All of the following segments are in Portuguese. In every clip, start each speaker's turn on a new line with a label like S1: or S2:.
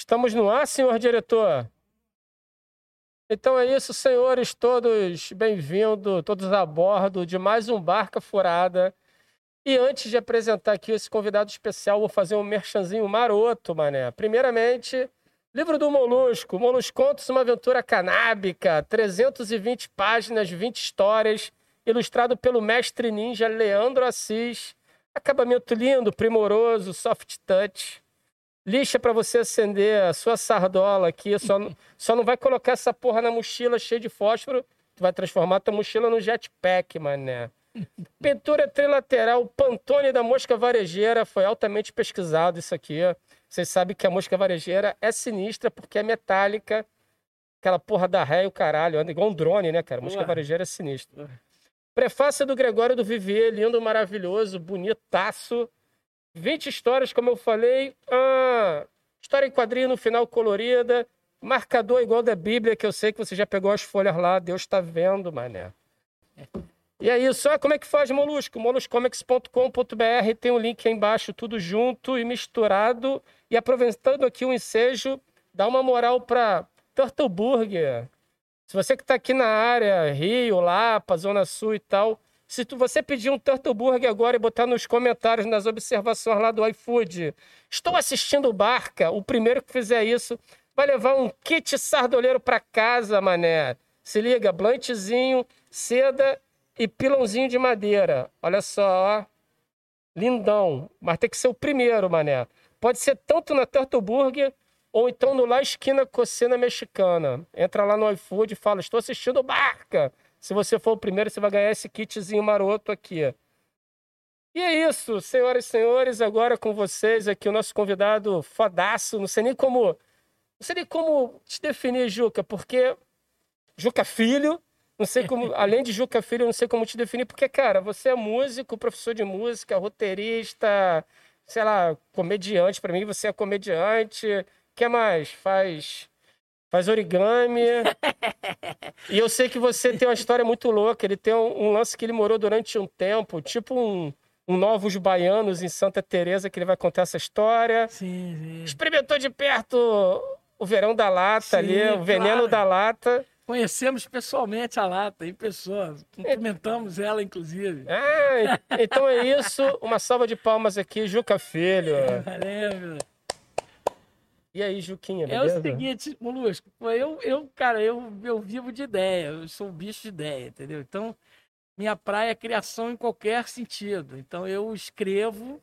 S1: Estamos no ar, senhor diretor? Então é isso, senhores, todos bem-vindos, todos a bordo de mais um Barca Furada. E antes de apresentar aqui esse convidado especial, vou fazer um merchanzinho maroto, mané. Primeiramente, livro do Molusco, Moluscontos, uma aventura canábica, 320 páginas, 20 histórias, ilustrado pelo mestre ninja Leandro Assis. Acabamento lindo, primoroso, soft touch lixa para você acender a sua sardola aqui. Só, só não vai colocar essa porra na mochila cheia de fósforo. Tu vai transformar a tua mochila no jetpack, mané. Pintura trilateral Pantone da mosca varejeira. Foi altamente pesquisado isso aqui. Vocês sabem que a mosca varejeira é sinistra porque é metálica. Aquela porra da ré e o caralho. Anda igual um drone, né, cara? Mosca Ué. varejeira é sinistra. Prefácio do Gregório do Vivier, lindo, maravilhoso, bonitaço. 20 histórias, como eu falei. Ah, história em quadrinho no final colorida. Marcador igual da Bíblia, que eu sei que você já pegou as folhas lá. Deus está vendo, mané. E é isso. Ah, como é que faz, Molusco? moluscomics.com.br tem um link aí embaixo, tudo junto e misturado. E aproveitando aqui o ensejo, dá uma moral para Turtle Burger. Se você que está aqui na área, Rio, Lapa, Zona Sul e tal, se tu, você pedir um Turtle Burger agora e botar nos comentários, nas observações lá do iFood, estou assistindo Barca, o primeiro que fizer isso vai levar um kit sardoleiro para casa, mané. Se liga, blantezinho, seda e pilãozinho de madeira. Olha só, ó. Lindão. Mas tem que ser o primeiro, mané. Pode ser tanto na Turtle Burger ou então no La Esquina Cocina Mexicana. Entra lá no iFood e fala, estou assistindo Barca. Se você for o primeiro, você vai ganhar esse kitzinho maroto aqui. E é isso, senhoras e senhores, agora com vocês aqui o nosso convidado fodaço, não sei nem como, não sei nem como te definir, Juca, porque Juca Filho, não sei como, além de Juca Filho, não sei como te definir, porque cara, você é músico, professor de música, roteirista, sei lá, comediante, para mim você é comediante, que mais? Faz faz origami. e eu sei que você tem uma história muito louca. Ele tem um, um lance que ele morou durante um tempo, tipo um, um Novos Baianos em Santa Teresa que ele vai contar essa história.
S2: Sim, sim.
S1: Experimentou de perto o verão da lata sim, ali, o veneno claro. da lata.
S2: Conhecemos pessoalmente a lata, em pessoa. Cumprimentamos ela, inclusive.
S1: Ah, então é isso. Uma salva de palmas aqui, Juca Filho.
S2: Valeu,
S1: e aí, Juquinha, beleza?
S2: É o seguinte, Molusco, eu, eu cara, eu, eu vivo de ideia, eu sou um bicho de ideia, entendeu? Então, minha praia é criação em qualquer sentido. Então, eu escrevo,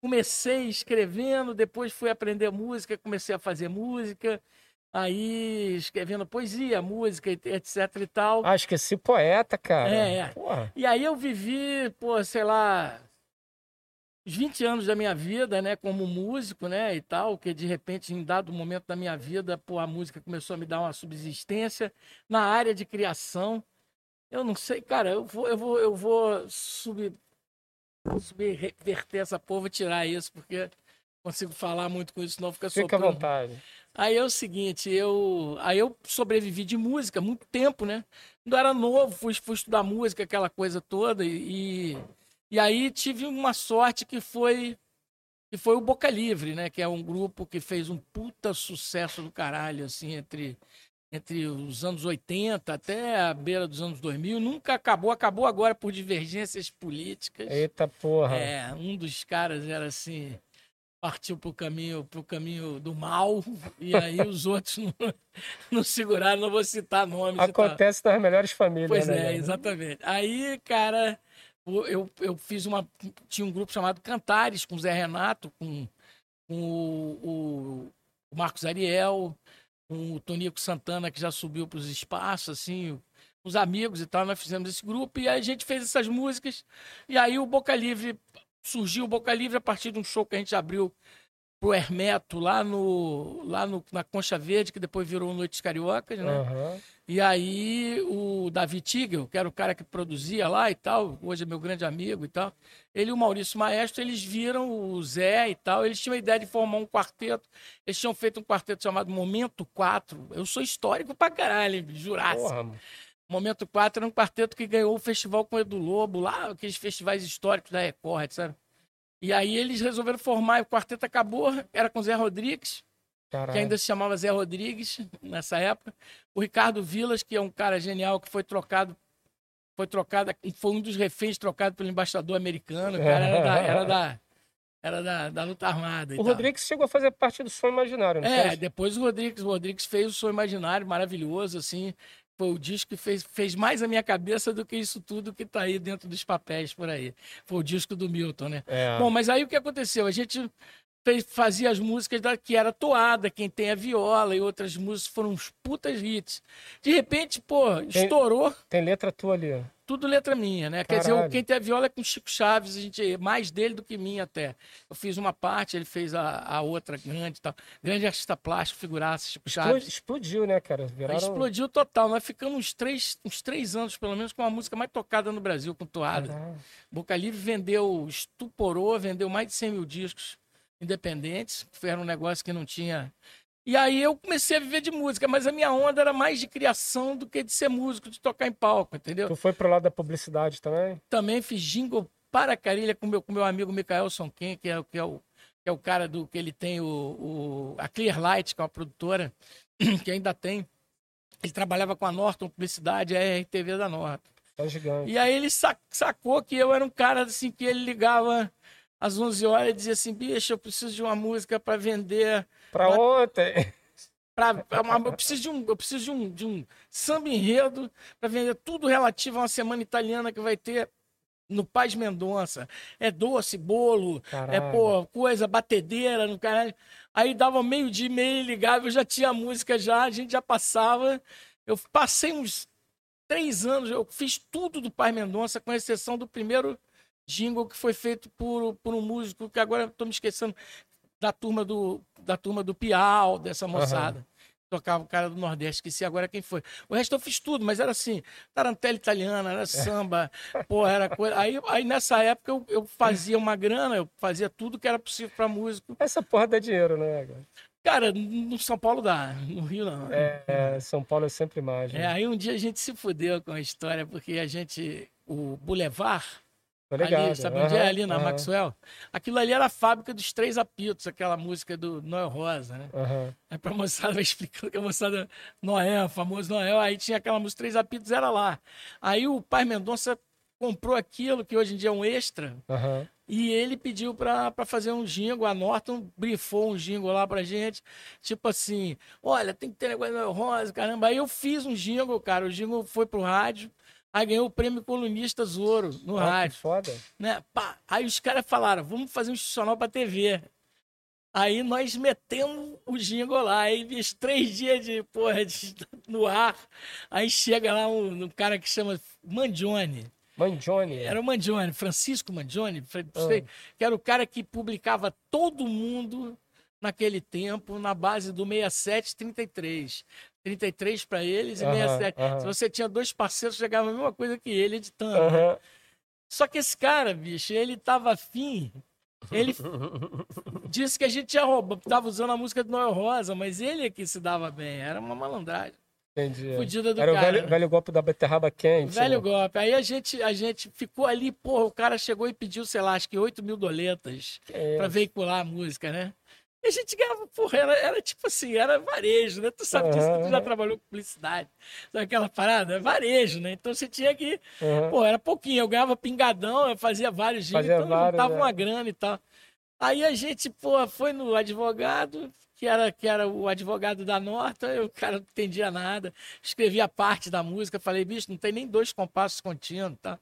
S2: comecei escrevendo, depois fui aprender música, comecei a fazer música, aí escrevendo poesia, música, etc e tal.
S1: Ah, esqueci poeta, cara.
S2: É, é. E aí eu vivi, pô, sei lá, os 20 anos da minha vida, né, como músico, né, e tal, que de repente, em dado momento da minha vida, pô, a música começou a me dar uma subsistência na área de criação. Eu não sei, cara, eu vou, eu vou, eu vou subir, subverter essa porra, tirar isso, porque consigo falar muito com isso, não fica
S1: Fica à vontade.
S2: Aí é o seguinte, eu, aí eu sobrevivi de música muito tempo, né? Quando eu era novo, fui, fui estudar música, aquela coisa toda, e, e aí tive uma sorte que foi que foi o Boca Livre, né? Que é um grupo que fez um puta sucesso do caralho, assim, entre, entre os anos 80 até a beira dos anos 2000. Nunca acabou, acabou agora por divergências políticas.
S1: Eita porra!
S2: É, um dos caras era assim, partiu pro caminho, pro caminho do mal, e aí os outros não, não seguraram, não vou citar nomes.
S1: Acontece nas melhores famílias,
S2: pois
S1: né?
S2: Pois é, exatamente. Aí, cara eu, eu fiz uma. Tinha um grupo chamado Cantares, com o Zé Renato, com, com o, o, Marcos Ariel, com o Tonico Santana, que já subiu para os espaços, assim, os amigos e tal. Nós fizemos esse grupo e a gente fez essas músicas. E aí o Boca Livre surgiu o Boca Livre a partir de um show que a gente abriu pro Hermeto lá no lá no, na Concha Verde, que depois virou Noites Cariocas, né? Uhum. E aí o Davi Tigel, que era o cara que produzia lá e tal, hoje é meu grande amigo e tal, ele e o Maurício Maestro, eles viram o Zé e tal, eles tinham a ideia de formar um quarteto, eles tinham feito um quarteto chamado Momento 4, eu sou histórico pra caralho, jurasse. Momento 4 era um quarteto que ganhou o festival com o Edu Lobo, lá, aqueles festivais históricos da Record, sabe? E aí eles resolveram formar, o quarteto acabou, era com o Zé Rodrigues,
S1: Caralho.
S2: que ainda se chamava Zé Rodrigues nessa época. O Ricardo Vilas, que é um cara genial que foi trocado, foi trocado, foi um dos reféns trocado pelo embaixador americano. O cara era da, era da, era da, da luta armada.
S1: O
S2: tal.
S1: Rodrigues chegou a fazer parte do Som Imaginário, não
S2: É, depois o Rodrigues, o Rodrigues fez o Som Imaginário, maravilhoso, assim. Foi o disco que fez, fez mais a minha cabeça do que isso tudo que tá aí dentro dos papéis por aí. Foi o disco do Milton, né?
S1: É.
S2: Bom, mas aí o que aconteceu? A gente fez- fazia as músicas da, que era toada, quem tem a viola e outras músicas foram uns putas hits. De repente, pô, estourou
S1: Tem letra tua ali. ó.
S2: tudo letra minha, né? Quer dizer,
S1: Caralho.
S2: quem tem a viola é com Chico Chaves, a gente mais dele do que minha até. Eu fiz uma parte, ele fez a, a outra grande e tal. Grande artista plástico, figuraça, Chico Chaves.
S1: Explodiu, né, cara? Viraram...
S2: Explodiu total. Nós ficamos uns três, uns três anos, pelo menos, com a música mais tocada no Brasil, com toada.
S1: Caralho.
S2: Boca Livre vendeu, estuporou, vendeu mais de 100 mil discos independentes, que era um negócio que não tinha. E aí eu comecei a viver de música, mas a minha onda era mais de criação do que de ser músico, de tocar em palco, entendeu?
S1: Tu foi pro lado da publicidade também?
S2: Também fiz jingle para Carilha com meu, com meu amigo Michael Sonken, que é, o- que, é o, que é o cara do que ele tem o, o- a Clearlight, que é uma produtora, que ainda tem. Ele trabalhava com a Norton Publicidade, a RTV da Norton.
S1: Tá gigante.
S2: E aí ele sa- sacou que eu era um cara assim que ele ligava às 11 horas e dizia assim: bicho, eu preciso de uma música para vender.
S1: Pra
S2: Mas-
S1: ontem.
S2: Pra, uma- eu preciso de um, eu preciso de um, de um samba enredo para vender tudo relativo a uma semana italiana que vai ter no Paz Mendonça. É doce, bolo, é
S1: Caralho.
S2: pô, coisa, batedeira no caralho. Aí dava meio-dia e meio, ligava, eu já tinha a música já, a gente já passava. Eu passei uns três anos, eu fiz tudo do Paz Mendonça, com exceção do primeiro jingle que foi feito por, por um músico que agora estou me esquecendo da turma do, da turma do Piau, dessa moçada. Tocava o cara do Nordeste, esqueci agora quem foi. O resto eu fiz tudo, mas era assim, tarantela italiana, era samba, porra, era coisa. Aí, aí nessa época eu, eu fazia uma grana, eu fazia tudo que era possível para músico.
S1: Essa porra dá dinheiro, né, cara?
S2: Cara, no São Paulo dá, no Rio não.
S1: É, é, São Paulo é sempre imagem.
S2: É, aí um dia a gente se fudeu com a história, porque a gente, o Boulevard,
S1: Tô ligado.
S2: ali, sabe onde é? Ali na
S1: aham,
S2: Maxwell, aquilo ali era a fábrica dos Três Apitos, aquela música do Noel Rosa, né?
S1: aham.
S2: Aí pra moçada vai explicando que a moçada Noel, famoso Noel, aí tinha aquela música Três Apitos, era lá. Aí o pai Mendonça comprou aquilo, que hoje em dia é um extra,
S1: aham.
S2: e ele pediu pra pra fazer um jingle, a Norton brifou um jingle lá pra gente, tipo assim, olha, tem que ter negócio Noel Rosa, caramba. Aí eu fiz um jingle, cara, o jingle foi pro rádio, aí ganhou o prêmio Colunistas Ouro no
S1: Ah, que
S2: rádio
S1: foda.
S2: né? Pá. Aí os caras falaram, vamos fazer um institucional pra TV. Aí nós metemos o jingle lá, aí bicho, três dias de, porra, de- no ar. Aí chega lá um, um cara que chama Mandione.
S1: Johnny.
S2: Era o Mandione, Francisco Mandione,
S1: Ah.
S2: que era o cara que publicava todo mundo naquele tempo na base do 67 33. 33 para eles e
S1: Aham,
S2: 67.
S1: aham.
S2: Se você tinha dois parceiros, chegava a mesma coisa que ele editando. né?
S1: Aham.
S2: Só que esse cara, bicho, ele tava afim. Ele disse que a gente tinha roubado, tava usando a música do Noel Rosa, mas ele é que se dava bem. Era uma malandragem.
S1: Entendi.
S2: Fudida do
S1: Era o
S2: cara.
S1: velho,
S2: né?
S1: velho golpe da beterraba quente.
S2: Velho
S1: né?
S2: golpe. Aí a gente, a gente ficou ali, porra, o cara chegou e pediu, sei lá, acho que 8 mil doletas
S1: É,
S2: pra veicular a música, né? E a gente ganhava, porra, era, era tipo assim, era varejo, né? Tu sabe disso, tu já trabalhou com publicidade. Sabe aquela parada? É varejo, né? Então você tinha que
S1: aham.
S2: Pô, era pouquinho. Eu ganhava pingadão, eu fazia vários dias,
S1: Fazia
S2: então
S1: vários,
S2: tava
S1: é.
S2: uma grana e tal. Aí a gente, pô, foi no advogado, que era, que era o advogado da nota, e o cara não entendia nada. Escrevi a parte da música, falei, bicho, não tem nem dois compassos contínuos, tá?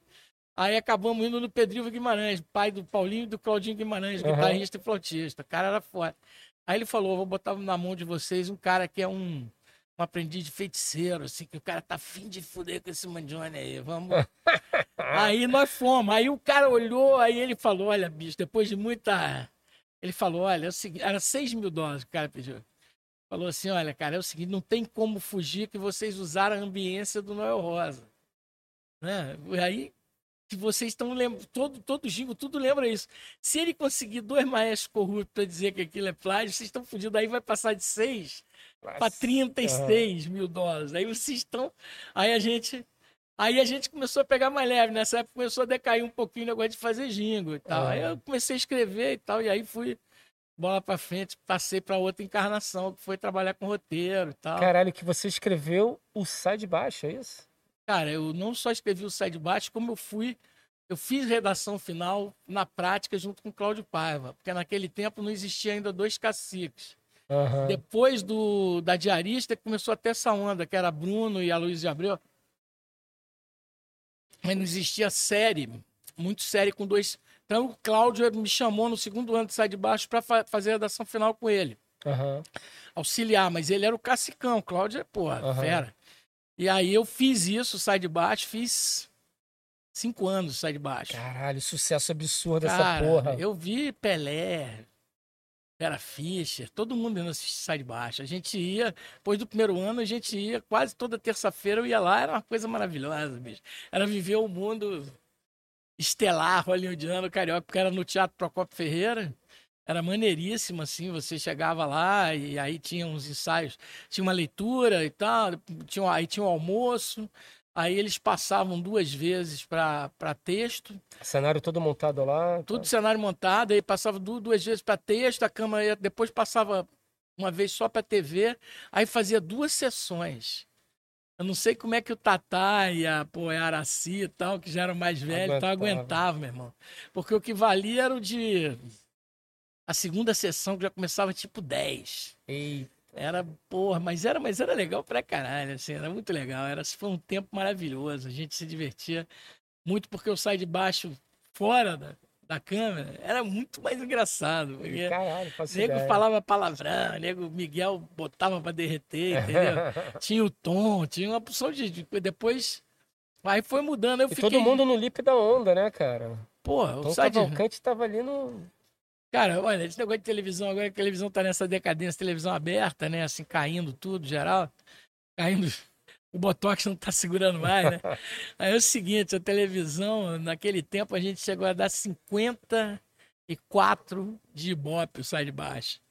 S2: Aí acabamos indo no Pedrinho Guimarães, pai do Paulinho e do Claudinho Guimarães,
S1: Aham.
S2: guitarrista e flautista. O cara era foda. Aí ele falou: vou botar na mão de vocês um cara que é um, um aprendiz de feiticeiro, assim, que o cara tá afim de fuder com esse mandione aí. Vamos. aí nós fomos. Aí o cara olhou, aí ele falou: olha, bicho, depois de muita. Ele falou: olha, é o seguinte, era 6 mil dólares que o cara pediu. Falou assim: olha, cara, é o seguinte, não tem como fugir que vocês usaram a ambiência do Noel Rosa. Né? E aí que vocês estão lembrando, todo, todo jingle, tudo lembra isso. Se ele conseguir dois maestros corruptos para dizer que aquilo é plágio, vocês estão fodidos. Aí vai passar de 6 para
S1: Nossa.
S2: 36 mil dólares. Aí vocês estão. Aí a gente. Aí a gente começou a pegar mais leve. Nessa época começou a decair um pouquinho o negócio de fazer jingle e tal.
S1: Ah.
S2: Aí eu comecei a escrever e tal. E aí fui. bola pra frente, passei pra outra encarnação, que foi trabalhar com roteiro e tal.
S1: Caralho, que você escreveu o Sai de Baixo, é isso?
S2: Cara, eu não só escrevi o Sai de Baixo, como eu fui. Eu fiz redação final na prática junto com o Cláudio Paiva, porque naquele tempo não existia ainda dois caciques.
S1: Aham.
S2: Depois do, da diarista, começou até essa onda, que era Bruno e a Luiz de Abreu. Mas não existia série, muito série com dois. Então o Cláudio me chamou no segundo ano de Sai de Baixo para fazer a redação final com ele.
S1: Aham.
S2: Auxiliar, mas ele era o cacicão. O Cláudio é, porra,
S1: Aham.
S2: fera. E aí eu fiz isso, Sai de Baixo, fiz cinco anos Sai de Baixo.
S1: Caralho, sucesso absurdo essa
S2: Cara,
S1: porra.
S2: eu vi Pelé, Vera Fischer, todo mundo indo assistir Sai de Baixo. A gente ia, depois do primeiro ano, a gente ia quase toda terça-feira, eu ia lá, era uma coisa maravilhosa, bicho. Era viver o mundo estelar hollywoodiano, carioca, porque era no Teatro Procopio Ferreira. Era maneiríssimo, assim, você chegava lá e aí tinha uns ensaios, tinha uma leitura e tal, tinha, aí tinha o almoço, aí eles passavam duas vezes para texto,
S1: Cenário todo montado lá.
S2: tudo
S1: tá.
S2: cenário montado, aí passava du- duas vezes para texto, a câmera ia- depois passava uma vez só para TV, aí fazia duas sessões. Eu não sei como é que o Tatá e a, pô, a Araci e tal, que já eram mais velhos,
S1: Aguentava.
S2: aguentava, meu irmão. Porque o que valia era o de. A segunda sessão, que já começava tipo 10.
S1: Ei,
S2: Era, porra, mas era, mas era legal pra caralho, assim, era muito legal. Era, foi um tempo maravilhoso, a gente se divertia muito porque eu saí de baixo, fora da, da câmera, era muito mais engraçado. Porque
S1: caralho,
S2: nego
S1: ideia.
S2: falava palavrão, o nego Miguel botava pra derreter, entendeu? tinha o tom, tinha uma opção de, de- Depois. Aí foi mudando, eu
S1: E
S2: fiquei.
S1: todo mundo no lip da onda, né, cara?
S2: Porra,
S1: Então
S2: o
S1: o
S2: Sai de-
S1: Cavalcante tava ali no.
S2: Cara, olha, esse negócio de televisão, agora que a televisão tá nessa decadência, televisão aberta, né? Assim, caindo tudo, geral. Caindo. O Botox não tá segurando mais, né? Aí é o seguinte, a televisão, naquele tempo a gente chegou a dar 54 de Ibope, o sai de baixo.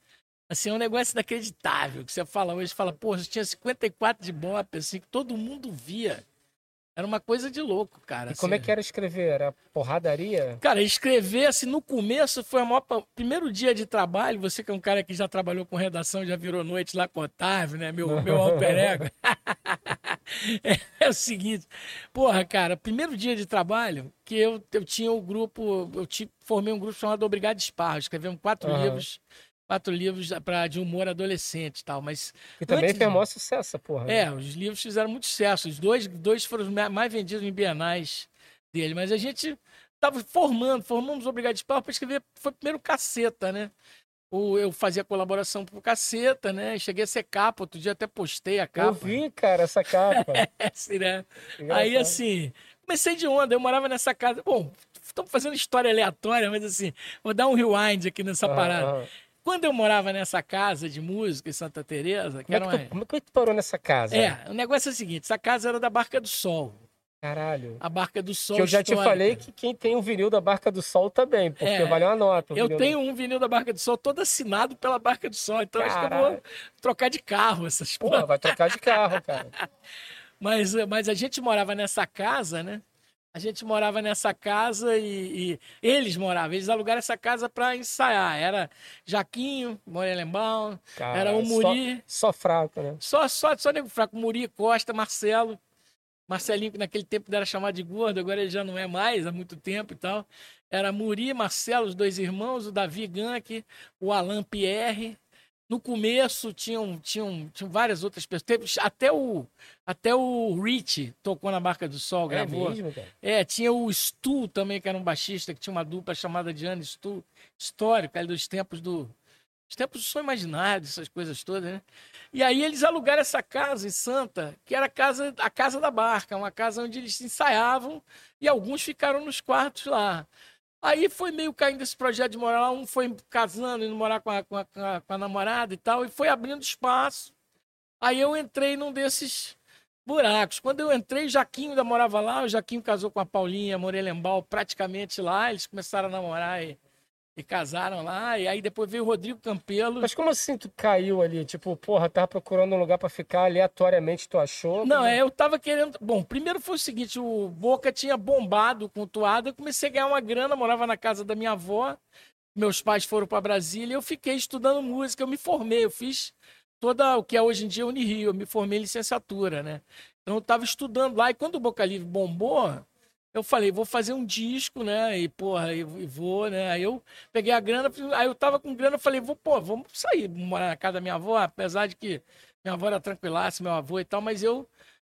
S2: Assim, é um negócio inacreditável, que você fala hoje, fala, pô, tinha 54 de Ibope, assim, que todo mundo via. Era uma coisa de louco, cara.
S1: E como é
S2: assim.
S1: que era escrever? Era porradaria?
S2: Cara, escrever, assim, no começo foi o maior... primeiro dia de trabalho, você que é um cara que já trabalhou com redação, já virou noite lá com o Otávio, né? Meu, meu alter ego. é, é o seguinte, porra, cara, primeiro dia de trabalho, que eu, eu tinha o grupo, eu ti- formei um grupo chamado Obrigado Esparro, escrevemos quatro
S1: Aham.
S2: livros, quatro livros pra, de humor adolescente e tal, mas
S1: E também
S2: Antes-
S1: fez maior sucesso porra. né?
S2: é, os livros fizeram muito sucesso. Os dois, dois foram mais vendidos em bienais dele. Mas a gente estava formando, formamos o Obrigado de Pau para escrever. Foi primeiro Caceta, né? O, eu fazia colaboração pro Caceta, né? Cheguei a ser capa. Outro dia até postei a capa.
S1: Eu vi, cara, essa capa.
S2: Assim, né? Aí, assim, comecei de onda. Eu morava nessa casa. Bom, estamos fazendo história aleatória, mas assim, vou dar um rewind aqui nessa
S1: Aham,
S2: parada.
S1: aham.
S2: Quando eu morava nessa casa de música em Santa Teresa, que
S1: Como é, que
S2: uma...
S1: tu, como é que tu parou nessa casa?
S2: É, o negócio é o seguinte: essa casa era da Barca do Sol.
S1: Caralho.
S2: A Barca do Sol.
S1: Que eu já te
S2: histórica.
S1: falei que quem tem o vinil da Barca do Sol também, porque
S2: É,
S1: valeu uma nota.
S2: Eu tenho um vinil da Barca do Sol todo assinado pela Barca do Sol, então acho que eu vou
S1: Caralho.
S2: trocar de carro essas
S1: Porra,
S2: porra.
S1: vai trocar de carro, cara.
S2: Mas, mas a gente morava nessa casa, né? A gente morava nessa casa e, e eles moravam, eles alugaram essa casa para ensaiar. Era Jaquinho, Morelenbaum, era o
S1: só-
S2: Muri,
S1: Só, fraco, né?
S2: Só, só, só nego fraco. Muri, Costa, Marcelo. Marcelinho, que naquele tempo era chamado de gordo, agora ele já não é mais, há muito tempo e tal. Era Muri, Marcelo, os dois irmãos, o Davi Gank, o Alan Pierre. No começo tinham, tinham, tinham várias outras pessoas. Teve- até o, até o Rich tocou na Barca do Sol,
S1: É
S2: gravou.
S1: mesmo, cara.
S2: É, tinha o Stu também, que era um baixista, que tinha uma dupla chamada Diana Stu, histórico, ali dos tempos do. Os tempos do som imaginário, essas coisas todas, né? E aí eles alugaram essa casa em Santa, que era a casa, a casa da barca, uma casa onde eles ensaiavam e alguns ficaram nos quartos lá. Aí foi meio caindo esse projeto de morar lá, um foi casando, indo morar com a, com a, com a- namorada e tal, e foi abrindo espaço. Aí eu entrei num desses buracos. Quando eu entrei, Jaquinho ainda morava lá, o Jaquinho casou com a Paulinha Morelembal praticamente lá, eles começaram a namorar e, e casaram lá, e aí depois veio o Rodrigo Campelo.
S1: Mas como assim tu caiu ali? Tipo, porra, tava procurando um lugar pra ficar aleatoriamente, tu achou?
S2: Não,
S1: Como-
S2: é, eu tava querendo. Bom, primeiro foi o seguinte: o Boca tinha bombado com o Toada, eu comecei a ganhar uma grana, morava na casa da minha avó. meus pais foram para Brasília, eu fiquei estudando música, eu me formei, eu fiz toda o que é hoje em dia Unirio, eu me formei em licenciatura, né? Então eu estava estudando lá e quando o Boca Livre bombou, eu falei, vou fazer um disco, né? E, porra, e vou, né? Aí eu peguei a grana, aí eu tava com grana, falei, vou, pô, vamos sair, morar na casa da minha avó, apesar de que minha avó era tranquilaça, meu avô e tal, mas eu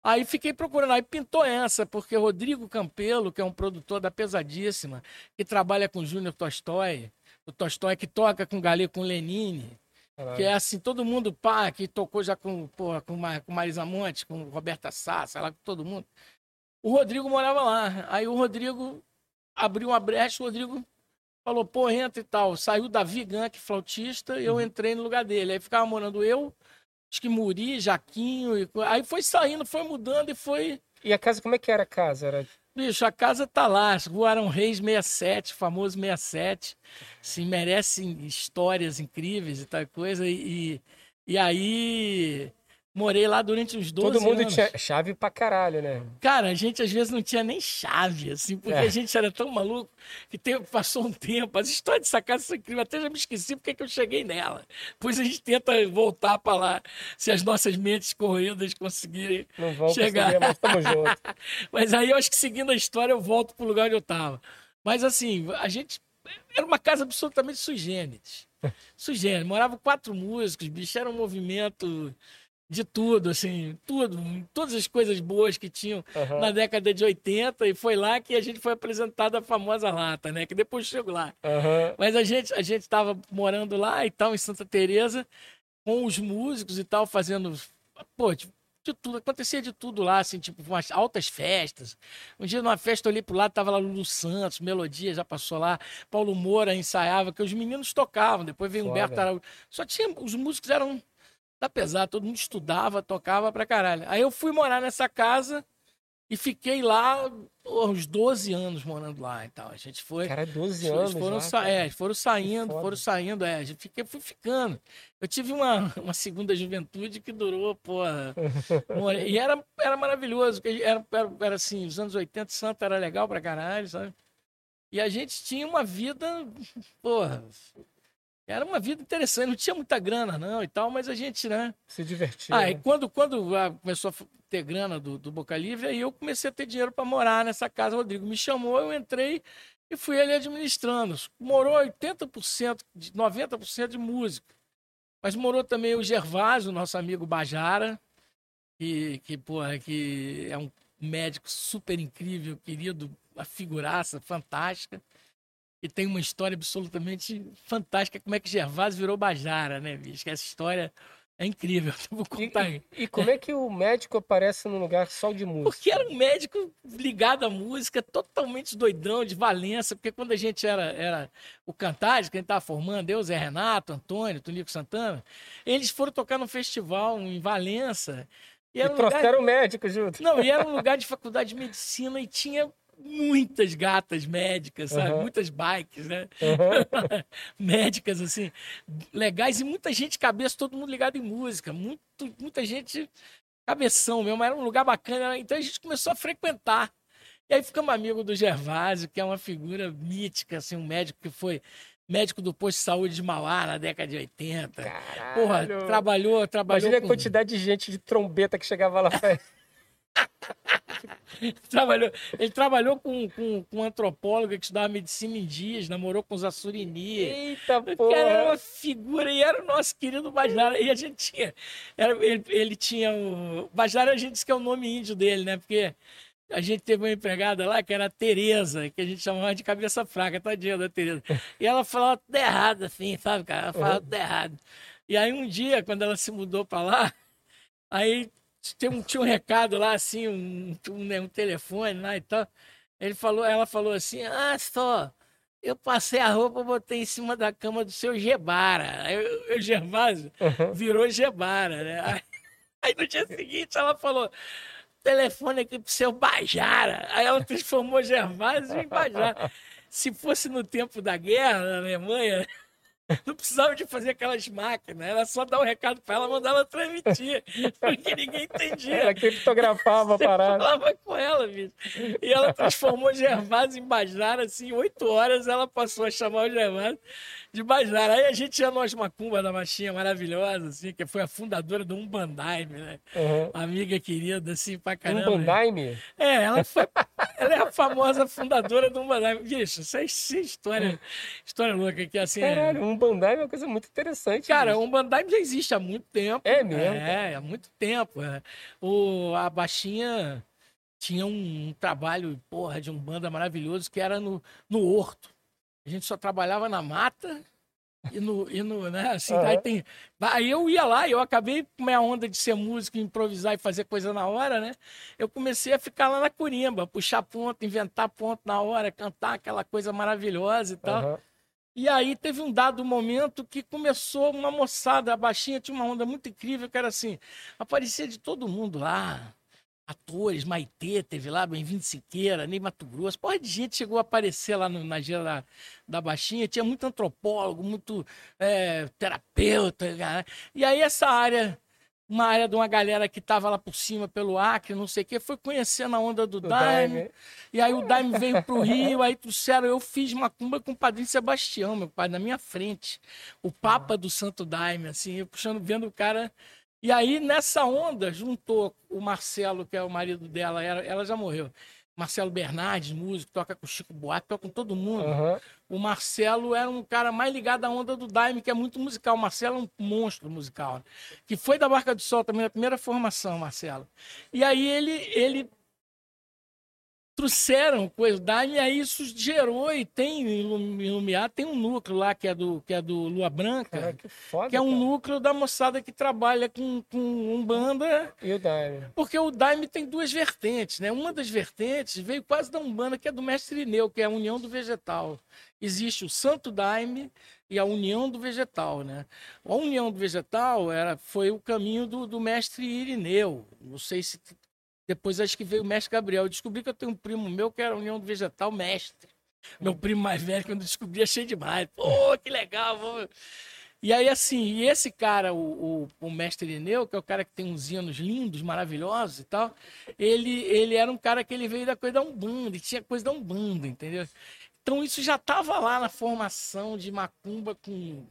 S2: Aí fiquei procurando, aí pintou essa, porque Rodrigo Campelo, que é um produtor da Pesadíssima, que trabalha com Júnior Tolstói, o Tolstói que toca com Galê, com Lenine, Caralho. que é assim, todo mundo, pá, que tocou já com, porra, com, com Marisa Monte, com Roberta Sá, sei lá, com todo mundo. O Rodrigo morava lá. Aí o Rodrigo abriu uma brecha, o Rodrigo falou, pô, entra e tal. Saiu Davi Gank, flautista, e eu uhum. entrei no lugar dele. Aí ficava morando eu, acho que Muri, Jaquinho. E... Aí foi saindo, foi mudando e foi.
S1: E a casa, como é que era a casa? Era...
S2: Bicho, a casa tá lá, Rua Arão Reis 67, famoso 67. Sim, merece histórias incríveis e tal coisa. E, e aí Morei lá durante uns 12
S1: anos. Todo mundo
S2: anos.
S1: tinha chave pra caralho, né?
S2: Cara, a gente às vezes não tinha nem chave, assim, porque é. a gente era tão maluco que passou um tempo. As histórias dessa casa são incríveis. Até já me esqueci porque é que eu cheguei nela. Depois a gente tenta voltar pra lá, se as nossas mentes corridas conseguirem não vão chegar. mas tamo junto. mas aí eu acho que seguindo a história eu volto pro lugar onde eu tava. Mas assim, a gente. Era uma casa absolutamente sui generis. Sui generis. Moravam quatro músicos, bicho, era um movimento de tudo, assim, tudo, todas as coisas boas que tinham uhum. na década de 80 e foi lá que a gente foi apresentado a famosa lata, né? Que depois chegou lá. Uhum. Mas a gente a gente estava morando lá e tal em Santa Teresa com os músicos e tal fazendo, pô, de, de tudo, acontecia de tudo lá, assim, tipo, umas altas festas. Um dia numa festa eu olhei pro lado, tava lá Lulu Santos, Melodia já passou lá, Paulo Moura ensaiava, que os meninos tocavam, depois veio Humberto Araújo. Só tinha, os músicos eram Tá pesado, todo mundo estudava, tocava pra caralho. Aí eu fui morar nessa casa e fiquei lá uns 12 anos morando lá e tal. A gente foi.
S1: Cara, 12 anos.
S2: Foram,
S1: já,
S2: é, foram saindo, foram saindo, é. A gente fiquei, fui ficando. Eu tive uma, uma segunda juventude que durou, porra. e era, era maravilhoso. Era, era, era assim, os anos 80, Santa era legal pra caralho, sabe? E a gente tinha uma vida, porra, era uma vida interessante, não tinha muita grana, não, e tal, mas a gente, né?
S1: Se divertia.
S2: Ah, e quando, quando ah, começou a ter grana do, do Boca Livre, aí eu comecei a ter dinheiro para morar nessa casa. O Rodrigo me chamou, eu entrei e fui ali administrando. Morou 80%, 90% de música. Mas morou também o Gervásio, nosso amigo Bajara, que, que, porra, que é um médico super incrível, querido, uma figuraça fantástica e tem uma história absolutamente fantástica, como é que Gervásio virou Bajara, né, bicho? Essa história é incrível, vou contar.
S1: E, e, como é que o médico aparece num lugar só de música?
S2: Porque era um médico ligado à música, totalmente doidão, de Valença, porque quando a gente era, era o Cantares, que a gente estava formando, eu, Zé Renato, Antônio, Tonico Santana, eles foram tocar num festival em Valença.
S1: E, e trouxeram lugar... médico junto.
S2: Não, e era um lugar de faculdade de medicina e tinha muitas gatas médicas, sabe? Uhum. Muitas bikes, né? Uhum. médicas, assim, legais e muita gente cabeça, todo mundo ligado em música, muito, muita gente cabeção mesmo, era um lugar bacana, então a gente começou a frequentar. E aí ficamos amigos do Gervásio, que é uma figura mítica, assim, um médico que foi médico do posto de saúde de Mauá na década de 80. Caralho. Porra, trabalhou, trabalhou.
S1: Imagina com... a quantidade de gente de trombeta que chegava lá.
S2: Trabalhou, ele trabalhou com, com, com um antropólogo que estudava medicina em dias, namorou com os Assurini.
S1: Eita, porra!
S2: era uma figura e era o nosso querido Bajara. E a gente tinha. Era, ele, ele tinha o. Bajara a gente disse que é o nome índio dele, né? Porque a gente teve uma empregada lá que era a Tereza, que a gente chamava de cabeça fraca, tadinha da Tereza. E ela falava tudo errado, assim, sabe, cara? Ela falava uhum. tudo errado. E aí um dia, quando ela se mudou para lá, aí tinha um, tinha um recado lá, assim, um, um, né, um telefone lá e tal. Ele falou, ela falou assim, ah, só, eu passei a roupa, botei em cima da cama do seu Gebara. Aí o Gervásio uhum. virou Gebara, né? Aí, aí, no dia seguinte ela falou, telefone aqui pro seu Bajara. Aí ela transformou Gervásio em Bajara. Se fosse no tempo da guerra na Alemanha, Não precisava de fazer aquelas máquinas, era só dar um recado para ela, mandar ela transmitir, porque ninguém entendia.
S1: Ela criptografava a parada.
S2: falava com ela, bicho. E ela transformou Gervásio em Bajara, assim, em oito horas ela passou a chamar o Gervásio de Bajara. Aí a gente ia nós Macumba da Machinha, maravilhosa, assim, que foi a fundadora do Umbandaime, né?
S1: Uhum.
S2: Amiga querida, assim, pra caramba.
S1: Umbandaime?
S2: É, ela foi. Ela é a famosa fundadora do Umbandaime. Bicho, isso é história, história louca aqui, assim.
S1: Caralho, um Umbandaime é uma coisa muito interessante.
S2: Cara, o Umbandaime já existe há muito tempo.
S1: É mesmo?
S2: É, há muito tempo. É. O, a Baixinha tinha um, um trabalho, porra, de um banda maravilhoso que era no, no Horto. A gente só trabalhava na mata e no, e no né, assim, uhum. aí tem... Aí eu ia lá, eu acabei com minha onda de ser músico, improvisar e fazer coisa na hora, né? Eu comecei a ficar lá na Curimba, puxar ponto, inventar ponto na hora, cantar aquela coisa maravilhosa e tal. Uhum. E aí teve um dado momento que começou uma moçada, a baixinha tinha uma onda muito incrível, que era assim, aparecia de todo mundo lá atores, Maitê teve lá, Bem-vindo Siqueira, Ney Mato Grosso, porra de gente chegou a aparecer lá no, na gira da, da Baixinha, tinha muito antropólogo, muito é, terapeuta, né? e aí essa área, uma área de uma galera que tava lá por cima, pelo Acre, não sei o quê, foi conhecendo a onda do, Daime, e aí o Daime veio pro Rio, aí trouxeram, eu fiz macumba com o Padrinho Sebastião, meu pai, na minha frente, o Papa do Santo Daime, assim, eu puxando, vendo o cara e aí, nessa onda, juntou o Marcelo, que é o marido dela, ela já morreu. Marcelo Bernardes, músico, toca com o Chico Buarque, toca com todo mundo. Uhum. O Marcelo era um cara mais ligado à onda do Daime, que é muito musical. O Marcelo é um monstro musical. Né? Que foi da Barca do Sol também, a primeira formação, Marcelo. E aí ele, ele trouxeram coisa da e aí isso gerou e tem iluminar tem um núcleo lá que é do que é do Lua Branca
S1: cara, que, foda,
S2: que, é um cara. núcleo da moçada que trabalha com, com umbanda
S1: e o Daime.
S2: porque o Daime tem duas vertentes né? Uma das vertentes veio quase da umbanda que é do mestre Irineu que é a união do vegetal. Existe o Santo Daime e a união do vegetal né? A união do vegetal era foi o caminho do, do mestre Irineu. Não sei se depois acho que veio o mestre Gabriel. Eu descobri que eu tenho um primo meu que era União Vegetal Mestre. Meu primo mais velho, quando descobri, achei demais. Pô, que legal! Vamos... E aí, assim, e esse cara, o, o, o, mestre Irineu, que é o cara que tem uns hinos lindos, maravilhosos e tal, ele, ele era um cara que ele veio da coisa da Umbanda, ele tinha coisa da Umbanda, entendeu? Então isso já estava lá na formação de Macumba com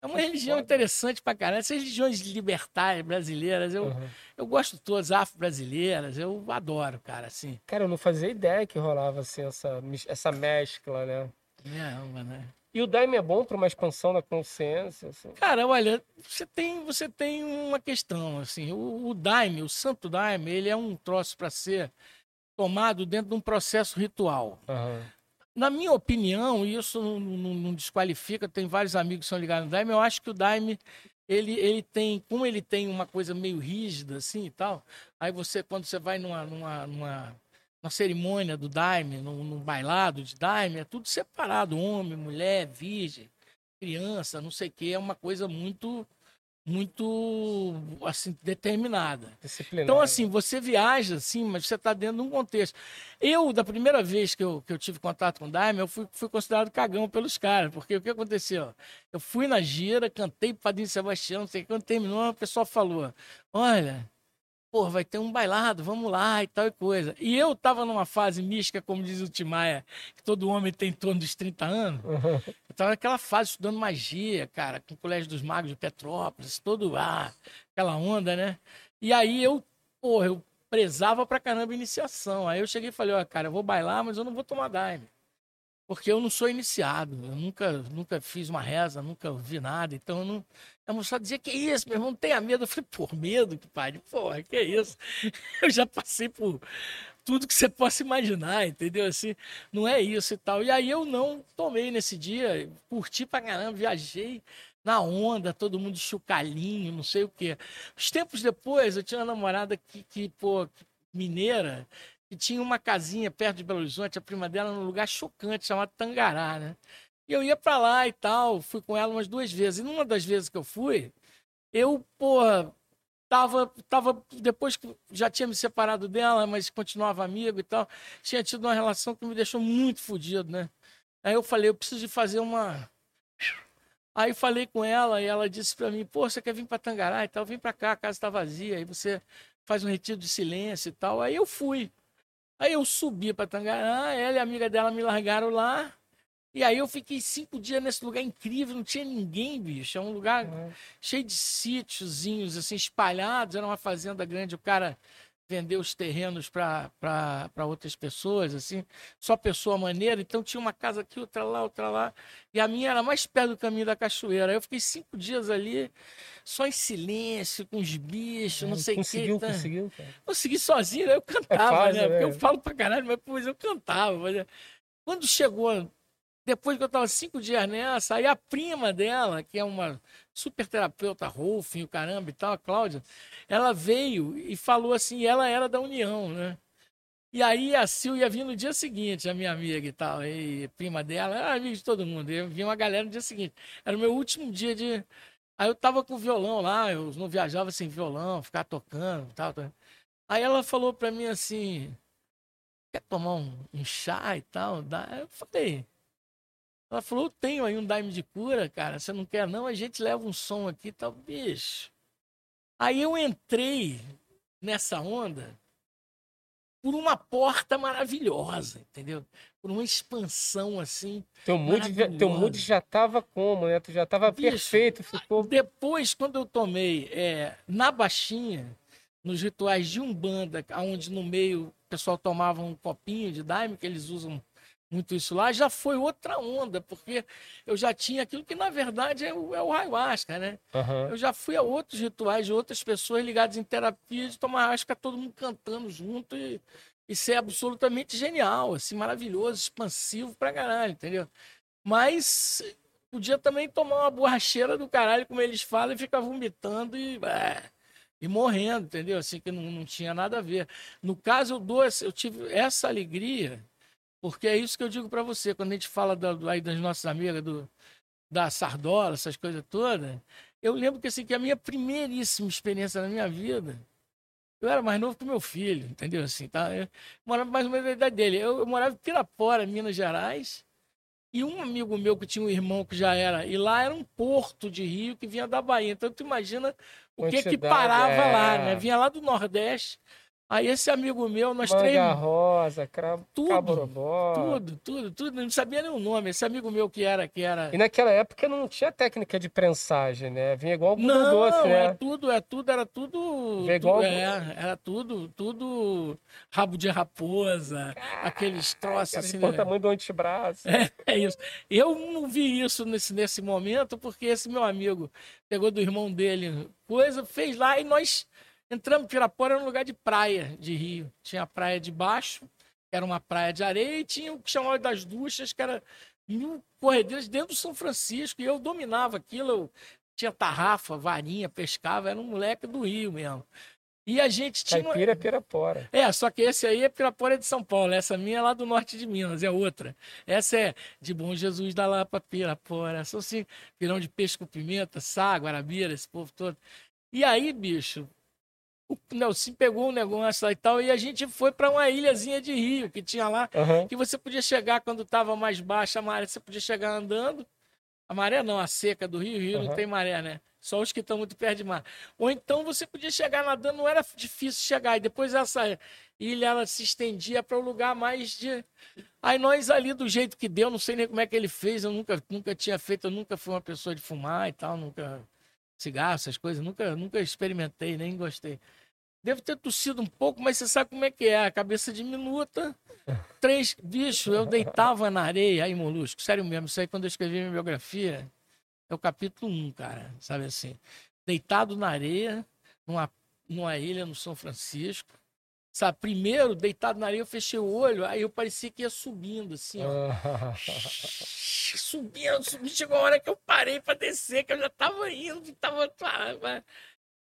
S2: é uma religião interessante pra caralho. Essas religiões libertárias brasileiras, eu, uhum. eu gosto todas, afro-brasileiras, eu adoro, cara, assim.
S1: Cara, eu não fazia ideia que rolava assim, essa, essa mescla, né?
S2: É, né?
S1: E o Daime é bom para uma expansão da consciência? Assim?
S2: Cara, olha, você tem, você tem uma questão, assim, o, o Daime, o Santo Daime, ele é um troço para ser tomado dentro de um processo ritual.
S1: Uhum.
S2: Na minha opinião, isso não, não, não, desqualifica, tem vários amigos que são ligados no Daime, eu acho que o Daime, ele, ele tem, como ele tem uma coisa meio rígida assim e tal, aí você, quando você vai numa, numa, numa, numa cerimônia do Daime, num, num bailado de Daime, é tudo separado, homem, mulher, virgem, criança, não sei o que, é uma coisa muito muito assim determinada. Então assim, você viaja assim, mas você está dentro de um contexto. Eu, da primeira vez que eu, que eu tive contato com o Daime, eu fui, fui considerado cagão pelos caras, porque o que aconteceu? Eu fui na gira, cantei Padrinho Sebastião, não sei quando terminou, o pessoal falou, olha, pô, vai ter um bailado, vamos lá e tal e coisa. E eu tava numa fase mística, como diz o Timaya, que todo homem tem em torno dos 30 anos. Uhum. Eu tava naquela fase estudando magia, cara, com o Colégio dos Magos de Petrópolis, todo, ah, aquela onda, né? E aí eu, pô, eu prezava pra caramba a iniciação. Aí eu cheguei e falei, ó, cara, eu vou bailar, mas eu não vou tomar daime. Porque eu não sou iniciado, eu nunca, nunca fiz uma reza, nunca vi nada, então eu não, a moçada dizia, que isso, meu irmão, não tenha medo. Eu falei, por medo, pai? Porra, que isso? Eu já passei por tudo que você possa imaginar, entendeu? Assim, não é isso e tal. E aí eu não tomei nesse dia, curti pra caramba, viajei na onda, todo mundo chucalinho, não sei o quê. Os tempos depois, eu tinha uma namorada que, que pô, mineira, que tinha uma casinha perto de Belo Horizonte, a prima dela, num lugar chocante, chamado Tangará, né? E eu ia para lá e tal, fui com ela umas duas vezes. E numa das vezes que eu fui, eu, porra, tava, tava depois que já tinha me separado dela, mas continuava amigo e tal, tinha tido uma relação que me deixou muito fodido, né? Aí eu falei, eu preciso de fazer uma Aí falei com ela e ela disse para mim: pô, você quer vir para Tangará e tal? Vem para cá, a casa está vazia. Aí você faz um retiro de silêncio e tal. Aí eu fui. Aí eu subi para Tangará, ela e a amiga dela me largaram lá. E aí eu fiquei cinco dias nesse lugar incrível, não tinha ninguém, bicho. É um lugar uhum. cheio de sítiozinhos, assim, espalhados. Era uma fazenda grande, o cara vendeu os terrenos para outras pessoas, assim, só pessoa maneira. Então tinha uma casa aqui, outra lá, outra lá. E a minha era mais perto do caminho da cachoeira. Eu fiquei cinco dias ali, só em silêncio, com os bichos, é, não sei o que.
S1: Conseguiu, tá. conseguiu, cara.
S2: Consegui sozinho, eu cantava, é fácil, né? Porque eu falo pra caralho, mas pois eu cantava. Mas... Quando chegou depois que eu estava cinco dias nessa, aí a prima dela, que é uma super terapeuta, Rolf, o caramba e tal, a Cláudia, ela veio e falou assim, ela era da União, né? E aí a Sil ia vir no dia seguinte, a minha amiga e tal, e prima dela, era amiga de todo mundo. Eu vi uma galera no dia seguinte. Era o meu último dia de. Aí eu tava com violão lá, eu não viajava sem violão, ficar tocando e tal, tal. Aí ela falou para mim assim: quer tomar um, um chá e tal? Eu falei, ela falou, eu tenho aí um daime de cura, cara. Você não quer não? A gente leva um som aqui e tal. Bicho. Aí eu entrei nessa onda por uma porta maravilhosa, entendeu? Por uma expansão assim.
S1: Teu mood, teu mood já estava como, né? Tu já estava perfeito. Ficou...
S2: Depois, quando eu tomei é, na baixinha, nos rituais de Umbanda, onde no meio o pessoal tomava um copinho de daime, que eles usam muito isso lá, já foi outra onda, porque eu já tinha aquilo que, na verdade, é o, é o ayahuasca, né? Uhum. Eu já fui a outros rituais de outras pessoas ligadas em terapia de tomar ayahuasca, todo mundo cantando junto e, e ser absolutamente genial, assim, maravilhoso, expansivo pra caralho, entendeu? Mas podia também tomar uma borracheira do caralho, como eles falam, e ficar vomitando e... É, e morrendo, entendeu? Assim, que não, não tinha nada a ver. No caso, eu, dou, eu tive essa alegria porque é isso que eu digo para você, quando a gente fala da, aí das nossas amigas do, da Sardola, essas coisas todas, eu lembro que, assim, que a minha primeiríssima experiência na minha vida, eu era mais novo que meu filho, entendeu? Assim, tá? Eu morava mais ou menos na idade dele. Eu, eu morava em Pirapora, Minas Gerais, e um amigo meu que tinha um irmão que já era, e lá era um porto de rio que vinha da Bahia. Então tu imagina o que que parava é... lá, né? Vinha lá do Nordeste Aí esse amigo meu, nós
S1: Manga
S2: três.
S1: rosa, cravo, tudo, caborobó.
S2: tudo, tudo, tudo. Não sabia nem o nome. Esse amigo meu que era, que era.
S1: E naquela época não tinha técnica de prensagem, né? Vinha igual o não, doce, né?
S2: É tudo, é tudo, era tudo. Vinha igual é, era tudo, tudo rabo de raposa, aqueles troços assim.
S1: O né? tamanho do antebraço.
S2: É, é isso. Eu não vi isso nesse, nesse momento, porque esse meu amigo pegou do irmão dele coisa, fez lá e nós Entramos em Pirapora, era um lugar de praia de rio. Tinha a praia de baixo, que era uma praia de areia, e tinha o que chamava das duchas, que era mil corredeiras dentro do São Francisco. E eu dominava aquilo, eu tinha tarrafa, varinha, pescava, era um moleque do Rio mesmo. E a gente tinha.
S1: Caipira é Pirapora.
S2: É, só que esse aí é Pirapora de São Paulo. Essa minha é lá do norte de Minas, é outra. Essa é de Bom Jesus da Lapa, Pirapora. São assim, pirão de peixe com pimenta, sá, guarabira, esse povo todo. E aí, bicho, o Nelson pegou um negócio lá e tal, e a gente foi para uma ilhazinha de rio que tinha lá, uhum. que você podia chegar quando estava mais baixa a maré, você podia chegar andando. A maré não, a seca do rio, rio uhum. não tem maré, né? Só os que estão muito perto de mar. Ou então você podia chegar nadando, não era difícil chegar. E depois essa ilha ela se estendia para um lugar mais de. Aí nós ali, do jeito que deu, não sei nem como é que ele fez, eu nunca, nunca tinha feito, eu nunca fui uma pessoa de fumar e tal, nunca. Cigarro, essas coisas, nunca, nunca experimentei, nem gostei. Devo ter tossido um pouco, mas você sabe como é que é. A cabeça diminuta. Três. Bicho, eu deitava na areia. Aí, molusco, sério mesmo. Isso aí, quando eu escrevi minha biografia, é o capítulo 1, cara. Sabe assim? Deitado na areia, numa, numa ilha no São Francisco. Sabe, primeiro, deitado na areia, eu fechei o olho, aí eu parecia que ia subindo, assim, ó. subindo, subindo. Chegou a hora que eu parei para descer, que eu já tava indo, tava.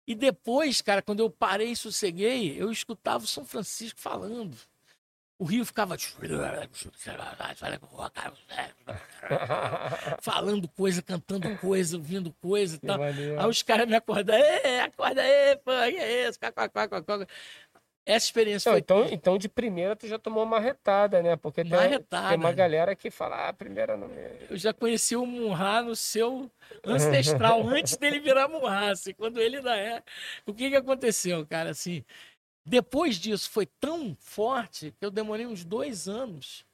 S2: E depois, cara, quando eu parei e sosseguei, eu escutava o São Francisco falando. O rio ficava falando coisa, cantando coisa, ouvindo coisa e tal. Aí os caras me acordaram, acorda aí, pô, que é isso? Essa experiência
S1: Não,
S2: foi.
S1: então, então, de primeira, tu já tomou uma retada, né? Porque tem,
S2: Marretada.
S1: tem uma galera que fala, ah, primeira não é.
S2: Eu já conheci o Munhá no seu ancestral, antes dele virar Munhá, assim, quando ele ainda é. O que, que aconteceu, cara? Assim, depois disso foi tão forte que eu demorei uns dois anos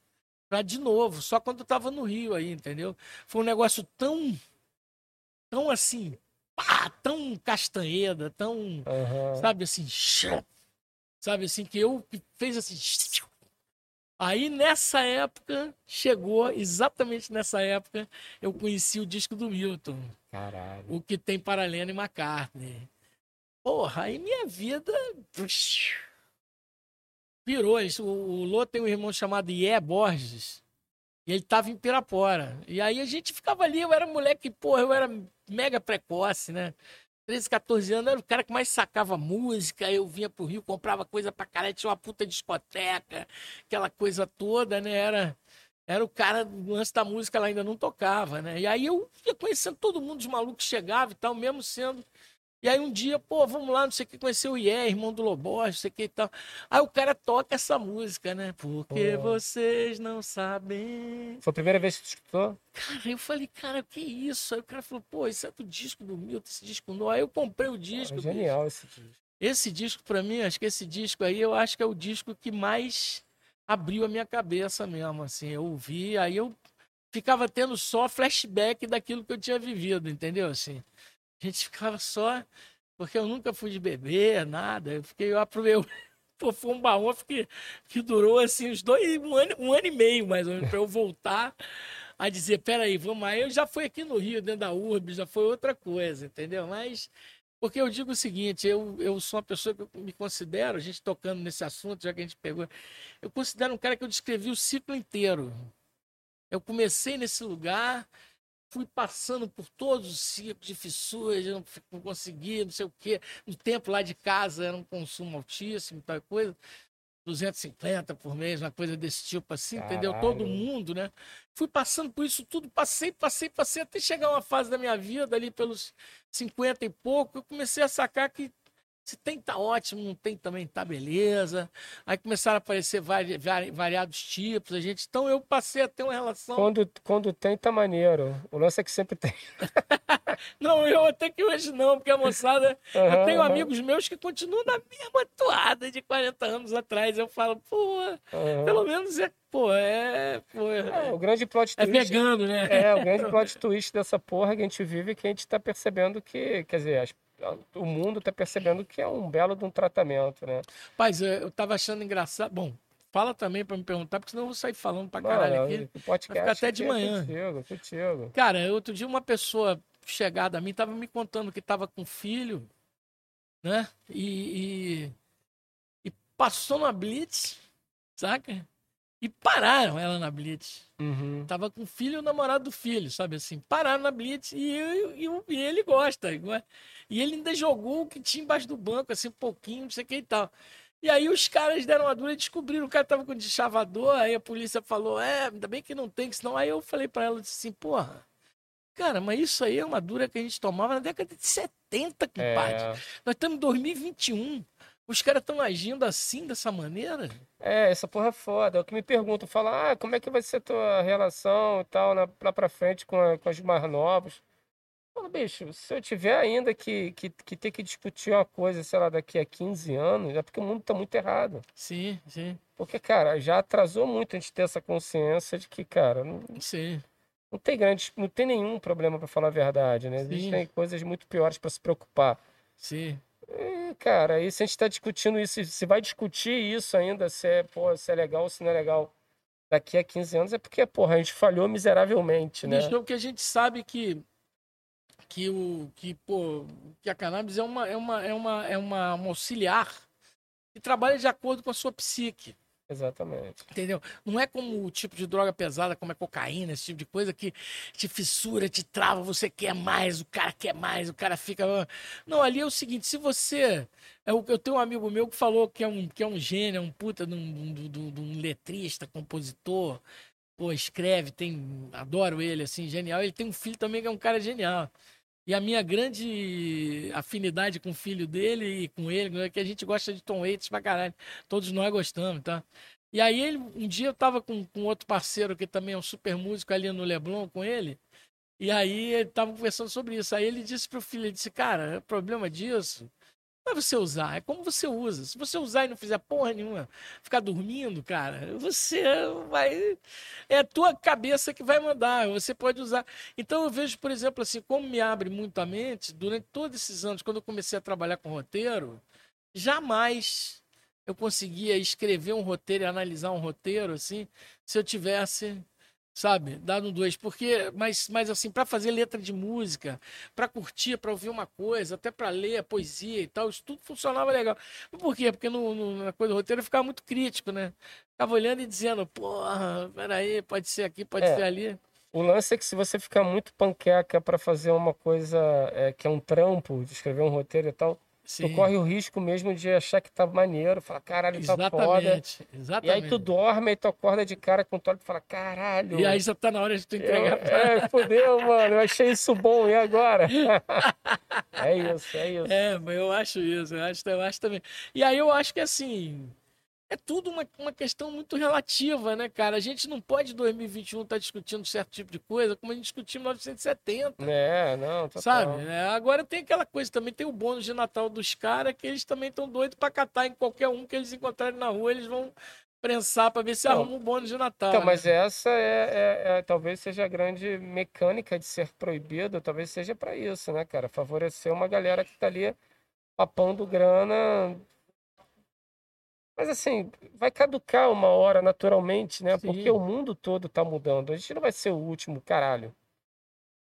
S2: pra de novo, só quando eu tava no Rio aí, entendeu? Foi um negócio tão, tão assim, pá, tão castanheda, tão,
S1: Aham.
S2: sabe assim, sabe assim, que eu fez assim. Aí nessa época, chegou, exatamente nessa época, eu conheci o disco do Milton,
S1: Caralho.
S2: o que tem para Lennon e McCartney. Porra, aí minha vida virou. Isso, O o Lô tem um irmão chamado Ié Borges, e ele tava em Pirapora. E aí a gente ficava ali, eu era moleque, porra, eu era mega precoce, né? 13, 14 anos, era o cara que mais sacava música. Eu vinha pro Rio, comprava coisa pra caralho, tinha uma puta discoteca, aquela coisa toda, né? Era, era o cara, lance da música ela ainda não tocava, né? E aí eu ia conhecendo todo mundo, os malucos chegavam e tal, mesmo sendo. E aí um dia, pô, vamos lá, não sei o que, conhecer o Ié, irmão do Lobos, não sei o que e tal. Aí o cara toca essa música, né? Porque vocês não sabem.
S1: Foi a primeira vez que tu escutou?
S2: Cara, eu falei, cara, que isso? Aí o cara falou, pô, isso é do disco do Milton, esse disco novo. Aí eu comprei o disco.
S1: É
S2: bicho.
S1: genial esse disco.
S2: Esse disco, pra mim, acho que esse disco aí, eu acho que é o disco que mais abriu a minha cabeça mesmo, assim. Eu ouvi, aí eu ficava tendo só flashback daquilo que eu tinha vivido, entendeu? Assim, a gente ficava só... Porque eu nunca fui de beber, nada. Eu fiquei, eu aprovei... Pô, foi um baú que, que durou, assim, uns dois... Um ano, um ano e meio, mais ou menos, pra eu voltar a dizer, peraí, vamos aí. Eu já fui aqui no Rio, dentro da URB, já foi outra coisa, entendeu? Mas... Porque eu digo o seguinte, eu, eu sou uma pessoa que me considero, a gente tocando nesse assunto, já que a gente pegou, eu considero um cara que eu descrevi o ciclo inteiro. Eu comecei nesse lugar, fui passando por todos os ciclos de fissuras, não, não consegui, não sei o quê. No tempo lá de casa era um consumo altíssimo, tal coisa. 250 por mês, uma coisa desse tipo assim, entendeu? Todo
S1: Caralho.
S2: mundo, né? Fui passando por isso tudo, passei, passei, passei, até chegar uma fase da minha vida ali pelos 50 e pouco, eu comecei a sacar que se tem tá ótimo, não tem também tá beleza. Aí começaram a aparecer vari, vari- variados tipos, a gente, então eu passei a ter uma relação.
S1: Quando, quando tem, tá maneiro. O lance é que sempre tem.
S2: Não, eu até que hoje não, porque a moçada, eu
S1: Aham,
S2: tenho
S1: aham.
S2: amigos meus que continuam na mesma toada de 40 anos atrás. Eu falo, pô,
S1: Aham.
S2: pelo menos é, pô, é, pô,
S1: É,
S2: é,
S1: o grande plot
S2: é
S1: twist.
S2: vegano, né?
S1: É, o grande plot twist dessa porra que a gente vive é que a gente tá percebendo que, quer dizer, as- o mundo tá percebendo que é um belo de um tratamento, né?
S2: Rapaz, eu, eu tava achando engraçado. Bom, fala também pra me perguntar, porque senão eu vou sair falando pra caralho
S1: Mano,
S2: aqui.
S1: o podcast
S2: vai até de
S1: é
S2: manhã.
S1: Contigo, contigo.
S2: Cara, outro dia uma pessoa chegada a mim tava me contando que tava com filho, né? E, e, e passou na Blitz, saca? E pararam ela na Blitz.
S1: Uhum.
S2: Tava com o filho e o namorado do filho, sabe assim? Pararam na Blitz e, eu- e e ele gosta. E ele ainda jogou o que tinha embaixo do banco, assim, um pouquinho, não sei o que e tal. E aí os caras deram uma dura e descobriram, o cara tava com deschavador, aí a polícia falou, é, ainda bem que não tem, que senão... Aí eu falei pra ela, disse assim, porra, cara, mas isso aí é uma dura que a gente tomava na década de 70, compadre.
S1: É,
S2: Nós estamos em 2021, os caras estão agindo assim, dessa maneira?
S1: é, essa porra é foda. É o que me perguntam, fala, ah, como é que vai ser a tua relação e tal, na- lá pra frente com, a- com os mais novos? Fala, bicho, se eu tiver ainda que, que, que ter que discutir uma coisa, sei lá, daqui a 15 anos, é porque o mundo tá muito errado.
S2: Sim, sim,
S1: Porque, cara, já atrasou muito a gente ter essa consciência de que, cara, não,
S2: sim.
S1: não tem grande, não tem nenhum problema pra falar a verdade, né?
S2: Sim.
S1: Existem coisas muito piores pra se preocupar.
S2: Sim.
S1: E, cara, aí se a gente tá discutindo isso, se vai discutir isso ainda, se é, pô, se é legal ou se não é legal daqui a 15 anos, é porque, porra, a gente falhou miseravelmente, né?
S2: Bicho, porque a gente sabe que que o que pô, que a cannabis é uma é uma é uma é uma, uma auxiliar que trabalha de acordo com a sua psique,
S1: Exatamente.
S2: entendeu? Não é como o tipo de droga pesada, como é cocaína, esse tipo de coisa que te fissura, te trava, você quer mais, o cara quer mais, o cara fica Não, ali é o seguinte, se você eu, eu tenho um amigo meu que falou que é um que é um gênio, é um puta de um, de de um letrista, compositor, pô, escreve, tem, adoro ele, assim, genial. Ele tem um filho também que é um cara genial. E a minha grande afinidade com o filho dele e com ele é que a gente gosta de Tom Waits pra caralho. Todos nós gostamos, tá? E aí ele, um dia eu tava com, com outro parceiro que também é um super músico ali no Leblon com ele. E aí ele tava conversando sobre isso. Aí ele disse pro filho, ele disse, cara, o problema disso não é você usar, é como você usa. Se você usar e não fizer porra nenhuma, ficar dormindo, cara, você vai. É a tua cabeça que vai mandar. Você pode usar. Então eu vejo, por exemplo, assim, como me abre muito a mente, durante todos esses anos, quando eu comecei a trabalhar com roteiro, jamais eu conseguia escrever um roteiro e analisar um roteiro, assim, se eu tivesse sabe? Dado dois. Porque, mas, mas assim, para fazer letra de música, para curtir, para ouvir uma coisa, até para ler poesia e tal, isso tudo funcionava legal. Por quê? Porque no, no, na coisa do roteiro eu ficava muito crítico, né? Ficava olhando e dizendo, porra, peraí, pode ser aqui, pode é. ser ali.
S1: O lance é que se você ficar muito panqueca para fazer uma coisa é, que é um trampo, de escrever um roteiro e tal, Sim. Tu corre o risco mesmo de achar que tá maneiro, fala, caralho,
S2: exatamente,
S1: tá foda.
S2: Exatamente.
S1: E aí tu dorme e tu acorda de cara com o toque e fala, caralho.
S2: E aí já tá na hora de tu entregar.
S1: Eu, é, fodeu, mano, eu achei isso bom, e agora? é isso, é isso.
S2: É, mas eu acho isso, eu acho, eu acho também. E aí eu acho que assim, é tudo uma, uma questão muito relativa, né, cara? A gente não pode em 2021 estar tá discutindo certo tipo de coisa como a gente discutiu em 1970.
S1: É, não,
S2: total. Sabe? É, agora tem aquela coisa também, tem o bônus de Natal dos caras que eles também estão doidos para catar em qualquer um que eles encontrarem na rua, eles vão prensar para ver se não. arruma um bônus de Natal.
S1: Então,
S2: né?
S1: mas essa é, é, é, talvez seja a grande mecânica de ser proibido, talvez seja para isso, né, cara? Favorecer uma galera que tá ali papando grana mas assim, vai caducar uma hora naturalmente, né? Sim. Porque o mundo todo tá mudando. A gente não vai ser o último, caralho.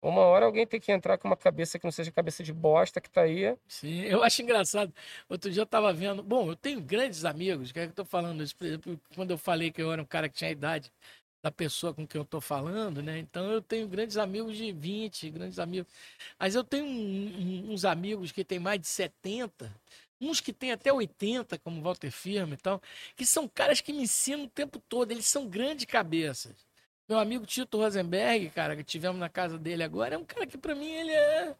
S1: Uma hora alguém tem que entrar com uma cabeça que não seja cabeça de bosta que tá aí.
S2: Sim, eu acho engraçado. Outro dia eu tava vendo. Bom, eu tenho grandes amigos, que é que eu tô falando isso? Por exemplo, quando eu falei que eu era um cara que tinha a idade da pessoa com quem eu tô falando, né? Então eu tenho grandes amigos de 20, grandes amigos. Mas eu tenho um, um, uns amigos que têm mais de 70 uns que têm até 80, como Walter Firma e tal, que são caras que me ensinam o tempo todo, eles são grandes cabeças. Meu amigo Tito Rosenberg, cara, que tivemos na casa dele agora, é um cara que para mim ele é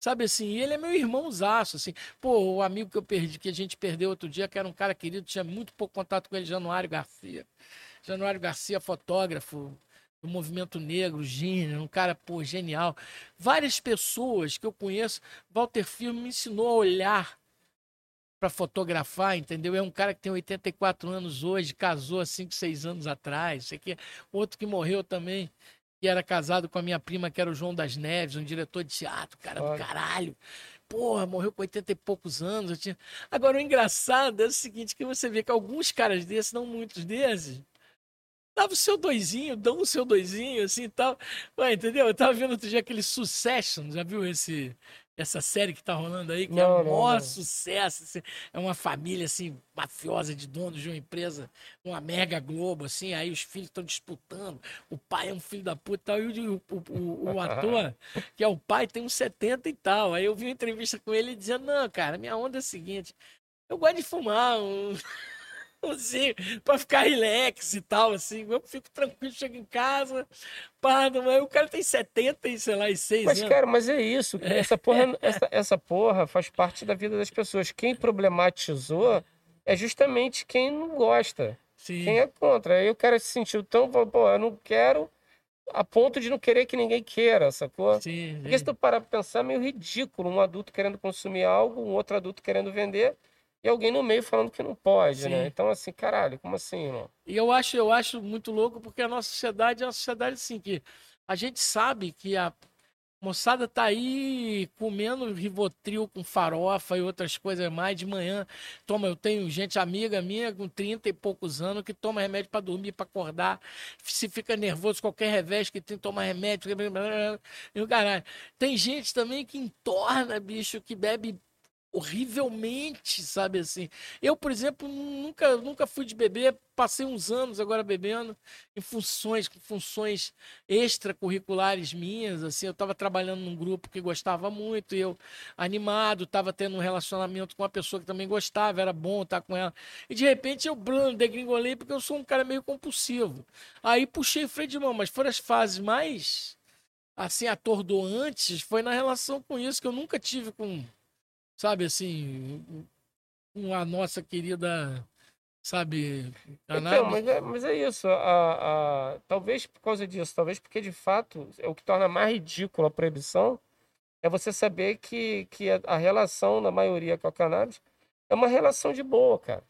S2: Sabe assim, ele é meu irmãozaço, assim. Pô, o amigo que eu perdi, que a gente perdeu outro dia, que era um cara querido, tinha muito pouco contato com ele, Januário Garcia. Januário Garcia, fotógrafo do movimento negro, gênio, um cara, pô, genial. Várias pessoas que eu conheço, Walter Filme me ensinou a olhar para fotografar, entendeu? É um cara que tem 84 anos hoje, casou há 5, 6 anos atrás. Isso aqui, outro que morreu também, que era casado com a minha prima, que era o João das Neves, um diretor de teatro, cara Olha. do caralho. Porra, morreu com 80 e poucos anos. Tinha... Agora, o engraçado é o seguinte, que você vê que alguns caras desses, não muitos desses, dava o seu doisinho, dão o seu doisinho, assim e tal. Ué, entendeu? Eu tava vendo outro dia aquele Succession, já viu esse essa série que tá rolando aí, que não, é um maior não. sucesso. Assim, é uma família, assim, mafiosa de donos de uma empresa, uma mega Globo, assim, aí os filhos estão disputando. O pai é um filho da puta e tal, e o, o, o, o ator, que é o pai, tem uns 70 e tal. Aí eu vi uma entrevista com ele dizendo, não, cara, minha onda é a seguinte, eu gosto de fumar um assim, pra ficar relax e tal, assim. Eu fico tranquilo, chego em casa, pá, mas o cara tem 70 e, sei lá, e 6
S1: Mas, cara, mas é isso. É. Essa, porra, essa, essa porra faz parte da vida das pessoas. Quem problematizou é justamente quem não gosta. Sim. Quem é contra. Aí o cara se sentiu tão, pô, eu não quero a ponto de não querer que ninguém queira, sacou?
S2: Sim,
S1: Porque se tu parar pra pensar, é meio ridículo um adulto querendo consumir algo, um outro adulto querendo vender, e alguém no meio falando que não pode, né? Sim. né? Então, assim, caralho, como assim, irmão?
S2: E eu acho, eu acho muito louco porque a nossa sociedade é uma sociedade assim, que a gente sabe que a moçada tá aí comendo rivotril com farofa e outras coisas mais de manhã. Toma, eu tenho gente amiga minha com 30 e poucos anos que toma remédio para dormir, para acordar. Se fica nervoso, qualquer revés que tem, toma remédio. E o caralho. Tem gente também que entorna, bicho, que bebe horrivelmente, sabe assim. Eu, por exemplo, nunca, nunca fui de beber, passei uns anos agora bebendo em funções, funções extracurriculares minhas, assim, eu estava trabalhando num grupo que gostava muito, eu animado, estava tendo um relacionamento com uma pessoa que também gostava, era bom estar com ela. E de repente eu brando, degringolei porque eu sou um cara meio compulsivo. Aí puxei freio de mão, mas foram as fases mais assim, atordoantes foi na relação com isso, que eu nunca tive com, sabe, assim, com a nossa querida, sabe,
S1: Então,
S2: cannabis.
S1: mas é, mas é isso. A, a- talvez por causa disso, talvez porque de fato é o que torna mais ridículo a proibição é você saber que, que a, a relação, na maioria, com a cannabis é uma relação de boa, cara.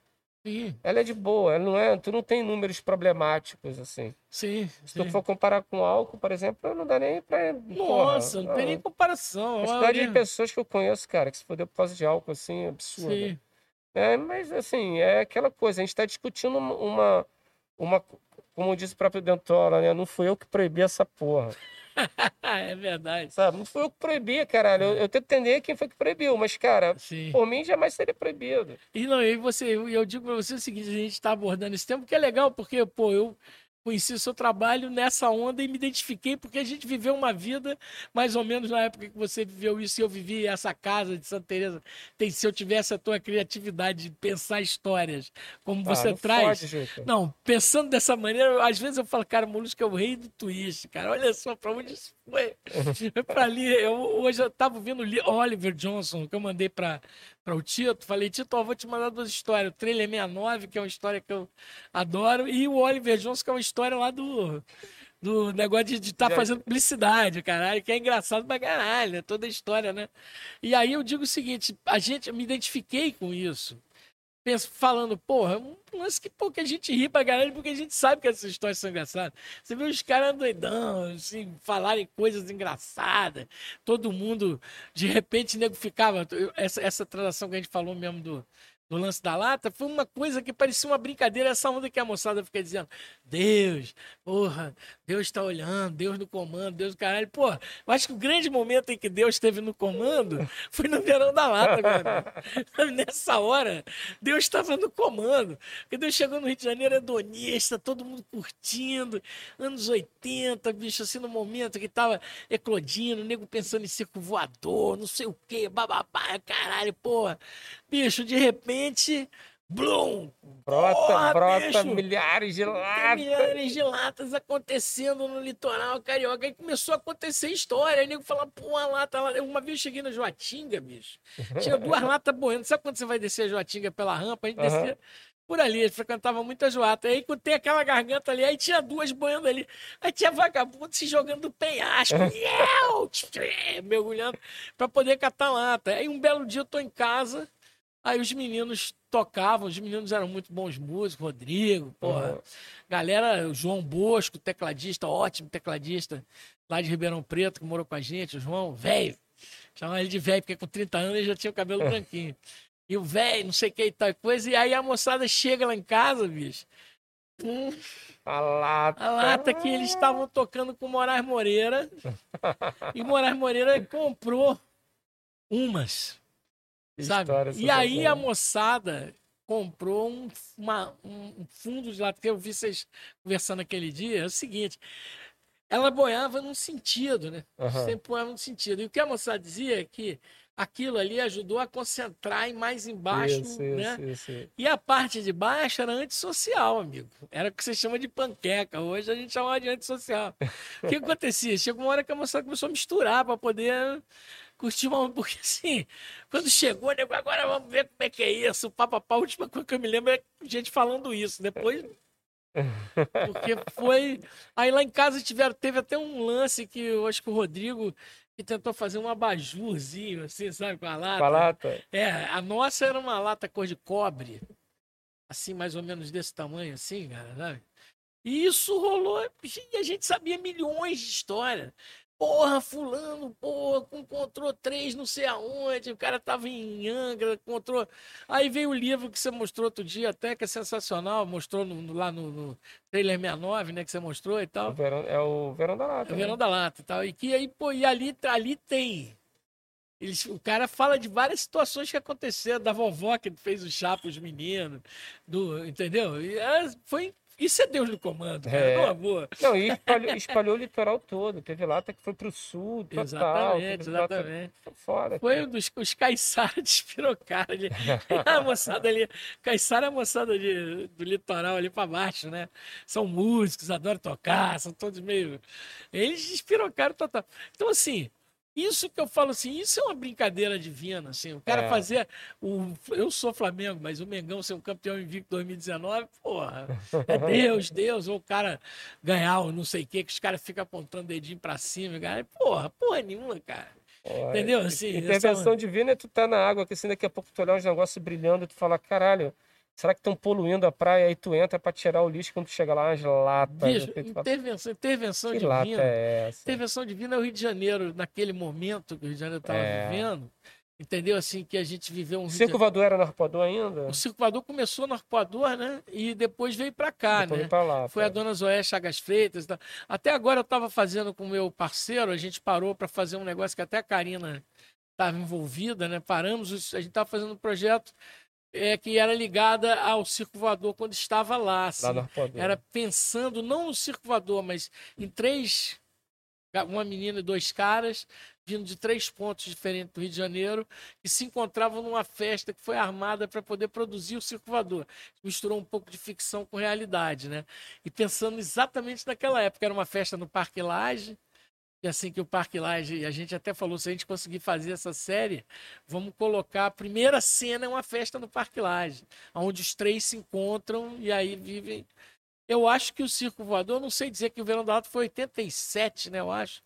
S2: Sim,
S1: Ela é de boa, ela não é, tu não tem números problemáticos assim.
S2: sim,
S1: Se tu
S2: sim.
S1: for comparar com álcool, por exemplo, não dá nem pra.
S2: Nossa, não tem nem comparação.
S1: A
S2: Olha,
S1: quantidade de pessoas que eu conheço, cara, que se fodeu por causa de álcool, assim, absurda.
S2: Sim,
S1: É, mas assim, é aquela coisa, a gente está discutindo uma, uma, uma- como disse o próprio Dentola, né? Não fui eu que proibi essa porra,
S2: é verdade.
S1: sabe? Não fui eu que proibi, caralho. Eu, eu tento entender quem foi que proibiu, mas, cara,
S2: Sim.
S1: por mim jamais seria proibido.
S2: E não, e você, eu, eu digo pra você o seguinte, a gente está abordando esse tempo que é legal, porque, pô, eu conheci o seu trabalho nessa onda e me identifiquei, porque a gente viveu uma vida, mais ou menos na época que você viveu isso, e eu vivi essa casa de Santa Teresa. Tem, se eu tivesse a tua criatividade de pensar histórias, como você
S1: ah, não
S2: traz.
S1: Juca.
S2: Não, pensando dessa maneira, às vezes eu falo, cara, Molusco é o rei do twist, cara. Olha só pra onde isso foi. Pra ali. Eu, hoje eu tava ouvindo Oliver Johnson, que eu mandei pra, pra o Tito. Falei, Tito, ó, vou te mandar duas histórias. O Trailer 69, que é uma história que eu adoro, e o Oliver Johnson, que é uma história lá do. Do negócio de estar
S1: Já-
S2: fazendo publicidade, caralho, que é engraçado pra caralho, né? Toda a história, né? E aí eu digo o seguinte: a gente, eu me identifiquei com isso penso, falando, porra, um lance que, pô, que a gente ri pra caralho, porque a gente sabe que essas histórias são engraçadas. Você vê os caras doidão, assim, falarem coisas engraçadas, todo mundo, de repente, nego ficava. Essa, essa transação que a gente falou mesmo do, do lance da lata foi uma coisa que parecia uma brincadeira, essa onda que a moçada fica dizendo, Deus, porra, Deus tá olhando, Deus no comando, Deus do caralho. Pô, eu acho que o grande momento em que Deus esteve no comando foi no verão da lata, meu. Nessa hora, Deus estava no comando. Porque Deus chegou no Rio de Janeiro hedonista, todo mundo curtindo, anos 80, bicho, assim, no momento que tava eclodindo, nego pensando em circo voador, não sei o quê, bababá, caralho, porra. Bicho, de repente, blum!
S1: Brota,
S2: Porra,
S1: brota
S2: bicho!
S1: milhares de
S2: Tem
S1: latas.
S2: milhares de latas acontecendo no litoral carioca. Aí começou a acontecer história. Aí nego fala, pô, uma lata. lá. Uma vez eu cheguei na Joatinga, bicho. Tinha duas latas boiando. Sabe quando você vai descer a Joatinga pela rampa? A gente
S1: Aham.
S2: descia por ali, ele frequentava muita joata. Aí tem aquela garganta ali, aí tinha duas boiando ali. Aí tinha vagabundo se jogando do penhasco, mergulhando pra poder catar lata. Aí um belo dia eu tô em casa, aí os meninos tocavam, os meninos eram muito bons músicos, Rodrigo, porra.
S1: Uhum.
S2: Galera, o João Bosco, tecladista, ótimo tecladista, lá de Ribeirão Preto, que morou com a gente, o João, velho. Chamava ele de velho, porque com 30 anos ele já tinha o cabelo branquinho. E o velho, não sei o que e tal coisa. E aí a moçada chega lá em casa, bicho. com
S1: A lata.
S2: a lata que eles estavam tocando com o Moraes Moreira. E o Moraes Moreira comprou umas. Sabe? E aí a moçada comprou um, uma- um- fundo de lata, que eu vi vocês conversando aquele dia, é o seguinte, ela boiava num sentido, né?
S1: Aham.
S2: Sempre boiava num sentido. E o que a moçada dizia é que aquilo ali ajudou a concentrar em mais embaixo,
S1: Isso,
S2: né?
S1: isso, isso.
S2: E a parte de baixo era antissocial, amigo. Era o que você chama de panqueca. Hoje a gente chama de antissocial. O que acontecia? Chegou uma hora que a moçada começou a misturar para poder curtir uma. Porque assim, quando chegou, nego, agora vamos ver como é que é isso. Papapá, a última coisa que eu me lembro é gente falando isso. Depois. Porque foi. Aí lá em casa tiveram, teve até um lance que eu acho que o Rodrigo que tentou fazer um abajurzinho, assim, sabe, com a lata.
S1: Com a lata.
S2: É, a nossa era uma lata cor de cobre, assim, mais ou menos desse tamanho, assim, cara, sabe? E isso rolou, e a gente sabia milhões de histórias. Porra, fulano, porra, encontrou três não sei aonde, o cara tava em Angra, encontrou... Aí veio o livro que você mostrou outro dia até, que é sensacional, mostrou no- no- lá no, no trailer 69, né, que você mostrou e
S1: O
S2: tal.
S1: verão- é o verão da lata.
S2: É o
S1: né?
S2: Verão da Lata e tal. E que aí, pô, e ali, ali tem. Eles, o cara fala de várias situações que aconteceram, da vovó que fez o chá pros meninos, do, entendeu? E é, foi Isso é Deus no comando, cara,
S1: É.
S2: no amor.
S1: Não, e espalhou, espalhou o litoral todo. Teve lata que foi pro sul, total.
S2: Exatamente,
S1: lata-
S2: exatamente.
S1: Foi foda.
S2: Foi um dos os caiçaras despirocaram ali. A moçada ali. Caiçara é a moçada de- do litoral ali pra baixo, né? São músicos, adoram tocar, são todos meio. Eles despirocaram total. Então, assim. Isso que eu falo assim, isso é uma brincadeira divina, assim. O cara
S1: É.
S2: fazer o eu sou Flamengo, mas o Mengão ser um campeão invicto 2019, porra. É Deus, Deus, ou o cara ganhar o não sei o quê, que os caras ficam apontando o dedinho pra cima, cara. Porra, porra nenhuma, cara. Entendeu? Assim,
S1: Intervenção divina é tu tá na água, que assim daqui a pouco tu olhar uns negócios brilhando e tu falar, caralho, será que estão poluindo a praia? Aí tu entra pra tirar o lixo quando tu chega lá, umas latas.
S2: Bicho, intervenção, intervenção
S1: que
S2: divina.
S1: lata é essa?
S2: Intervenção divina é o Rio de Janeiro, naquele momento que o Rio de Janeiro estava
S1: É.
S2: vivendo. Entendeu? Assim, que a gente viveu um
S1: O circo voador era no arpoador ainda?
S2: O Circo Voador começou no Arpoador, né? E depois veio para cá,
S1: Depois
S2: né?
S1: pra lá.
S2: Foi a dona Zoé Chagas Freitas. e tal. Até agora eu estava fazendo com o meu parceiro, a gente parou para fazer um negócio que até a Karina estava envolvida, né? Paramos, os- a gente estava fazendo um projeto é, que era ligada ao Circo Voador quando estava lá. Assim.
S1: Lá.
S2: Era pensando não no circo voador, mas em três, uma menina e dois caras, vindo de três pontos diferentes do Rio de Janeiro, que se encontravam numa festa que foi armada para poder produzir o circo voador. Misturou um pouco de ficção com realidade, né? E pensando exatamente naquela época, era uma festa no Parque Lage, e assim que o Parque Lage, a gente até falou, se a gente conseguir fazer essa série, vamos colocar a primeira cena é uma festa no Parque Lage, onde os três se encontram e aí vivem. Eu acho que o Circo Voador, não sei dizer que o Verão da Alta foi 87, né? Eu acho.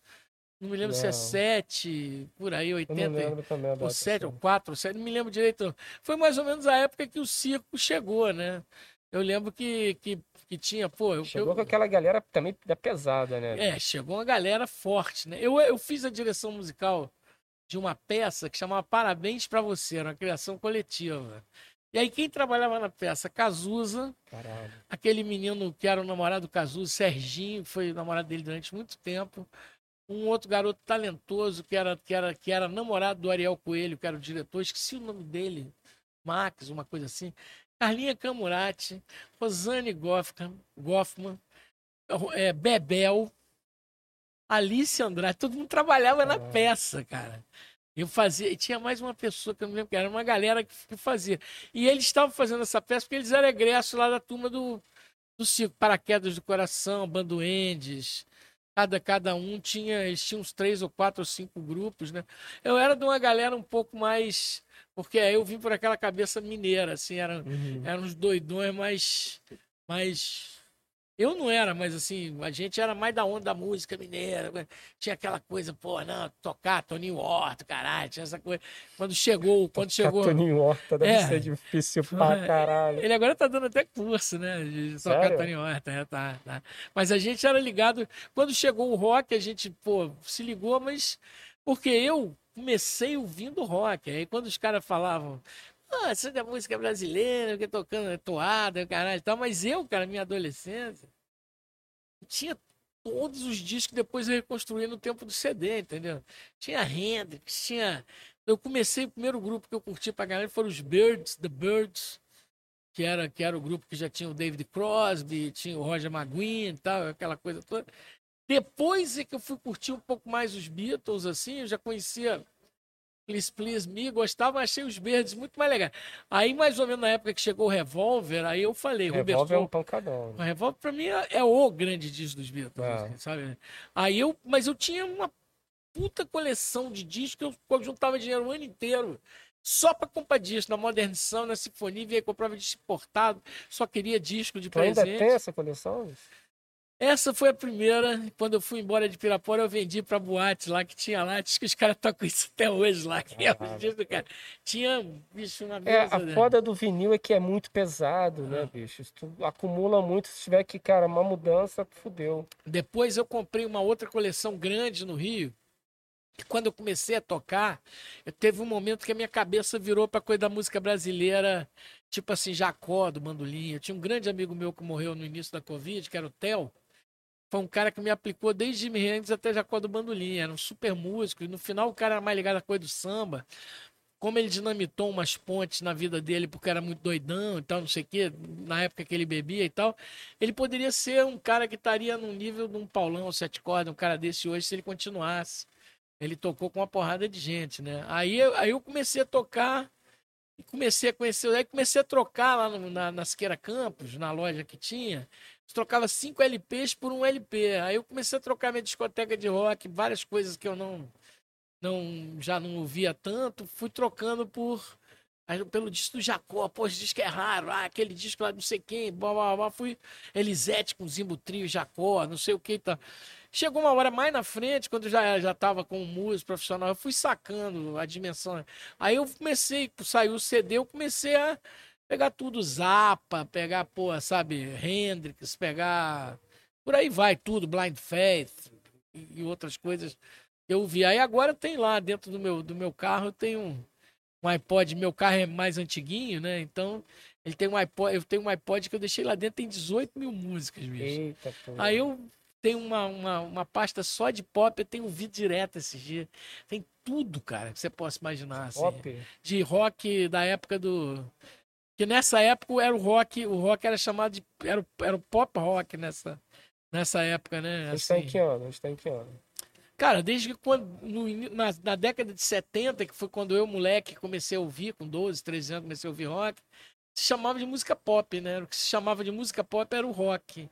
S2: Não me lembro se é
S1: Não.
S2: 7, por aí,
S1: Eu
S2: 80
S1: não lembro também.
S2: ou
S1: data,
S2: 7 ou
S1: assim.
S2: 4, ou 7, não me lembro direito. Foi mais ou menos a época que o circo chegou, né? Eu lembro que, que, que tinha, pô, eu,
S1: Chegou
S2: eu-
S1: com aquela galera também da pesada, né?
S2: é, chegou uma galera forte, né? Eu, eu fiz a direção musical de uma peça que chamava Parabéns pra Você, era uma criação coletiva. E aí quem trabalhava na peça? Cazuza,
S1: Caralho.
S2: aquele menino que era o namorado do Cazuza, Serginho, que foi o namorado dele durante muito tempo. Um outro garoto talentoso que era, que era, que era namorado do Ariel Coelho, que era o diretor, esqueci o nome dele, Max, uma coisa assim. Carlinha Camurati, Rosane Goffman, é, Bebel, Alice Andrade, todo mundo trabalhava na
S1: Caralho.
S2: peça, cara. Eu fazia, e tinha mais uma pessoa que eu não lembro que era, uma galera que, que fazia. E eles estavam fazendo essa peça porque eles eram egressos lá da turma do, do circo, Paraquedas do Coração, Banduendes. Cada, cada um tinha, eles tinham uns três ou quatro ou cinco grupos, né? Eu era de uma galera um pouco mais. Porque aí eu vim por aquela cabeça mineira, assim, era,
S1: Uhum.
S2: eram uns doidões mais. mais eu não era, mas assim, a gente era mais da onda da música mineira. Tinha aquela coisa, pô, não, tocar Toninho Horta, caralho, tinha essa coisa. Quando chegou, quando chegou.
S1: Toninho Horta deve
S2: É.
S1: ser difícil pra caralho.
S2: Ele agora tá dando até curso, né? De tocar
S1: Sério?
S2: Toninho Horta, é, tá, tá. Mas a gente era ligado. Quando chegou o rock, a gente, pô, se ligou, mas. Porque eu comecei ouvindo rock. Aí quando os caras falavam. Ah, isso é música brasileira, que tocando toada, caralho e tal. Mas eu, cara, minha adolescência, tinha todos os discos que depois eu reconstruí no tempo do CD, entendeu? Tinha Hendrix, tinha. Eu comecei, o primeiro grupo que eu curti pra galera foram os Birds, The Birds, que era, que era o grupo que já tinha o David Crosby, tinha o Roger McGuinn e tal, aquela coisa toda. Depois é que eu fui curtir um pouco mais os Beatles, assim, eu já conhecia Please Please Me, gostava, achei os Birds muito mais legais. Aí, mais ou menos na época que chegou o Revólver, aí eu falei,
S1: Revólver é
S2: Roberto,
S1: um pancadão.
S2: o Revolver pra mim é, é o grande disco dos Beatles,
S1: É.
S2: assim, sabe? Aí eu, mas eu tinha uma puta coleção de discos que eu, juntava dinheiro o ano inteiro. Só pra comprar disco, na Modernição, na Sinfonia, via comprava disco importado, só queria disco de
S1: Tu ainda
S2: presente.
S1: tem essa coleção?
S2: Essa foi a primeira. Quando eu fui embora de Pirapora, eu vendi pra boate lá que tinha lá. Diz que os caras tocam isso até hoje lá. Que é os do cara. Tinha, bicho, uma
S1: É,
S2: mesa.
S1: a
S2: né?
S1: foda do vinil é que é muito pesado,
S2: Ah.
S1: né, bicho? Se tu acumula muito, se tiver que, cara, uma mudança, fudeu.
S2: Depois eu comprei uma outra coleção grande no Rio. E quando eu comecei a tocar, eu teve um momento que a minha cabeça virou para coisa da música brasileira, tipo assim, Jacó do Bandolim. Eu tinha um grande amigo meu que morreu no início da Covid, que era o Theo. Foi um cara que me aplicou desde Jimi Hendrix até Jacó do Bandolim. Era um super músico. E no final o cara era mais ligado à coisa do samba. como ele dinamitou umas pontes na vida dele porque era muito doidão e tal, não sei o quê, na época que ele bebia e tal, ele poderia ser um cara que estaria no nível de um Paulão, sete cordas, um cara desse hoje, se ele continuasse. Ele tocou com uma porrada de gente, né? Aí, aí eu comecei a tocar e comecei a conhecer, aí comecei a trocar lá no- na, na Siqueira Campos, na loja que tinha, trocava cinco LPs por um LP. Aí eu comecei a trocar minha discoteca de rock, várias coisas que eu não não já não ouvia tanto, fui trocando por pelo disco do Jacó, pô, esse disco é raro, ah, aquele disco lá não sei quem, blá, blá, blá, fui Elisete com Zimbo Trio, Jacó, não sei o que tal. Chegou uma hora mais na frente, quando eu já já estava com o músico profissional, eu fui sacando a dimensão. Aí eu comecei, saiu o CD, eu comecei a pegar tudo, Zappa, pegar, pô, sabe, Hendrix, pegar por aí vai tudo, Blind Faith e outras coisas eu vi. Aí agora tem lá dentro do meu, do meu carro, eu tenho um, um iPod, meu carro é mais antiguinho, né? Então, ele tem um iPod, eu tenho um iPod que eu deixei lá dentro, tem 18 mil músicas, bicho.
S1: Eita.
S2: Aí eu tenho uma, uma, uma pasta só de pop, eu tenho ouvido direto esses dias. Tem tudo, cara, que você possa imaginar. Assim,
S1: Pop.
S2: De rock da época do. Que nessa época era o rock, o rock era chamado de. Era, o- era o pop rock nessa, nessa época, né?
S1: A gente tá em
S2: Assim.
S1: que ano? A gente tá em que ano?
S2: Cara, desde que quando, no na, na década de 70, que foi quando eu, moleque, comecei a ouvir, com 12, 13 anos, comecei a ouvir rock, se chamava de música pop, né? O que se chamava de música pop era o rock.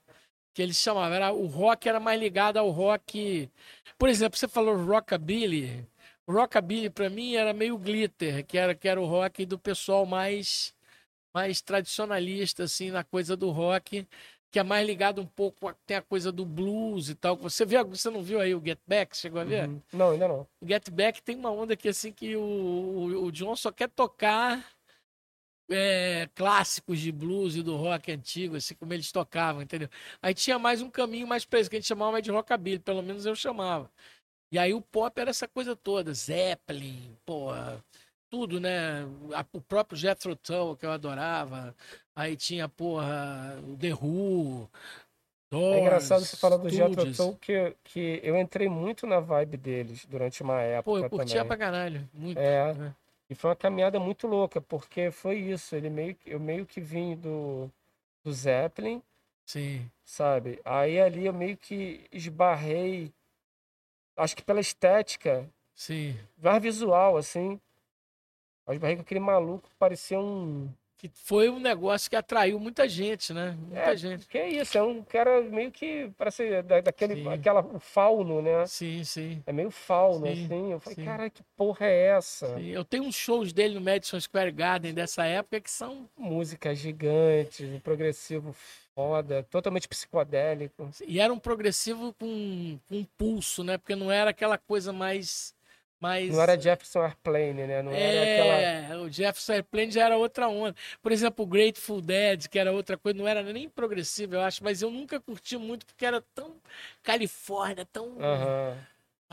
S2: Que eles chamavam. Era, o rock era mais ligado ao rock. Por exemplo, você falou rockabilly. Rockabilly, pra mim, era meio glitter, que era, que era o rock do pessoal mais, mais tradicionalista, assim, na coisa do rock que é mais ligado um pouco, tem a coisa do blues e tal. Você viu, você não viu aí o Get Back? Chegou a ver?
S1: Uhum. Não, ainda não.
S2: O Get Back tem uma onda que assim que o, o, o John só quer tocar é, clássicos de blues e do rock antigo, assim como eles tocavam, entendeu? Aí tinha mais um caminho mais preso, que a gente chamava de rockabilly, pelo menos eu chamava. E aí o pop era essa coisa toda, Zeppelin, porra, tudo, né? A- O próprio Jethro Tull, que eu adorava. Aí tinha, porra, o The Who, Doors,
S1: É engraçado você falar do Jethro. Tull que, que eu entrei muito na vibe deles durante uma época
S2: Pô, eu curtia
S1: também.
S2: pra caralho, muito.
S1: É,
S2: né?
S1: e foi uma caminhada muito louca, porque foi isso, ele meio, eu meio que vim do, do Zeppelin,
S2: Sim,
S1: sabe? Aí ali eu meio que esbarrei, acho que pela estética,
S2: sim.
S1: mais visual, assim, esbarrei com aquele maluco parecia um...
S2: Que foi um negócio que atraiu muita gente, né? Muita
S1: É,
S2: gente.
S1: que é isso, é um cara meio que parece da, daquele,
S2: Sim.
S1: aquela, o fauno, né?
S2: Sim, sim.
S1: É meio fauno,
S2: Sim,
S1: assim. Eu falei,
S2: sim.
S1: cara, que porra é essa?
S2: Sim, Eu tenho uns shows dele no Madison Square Garden dessa época que são.
S1: Música gigante, um progressivo foda, totalmente psicodélico.
S2: E era um progressivo com, com pulso, né? Porque não era aquela coisa mais. Mais
S1: Não era Jefferson Airplane, né? Não era aquela.
S2: É, o Jefferson Airplane já era outra onda. Por exemplo, o Grateful Dead, que era outra coisa, não era nem progressivo, eu acho, mas eu nunca curti muito porque era tão Califórnia, tão.
S1: Aham.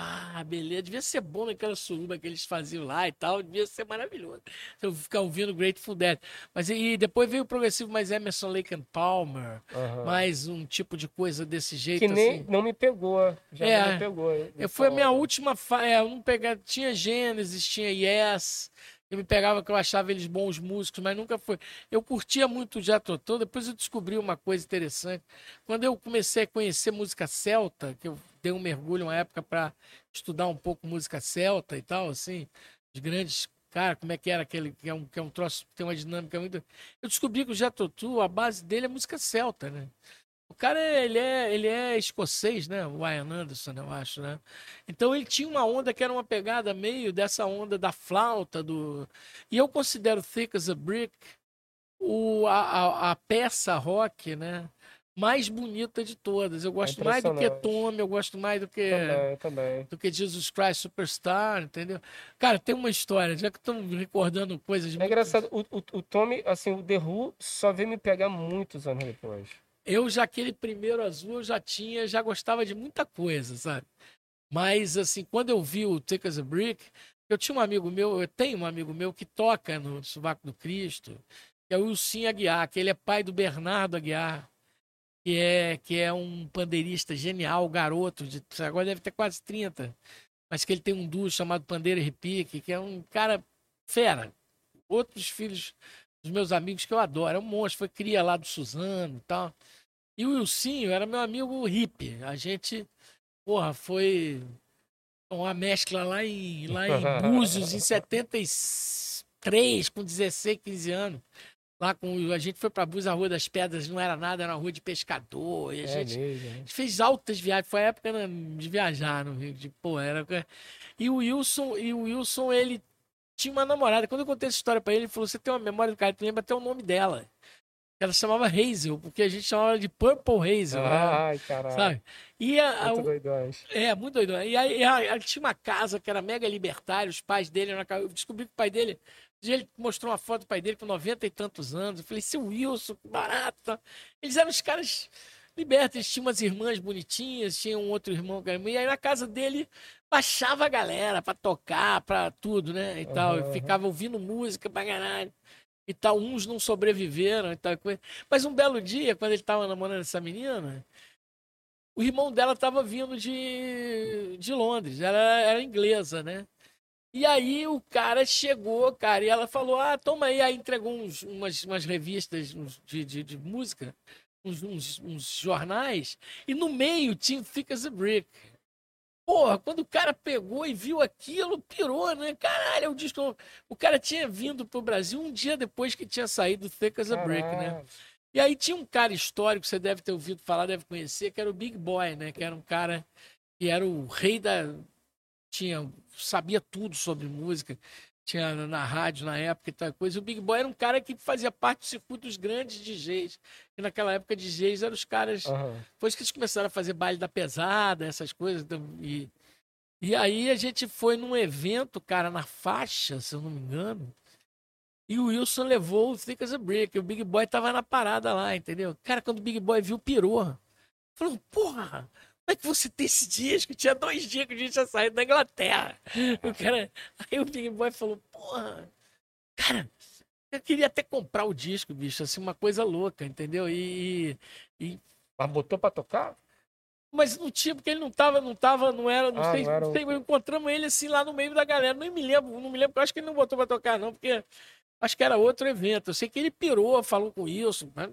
S2: Ah, beleza. Devia ser bom naquela suruba que eles faziam lá e tal. Devia ser maravilhoso. Eu ficar ouvindo Grateful Dead. Mas e depois veio o progressivo mais Emerson, Lake and Palmer.
S1: aham.
S2: Mais um tipo de coisa desse jeito
S1: Que nem
S2: assim.
S1: não me pegou. Já
S2: É.
S1: não me pegou.
S2: Eu, foi a minha última. Fa... É, eu não. Tinha Genesis, tinha Yes. Eu me pegava que eu achava eles bons músicos, mas nunca foi. Eu curtia muito o Tull, depois eu descobri uma coisa interessante. Quando eu comecei a conhecer música celta, que eu dei um mergulho uma época para estudar um pouco música celta e tal, assim, os grandes. Cara, como é que era aquele que é um, que é um troço tem uma dinâmica muito. Eu descobri que o Jethro Tull, a base dele é música celta, né? O cara, ele é, ele é escocês, né? O Ian Anderson, eu acho, né? Então ele tinha uma onda que era uma pegada meio dessa onda da flauta, do... E eu considero Thick as a Brick o, a, a, a peça rock, né? Mais bonita de todas. Eu gosto mais do que. Tommy, eu gosto mais do que
S1: Também, também.
S2: do que Jesus Christ Superstar, entendeu? Cara, tem uma história, já que estamos recordando coisas
S1: É
S2: muito-
S1: engraçado, o, o, o Tommy, assim, o The Who só veio me pegar muitos anos depois.
S2: Eu já aquele primeiro azul eu já tinha, já gostava de muita coisa, sabe? Mas assim, quando eu vi o Take as a Brick, eu tinha um amigo meu, eu tenho um amigo meu que toca no Sovaco do Cristo, que é o Wilson Aguiar, que ele é pai do Bernardo Aguiar, que é que é um pandeirista genial, garoto, de, agora deve ter quase 30, mas que ele tem um duo chamado Pandeiro e Repique, que é um cara fera. Outros filhos dos meus amigos que eu adoro. É um monstro, foi cria lá do Suzano e tal. E o Wilsinho era meu amigo hippie. A gente, porra, foi uma mescla lá em, lá em Búzios, em 73, com 16, 15 anos. Lá com a gente foi para Búzios, a Rua das Pedras não era nada, era uma rua de pescador. E a,
S1: É
S2: gente,
S1: mesmo.
S2: a gente fez altas viagens, foi a época né, de viajar no Rio, de, pô, era... E o Wilson, e o Wilson, ele tinha uma namorada. Quando eu contei essa história para ele, ele falou: "Você tem uma memória do cara, tu lembra até o nome dela?" Ela chamava Hazel, porque a gente chamava ela de Purple Hazel, né?
S1: Ai, caralho.
S2: sabe? E a,
S1: Muito doidões.
S2: é, muito doido. E aí, a- a- tinha uma casa que era mega libertária, os pais dele, eu descobri que o pai dele, ele mostrou uma foto do pai dele com 90 e tantos anos. Eu falei, seu Wilson, que barato. tá?" Eles eram os caras libertos, eles tinham umas irmãs bonitinhas, tinha um outro irmão. E aí na casa dele baixava a galera pra tocar, pra tudo, né? E tal.
S1: Aham,
S2: E ficava ouvindo música pra caralho. E tal, uns não sobreviveram e tal. coisa. Mas um belo dia, quando ele tava namorando essa menina, o irmão dela estava vindo de, de Londres, ela era inglesa, né? E aí o cara chegou, cara, e ela falou: Ah, toma aí. Aí entregou uns, umas, umas revistas de, de, de música, uns, uns, uns jornais, e no meio tinha Thick as a Brick. Porra, quando o cara pegou e viu aquilo, pirou, né? Caralho, é o disco. O cara tinha vindo pro Brasil um dia depois que tinha saído Thick as a Brick, né? E aí tinha um cara histórico, você deve ter ouvido falar, deve conhecer, que era o Big Boy, né? Que era um cara que era o rei da. Tinha, sabia tudo sobre música, tinha na rádio na época e tal coisa. O Big Boy era um cara que fazia parte do circuito dos grandes DJs. E naquela época, DJs eram os caras.
S1: Aham.
S2: Depois que eles começaram a fazer baile da pesada, essas coisas. E, e aí a gente foi num evento, cara, na faixa, se eu não me engano. E o Wilson levou o Thick as a Brick. E o Big Boy tava na parada lá, entendeu? Cara, quando o Big Boy viu, pirou. Falou, porra, é que você tem esse disco? Tinha dois dias que a gente tinha saído da Inglaterra. O cara... Aí o Big Boy falou, porra, cara, eu queria até comprar o disco, bicho, assim, uma coisa louca, entendeu? E, e,
S1: Mas botou pra tocar?
S2: mas não tinha, porque ele não tava, não tava, não era, não
S1: Ah,
S2: sei,
S1: não era
S2: sei, encontramos ele assim lá no meio da galera, nem me lembro, não me lembro, eu acho que ele não botou pra tocar não, porque acho que era outro evento, eu sei que ele pirou, falou com o Wilson, mas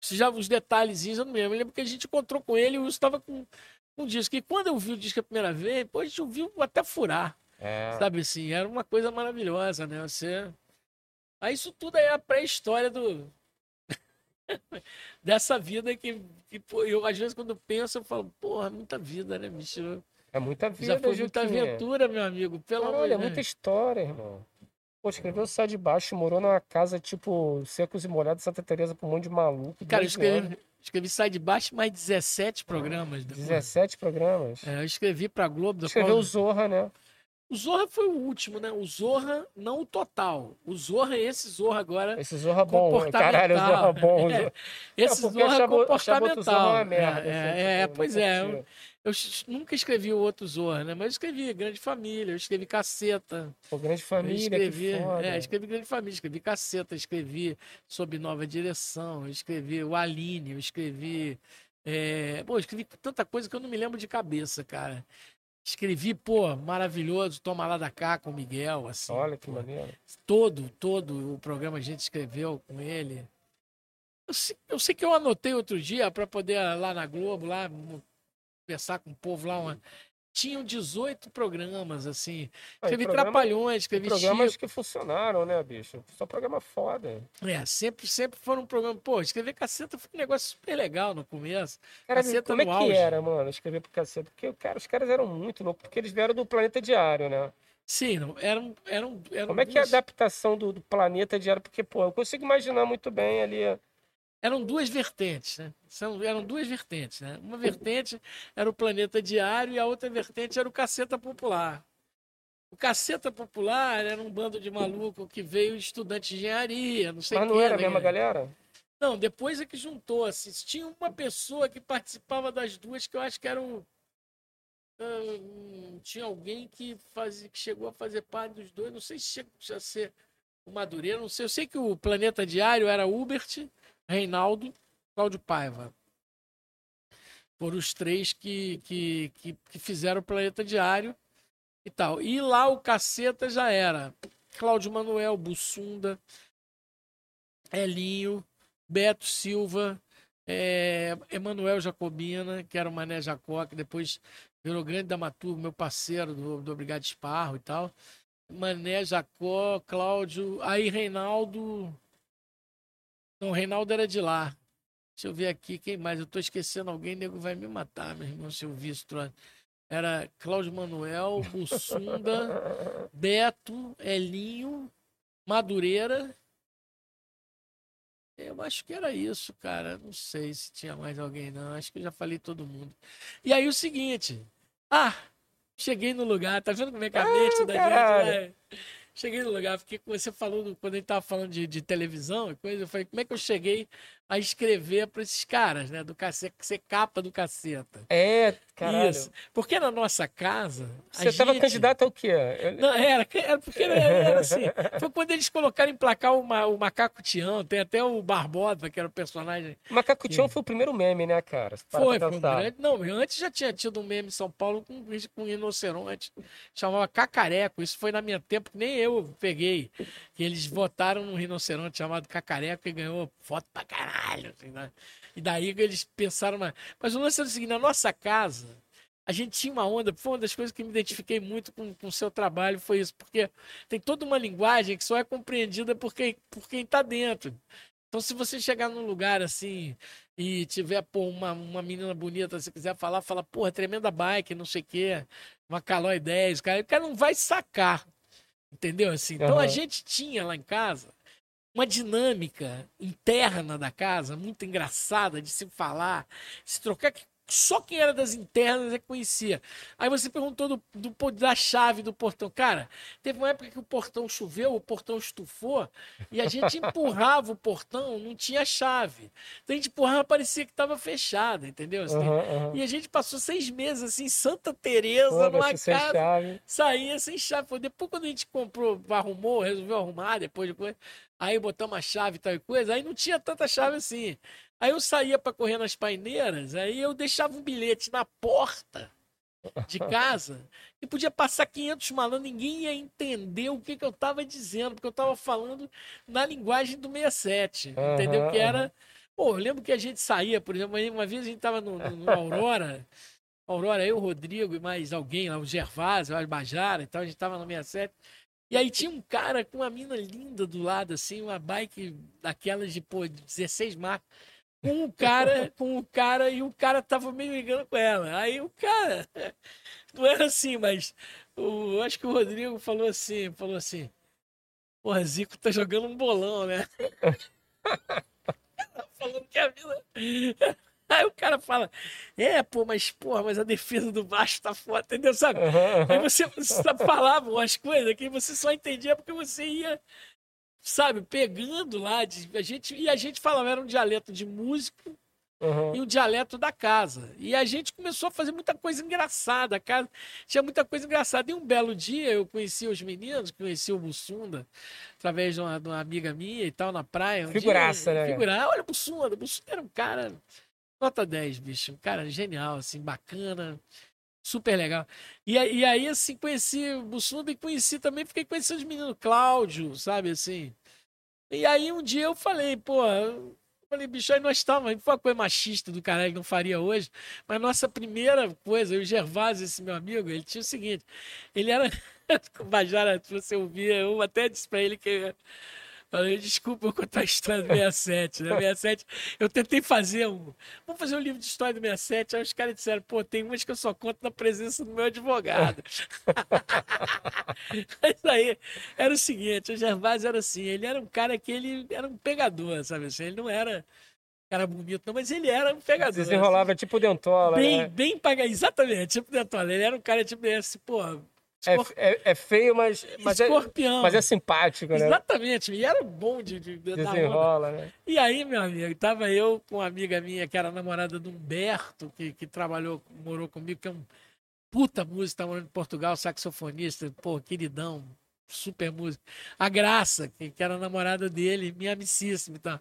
S2: já os detalhezinhos eu não me lembro, eu lembro que a gente encontrou com ele e o Wilson tava com um disco, e quando eu vi o disco a primeira vez, pô, a gente ouviu até furar,
S1: É.
S2: sabe assim, era uma coisa maravilhosa, né, você... Aí isso tudo aí é a pré-história do... Dessa vida que, que pô, eu às vezes quando penso, eu falo, porra, muita vida, né, bicho?
S1: É muita vida,
S2: Já foi muita aventura, meu amigo. Pelo de
S1: é muita história, irmão. Pô, escreveu Sai de Baixo, morou numa casa tipo Secos e Molhados, Santa Teresa, com um monte de maluco.
S2: Cara, eu
S1: 12 anos,
S2: escrevi, escrevi Sai de Baixo mais 17 programas. depois.
S1: 17 programas.
S2: É, eu escrevi pra Globo.
S1: Escreveu
S2: qual-
S1: o Zorra, né?
S2: O Zorra foi o último, né? O Zorra, não o total. O Zorra, esse Zorra agora.
S1: Esse Zorra bom. né? Caralho, o Zorra bom.
S2: É, Esse
S1: porque
S2: Zorra comportamental.
S1: Zorra é uma merda.
S2: É,
S1: assim,
S2: é,
S1: tipo,
S2: pois é. Eu, nunca escrevi o outro Zorra, né? Mas eu escrevi Grande Família, eu escrevi Caceta.
S1: Pô, grande
S2: Eu
S1: família,
S2: escrevi, é, escrevi Grande Família, escrevi Caceta, escrevi Sob Nova Direção, escrevi o Aline, eu escrevi. É... Pô, eu escrevi tanta coisa que eu não me lembro de cabeça, cara. Escrevi, pô, maravilhoso, Toma lá da cá com o Miguel, assim.
S1: Olha que
S2: pô.
S1: maneiro.
S2: Todo, todo o programa a gente escreveu com ele. Eu sei, eu sei que eu anotei outro dia para poder lá na Globo, lá, conversar com o povo lá. Uma... Tinham 18 programas, assim.
S1: Ah, e
S2: Escrevi
S1: programa-
S2: Trapalhões,
S1: e
S2: escrevi
S1: programas
S2: Chico.
S1: que funcionaram, né, bicho? Só programa foda.
S2: É, sempre, sempre foram um programa. Pô, escrever caceta foi um negócio super legal no começo.
S1: Cara,
S2: Caceta
S1: como é
S2: no
S1: que
S2: auge.
S1: era, mano, escrever pro cacete? Porque cara, os caras eram muito loucos, porque eles vieram do Planeta Diário, né?
S2: Sim, não, eram, eram, eram,
S1: Como é que é a adaptação do, do Planeta Diário? Porque, pô, eu consigo imaginar muito bem ali.
S2: Eram duas vertentes, né? São, eram duas vertentes, né? Uma vertente era o Planeta Diário e a outra vertente era o Caceta Popular. O Caceta Popular era um bando de maluco que veio estudante de engenharia, não sei
S1: Mas não era a
S2: né?
S1: mesma galera?
S2: Não, depois é que juntou. Assim, tinha uma pessoa que participava das duas que eu acho que era o. ah, hum, tinha alguém que, fazia, que chegou a fazer parte dos dois. Não sei se chegou a ser o Madureira, não sei. Eu sei que o Planeta Diário era Hubert, Reinaldo, Cláudio Paiva. Foram os três que, que, que, que fizeram o Planeta Diário e tal. E lá o caceta já era Cláudio Manuel, Bussunda, Elinho, Beto Silva, é, Emanuel Jacobina, que era o Mané Jacó, que depois virou grande dramaturgo, meu parceiro do, do Obrigado Esparro e tal. Mané Jacó, Cláudio, aí Reinaldo. Não, Reinaldo era de lá. Deixa eu ver aqui quem mais. Eu tô esquecendo alguém, nego vai me matar, meu irmão, se eu vi. Era Cláudio Manuel, Bussunda, Beto, Elinho, Madureira eu acho que era isso, cara. Não sei se tinha mais alguém, não. Acho que eu já falei todo mundo. E aí o seguinte. Ah, cheguei no lugar. Tá vendo como é que a mente da gente. Cheguei no lugar, porque você falou, quando a gente tava falando de, de televisão e coisa, eu falei, como é que eu cheguei a escrever para esses caras, né? Do cacete, ser capa do caceta.
S1: É, caralho. Isso.
S2: Porque na nossa casa.
S1: Você estava gente... candidato ao quê?
S2: Eu... Não, era, era porque era, era, assim. Foi quando eles colocaram em placar o, o Macaco Tião, tem até o Barbosa, que era o personagem.
S1: O Macaco Tião foi o primeiro meme, né, cara?
S2: Foi, foi um grande. Não, antes já tinha tido um meme em São Paulo com, com um rinoceronte, chamava Cacareco. Isso foi na minha tempo, que nem eu peguei. Que eles votaram num rinoceronte chamado Cacareco e ganhou foto pra caralho. Assim, né? E daí eles pensaram. Mas, mas o lance é o seguinte: na nossa casa, a gente tinha uma onda. Foi uma das coisas que me identifiquei muito com o seu trabalho, foi isso, porque tem toda uma linguagem que só é compreendida por quem por quem está dentro. Então, se você chegar num lugar assim e tiver pô, uma, uma menina bonita, se quiser falar, fala, porra, tremenda bike, não sei o quê, uma Calói 10, cara, o cara não vai sacar. Entendeu? Assim, então uhum. a gente tinha lá em casa uma dinâmica interna da casa muito engraçada de se falar, se trocar, que só quem era das internas é que conhecia. Aí você perguntou do, do, da chave do portão. Cara, teve uma época que o portão choveu, o portão estufou, e a gente empurrava o portão, não tinha chave. Então a gente empurrava, parecia que estava fechado, entendeu? Assim, uhum, uhum. E a gente passou seis meses assim, Santa Teresa, numa casa, chave. saía sem chave. Foi depois quando a gente comprou, arrumou, resolveu arrumar, depois, depois aí botamos a chave e tal coisa, aí não tinha tanta chave assim. Aí eu saía para correr nas paineiras, aí eu deixava um bilhete na porta de casa e podia passar 500 malandros, ninguém ia entender o que, que eu estava dizendo, porque eu estava falando na linguagem do 67, uhum, entendeu? Que era. Pô, eu lembro que a gente saía, por exemplo, uma vez a gente estava no, no, no Aurora, Aurora, eu, o Rodrigo e mais alguém lá, o Gervásio, o Albajara e tal, a gente estava no 67. E aí tinha um cara com uma mina linda do lado, assim, uma bike daquelas de, pô, 16 marcas com o cara, com o cara, e o cara tava meio ligando com ela. Aí o cara, não era assim, mas o, acho que o Rodrigo falou assim, falou assim, porra, Zico tá jogando um bolão, né? Falando que a vida. Aí o cara fala, é, pô, mas, porra, mas a defesa do baixo tá foda, entendeu? Sabe? Aí você, você falava umas coisas que você só entendia porque você ia sabe, pegando lá. De, a gente, e a gente falava, era um dialeto de músico uhum. e um dialeto da casa. E a gente começou a fazer muita coisa engraçada. A casa tinha muita coisa engraçada. E um belo dia eu conheci os meninos, conheci o Bussunda, através de uma, de uma amiga minha e tal, na praia. Um
S1: Figuraça,
S2: dia,
S1: né?
S2: Figuraça. Olha o Bussunda. O Bussunda era um cara. Nota 10, bicho. Cara genial, assim, bacana super legal. E, e aí, assim, conheci o Bussunda e conheci também, fiquei conhecendo os meninos Cláudio, sabe, assim. E aí um dia eu falei, pô, eu falei, bicho, aí nós estávamos, foi uma coisa machista do caralho não faria hoje, mas nossa primeira coisa, o Gervásio, esse meu amigo, ele tinha o seguinte, ele era, Bajara, você ouvia, eu até disse pra ele que Falei, desculpa eu contar a história do 67, né? 67, eu tentei fazer um. Vamos fazer um livro de história do 67. Aí os caras disseram, pô, tem umas que eu só conto na presença do meu advogado. Isso aí era o seguinte, o Gervásio era assim, ele era um cara que ele era um pegador, sabe assim? Ele não era cara bonito, não, mas ele era um pegador.
S1: Desenrolava assim, tipo dentola,
S2: bem,
S1: né?
S2: Bem paga, exatamente, tipo dentola. Ele era um cara tipo esse, pô,
S1: é, é, é, feio, mas, mas, é, mas é simpático, né?
S2: Exatamente. E era bom de, de, de
S1: Desenrola, né?
S2: E aí, meu amigo, tava eu com uma amiga minha que era namorada do Humberto, que, que trabalhou, morou comigo, que é um puta músico, tá morando em Portugal, saxofonista, pô, queridão, super músico. A Graça, que, que era namorada dele, minha amicíssima e tal.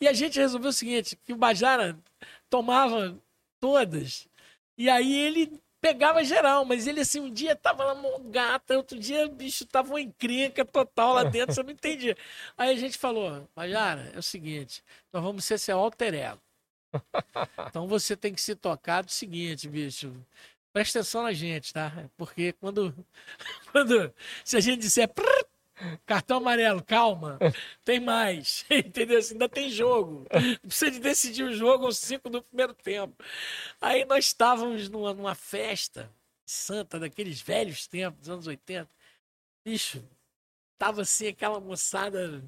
S2: E a gente resolveu o seguinte, que o Bajara tomava todas, e aí ele pegava geral, mas ele assim, um dia tava lá gata, outro dia o bicho tava uma encrenca total lá dentro, você não entendia. Aí a gente falou, Majara, é o seguinte, nós vamos ser seu alter ego. Então você tem que se tocar do seguinte, bicho. Presta atenção na gente, tá? Porque quando, quando se a gente disser cartão amarelo, calma, tem mais, entendeu? Assim, ainda tem jogo. Não precisa de decidir o jogo aos cinco do primeiro tempo. Aí nós estávamos numa, numa festa santa daqueles velhos tempos, dos anos 80. Bicho, tava assim aquela moçada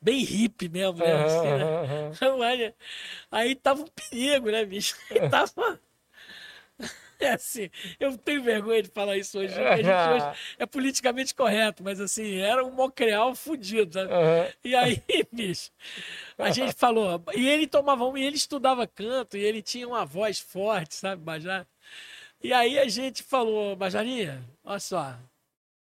S2: bem hippie mesmo, né? Assim, né? aí tava um perigo, né, bicho? Aí tava. É assim, eu tenho vergonha de falar isso hoje. A gente hoje é politicamente correto, mas assim, era um mocreal fudido, sabe?
S1: Aham.
S2: E aí, bicho, a gente falou. E ele tomava um, e ele estudava canto, e ele tinha uma voz forte, sabe, Bajar? E aí a gente falou, Bajarinha, olha só,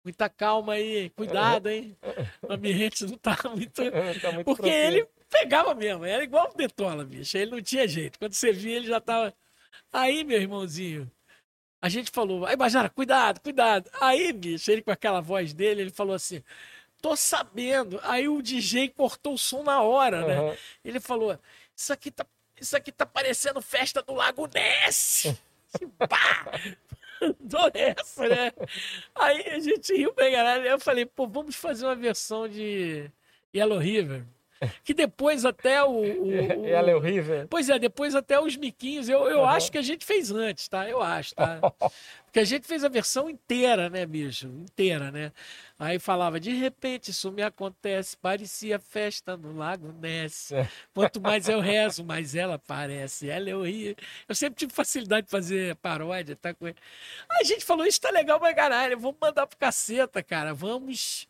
S2: muita calma aí, cuidado, hein? O ambiente não tá muito.
S1: Tá muito
S2: Porque
S1: propício.
S2: ele pegava mesmo, era igual o Detola, bicho. Ele não tinha jeito. Quando você via, ele já tava. Aí, meu irmãozinho, a gente falou, aí, Bajara, cuidado, cuidado. Aí, bicho, ele com aquela voz dele, ele falou assim: tô sabendo. Aí o DJ cortou o som na hora, né?
S1: Aham.
S2: Ele falou: Isso aqui tá, isso aqui tá parecendo festa do Lago Ness. Assim, Pá! Dou essa, né? Aí a gente riu bem, caralho. Eu falei, pô, vamos fazer uma versão de Yellow River. Que depois até o. o- o-
S1: Ela é horrível.
S2: Pois é, depois até os miquinhos, eu, eu
S1: Aham.
S2: acho que a gente fez antes, tá? Eu acho, tá? Porque a gente fez a versão inteira, né, bicho? Inteira, né? Aí falava, de repente isso me acontece, parecia festa no Lago Ness.
S1: É.
S2: Quanto mais eu rezo, mais ela parece. Ela é horrível. Eu sempre tive facilidade de fazer paródia, tá? com a gente falou, isso tá legal pra caralho, vamos mandar pro caceta, cara. Vamos.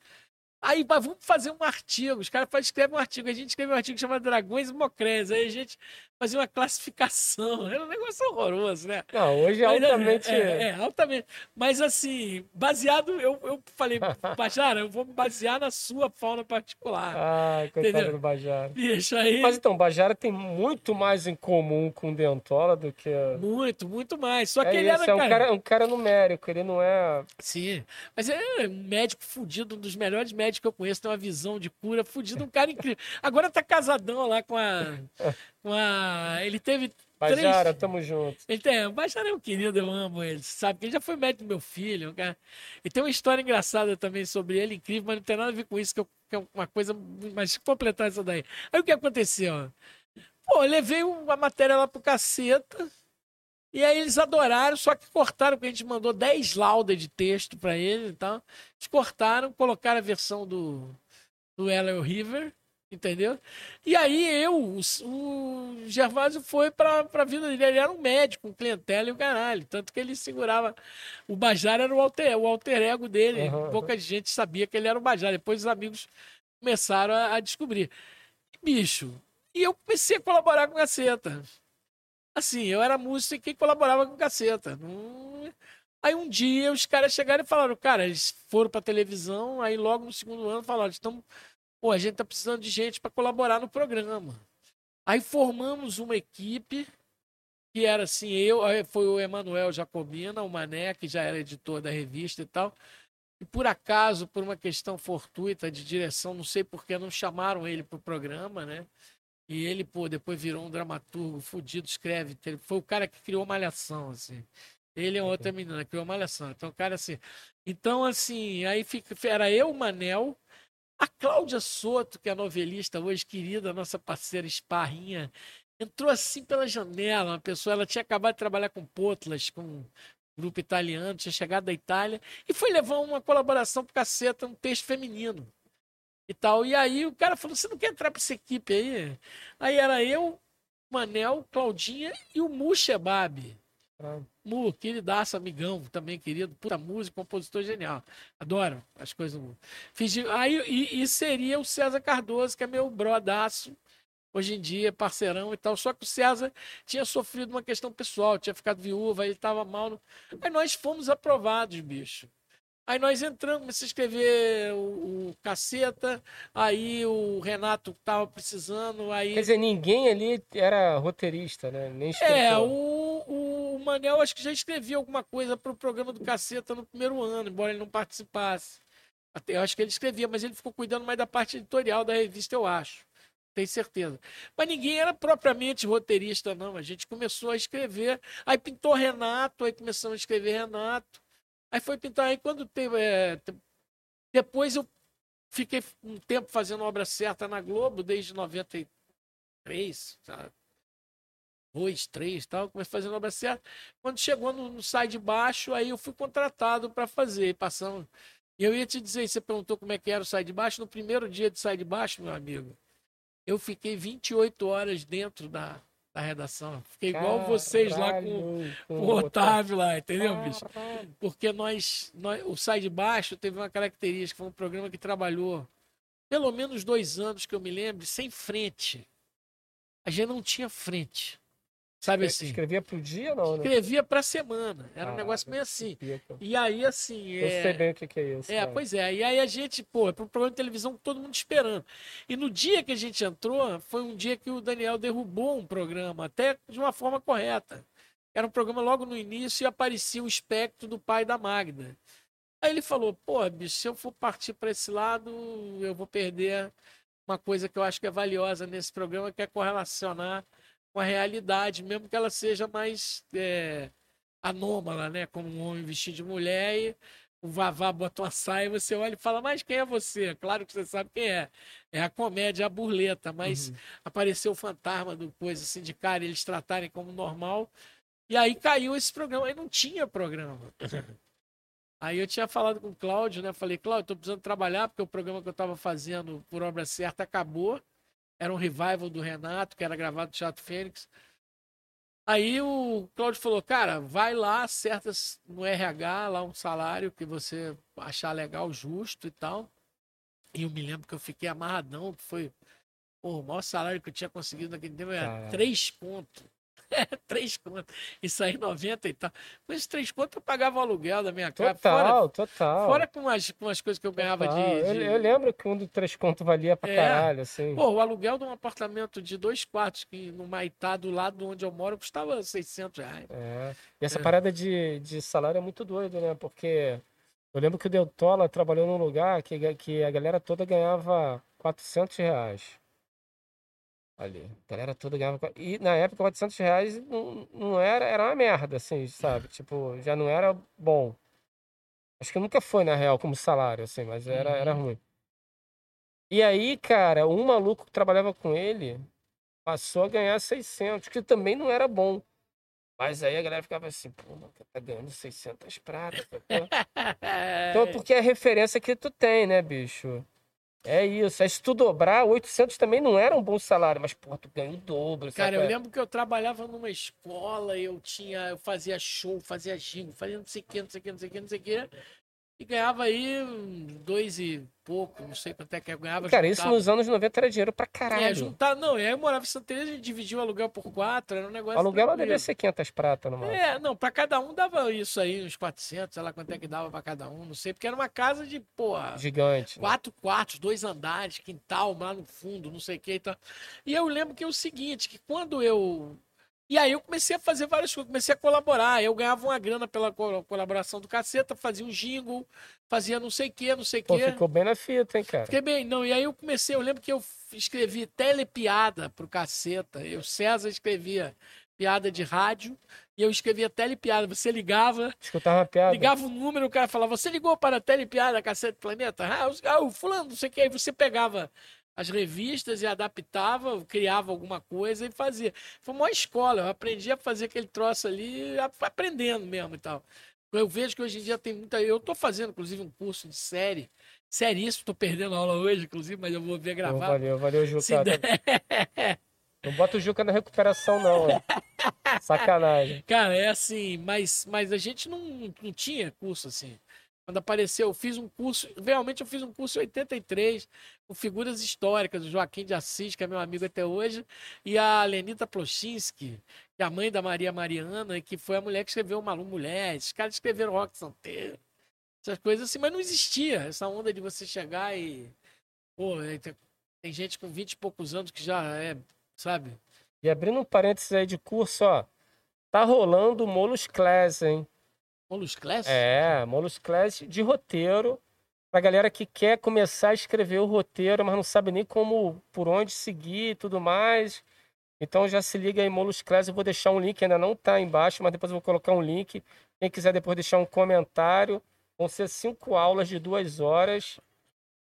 S2: Aí, vamos fazer um artigo. Os caras escrevem um artigo. A gente escreve um artigo chamado Dragões e Mocrés. Aí a gente fazia uma classificação. Era um negócio horroroso, né?
S1: Não, hoje é
S2: Mas,
S1: altamente.
S2: É, é, altamente. Mas assim, baseado, eu, eu falei, Bajara, eu vou me basear na sua fauna particular.
S1: Ai, coitado
S2: Entendeu?
S1: do Bajara.
S2: Bicho, aí.
S1: Mas então, Bajara tem muito mais em comum com o Dentola do que.
S2: Muito, muito mais. Só que
S1: É
S2: ele
S1: isso,
S2: era,
S1: é um
S2: cara,
S1: cara, um cara numérico, ele não é.
S2: Sim, mas é um médico fudido, um dos melhores médicos que eu conheço, tem uma visão de cura fudido, um cara incrível. Agora tá casadão lá com a. Ele teve.
S1: Bajara,
S2: três...
S1: tamo junto.
S2: Ele tem, o Bajara é um querido, eu amo ele, sabe? Que ele já foi médico do meu filho, cara. E tem uma história engraçada também sobre ele, incrível, mas não tem nada a ver com isso, que, eu, que é uma coisa. Mas completar isso daí. Aí o que aconteceu? Pô, eu levei uma matéria lá pro caceta. E aí eles adoraram, só que cortaram, porque a gente mandou 10 laudas de texto para eles e tal. Eles cortaram, colocaram a versão do, do Ellen River, entendeu? E aí eu, o, o Gervásio foi para a vida dele. Ele era um médico, um clientela e o caralho. Tanto que ele segurava. O Bajar era o alter, o alter ego dele.
S1: Aham,
S2: Pouca gente sabia que ele era o Bajar. Depois os amigos começaram a, a descobrir. Bicho, e eu comecei a colaborar com o Caceta. Assim, eu era músico e colaborava com o Caceta. Não- Aí um dia os caras chegaram e falaram, cara, eles foram pra televisão, aí logo no segundo ano falaram, estamos, pô, a gente tá precisando de gente para colaborar no programa. Aí formamos uma equipe que era assim, eu, foi o Emanuel Jacobina, o Mané, que já era editor da revista e tal. E por acaso, por uma questão fortuita de direção, não sei por que não chamaram ele pro programa, né? E ele, pô, depois virou um dramaturgo fudido, escreve. Foi o cara que criou Malhação, assim. Ele é outra menina, criou Malhação. Então, o cara, assim. Então, assim, aí fica, era eu, o Manel, a Cláudia Soto, que é novelista hoje, querida, nossa parceira esparrinha, entrou assim pela janela. Uma pessoa, ela tinha acabado de trabalhar com Potlas, com um grupo italiano, tinha chegado da Itália, e foi levar uma colaboração pro caceta, um texto feminino e tal. E aí o cara falou: você não quer entrar pra essa equipe aí? Aí era eu, Manel, Claudinha e o Mu Shebab.
S1: Ah,
S2: Mu, queridaço, amigão, também querido, puta música, compositor genial. Adoro as coisas do. Fiz Aí, e, e seria o César Cardoso, que é meu brodaço, hoje em dia, parceirão e tal. Só que o César tinha sofrido uma questão pessoal, tinha ficado viúva, ele estava mal. No... Aí nós fomos aprovados, bicho. Aí nós entramos, comecei a escrever o, o Caceta, aí o Renato tava precisando, aí...
S1: Quer dizer, ninguém ali era roteirista, né? Nem
S2: É,
S1: escritor.
S2: o, o Manel acho que já escrevia alguma coisa para o programa do Caceta no primeiro ano, embora ele não participasse. Até, eu acho que ele escrevia, mas ele ficou cuidando mais da parte editorial da revista, eu acho. Tenho certeza. Mas ninguém era propriamente roteirista, não. A gente começou a escrever. Aí pintou Renato, aí começamos a escrever Renato. Aí foi pintar. Aí quando teve. É, depois eu fiquei um tempo fazendo obra certa na Globo, desde 93, sabe? Dois, três tal, comecei fazendo obra certa. Quando chegou no, no Sai de Baixo, aí eu fui contratado para fazer, passando. E eu ia te dizer, você perguntou como é que era o Sai de Baixo, no primeiro dia de Sai de Baixo, meu amigo, eu fiquei 28 horas dentro da, da redação. Fiquei igual Caralho, vocês lá com, com o Otávio lá, entendeu, bicho? Porque nós, nós, o Sai de Baixo teve uma característica, foi um programa que trabalhou pelo menos dois anos que eu me lembro, sem frente. A gente não tinha frente. Sabe assim?
S1: Escrevia pro dia não?
S2: Né? Escrevia pra semana. Era ah, um negócio meio assim. E aí, assim.
S1: Eu
S2: é...
S1: sei bem o que, que é isso.
S2: É, pois é. E aí a gente, pô, é pro programa de televisão todo mundo esperando. E no dia que a gente entrou, foi um dia que o Daniel derrubou um programa, até de uma forma correta. Era um programa logo no início e aparecia o espectro do pai da Magda. Aí ele falou: pô, bicho, se eu for partir para esse lado, eu vou perder uma coisa que eu acho que é valiosa nesse programa, que é correlacionar com a realidade, mesmo que ela seja mais é, anômala, né? Como um homem vestido de mulher e o Vavá bota uma saia e você olha e fala, mas quem é você? Claro que você sabe quem é. É a comédia, a burleta, mas uhum. apareceu o fantasma do coisa assim de cara, eles tratarem como normal. E aí caiu esse programa, aí não tinha programa. Aí eu tinha falado com o Cláudio, né? Falei, Cláudio, tô precisando trabalhar, porque o programa que eu estava fazendo por obra certa acabou. Era um revival do Renato, que era gravado no Teatro Fênix. Aí o Cláudio falou, cara, vai lá, acerta no RH lá um salário que você achar legal, justo e tal. E eu me lembro que eu fiquei amarradão, que foi pô, o maior salário que eu tinha conseguido naquele tempo era três pontos. três contas. Isso aí, 90 e tal. Com esses três contas, eu pagava o aluguel da minha casa.
S1: Total, fora, total.
S2: Fora com as, com as coisas que eu ganhava de, de...
S1: Eu, eu, lembro que um dos três contos valia pra é. caralho, assim.
S2: Pô, o aluguel de um apartamento de dois quartos, que no Maitá, do lado onde eu moro, custava 600 reais.
S1: É. E essa é. parada de, de salário é muito doido, né? Porque eu lembro que o Deltola trabalhou num lugar que, que a galera toda ganhava 400 reais ali. A galera toda ganhava. E na época, 400 reais não, não era, era uma merda, assim, sabe? Tipo, já não era bom. Acho que nunca foi, na real, como salário, assim, mas era, era uhum. ruim. E aí, cara, um maluco que trabalhava com ele passou a ganhar 600, que também não era bom. Mas aí a galera ficava assim, pô, tá ganhando 600 pratas. então, porque é a referência que tu tem, né, bicho? É isso. Aí se tu dobrar, 800 também não era um bom salário, mas, pô, tu ganha o dobro.
S2: Cara, eu lembro que eu trabalhava numa escola, eu tinha, eu fazia show, fazia gigo, fazia não sei o que, não sei o que, não sei o que, não sei o que. E ganhava aí dois e pouco, não sei quanto é que eu ganhava.
S1: Cara, juntava. isso nos anos 90 era dinheiro pra caralho. É,
S2: juntar, não, aí eu morava em Santa Teresa, a gente dividia o aluguel por quatro, era um negócio. O
S1: aluguel ela devia ser 500 prata no máximo.
S2: É, não, pra cada um dava isso aí, uns 400, sei lá quanto é que dava pra cada um, não sei, porque era uma casa de, porra.
S1: Gigante.
S2: Né? Quatro né? quartos, dois andares, quintal lá no fundo, não sei o que e tal. E eu lembro que é o seguinte, que quando eu e aí eu comecei a fazer várias coisas, comecei a colaborar. Eu ganhava uma grana pela colaboração do caceta, fazia um jingle, fazia não sei o que, não sei o que.
S1: Ficou bem na fita, hein, cara?
S2: Fiquei bem, não. E aí eu comecei, eu lembro que eu escrevi telepiada pro caceta. Eu, César, escrevia piada de rádio e eu escrevia telepiada. Você ligava.
S1: Escutava piada.
S2: Ligava o um número, o cara falava, você ligou para a telepiada, caceta planeta? Ah, ah, o fulano, não sei o que. Aí você pegava as revistas e adaptava, criava alguma coisa e fazia. Foi uma escola, eu aprendi a fazer aquele troço ali, aprendendo mesmo e tal. Eu vejo que hoje em dia tem muita. Eu estou fazendo, inclusive, um curso de série. Seríssimo, estou perdendo aula hoje, inclusive, mas eu vou ver gravar.
S1: Valeu, valeu, Juca. Não bota o Juca na recuperação, não. Sacanagem.
S2: Cara, é assim, mas, mas a gente não, não tinha curso assim. Quando apareceu, eu fiz um curso, realmente eu fiz um curso em 83, com figuras históricas, o Joaquim de Assis, que é meu amigo até hoje, e a Lenita Plochinski, que é a mãe da Maria Mariana, que foi a mulher que escreveu Malu Mulher. Esses caras escreveram Rock Santeiro, essas coisas assim, mas não existia essa onda de você chegar e. Pô, é, tem, tem gente com 20 e poucos anos que já é, sabe?
S1: E abrindo um parênteses aí de curso, ó. Tá rolando o Molus Class, hein?
S2: Molus Class?
S1: É, Molus Class de roteiro. Pra galera que quer começar a escrever o roteiro, mas não sabe nem como, por onde seguir e tudo mais. Então já se liga aí, Molus Class. Eu vou deixar um link, ainda não tá embaixo, mas depois eu vou colocar um link. Quem quiser depois deixar um comentário. Vão ser cinco aulas de duas horas.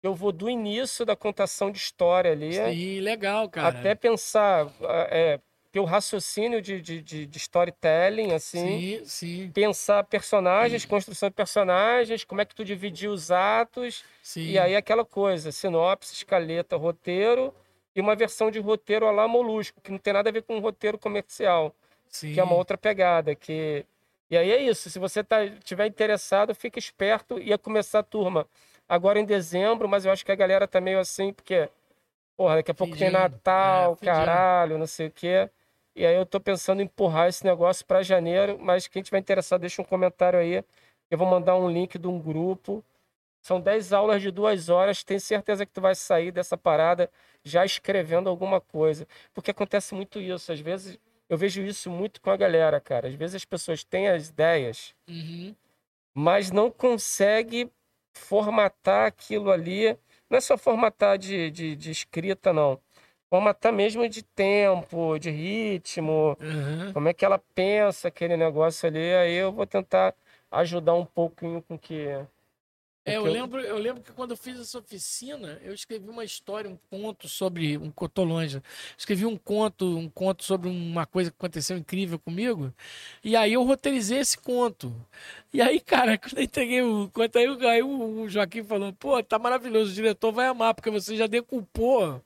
S1: Eu vou do início da contação de história ali.
S2: Sim, legal, cara.
S1: Até pensar, é, ter o raciocínio de, de, de, de storytelling, assim.
S2: Sim, sim.
S1: Pensar personagens, construção de personagens, como é que tu dividir os atos.
S2: Sim.
S1: E aí aquela coisa, sinopse, escaleta, roteiro e uma versão de roteiro a lá molusco, que não tem nada a ver com um roteiro comercial,
S2: sim.
S1: que é uma outra pegada, que e aí é isso, se você tá, tiver interessado, fica esperto, ia começar a turma agora em dezembro, mas eu acho que a galera tá meio assim, porque, porra, daqui a pouco tem
S2: Fingindo.
S1: Natal,
S2: É,
S1: caralho, não sei o quê. E aí eu tô pensando em empurrar esse negócio para janeiro, mas quem tiver interessado, deixa um comentário aí. Eu vou mandar um link de um grupo. São 10 aulas de duas horas. Tenho certeza que tu vai sair dessa parada já escrevendo alguma coisa. Porque acontece muito isso. Às vezes eu vejo isso muito com a galera, cara. Às vezes as pessoas têm as ideias,
S2: Uhum.
S1: mas não consegue formatar aquilo ali. Não é só formatar de, de, de escrita, não. Formatar mesmo de tempo, de ritmo,
S2: Uhum.
S1: como é que ela pensa aquele negócio ali. Aí eu vou tentar ajudar um pouquinho com que.
S2: É, eu
S1: que
S2: lembro, eu lembro que quando eu fiz essa oficina, eu escrevi uma história, um conto sobre um longe. Escrevi um conto, um conto sobre uma coisa que aconteceu incrível comigo. E aí eu roteirizei esse conto. E aí, cara, quando eu entreguei o conto, aí, o- aí o Joaquim falou: "Pô, tá maravilhoso, o diretor vai amar porque você já decupou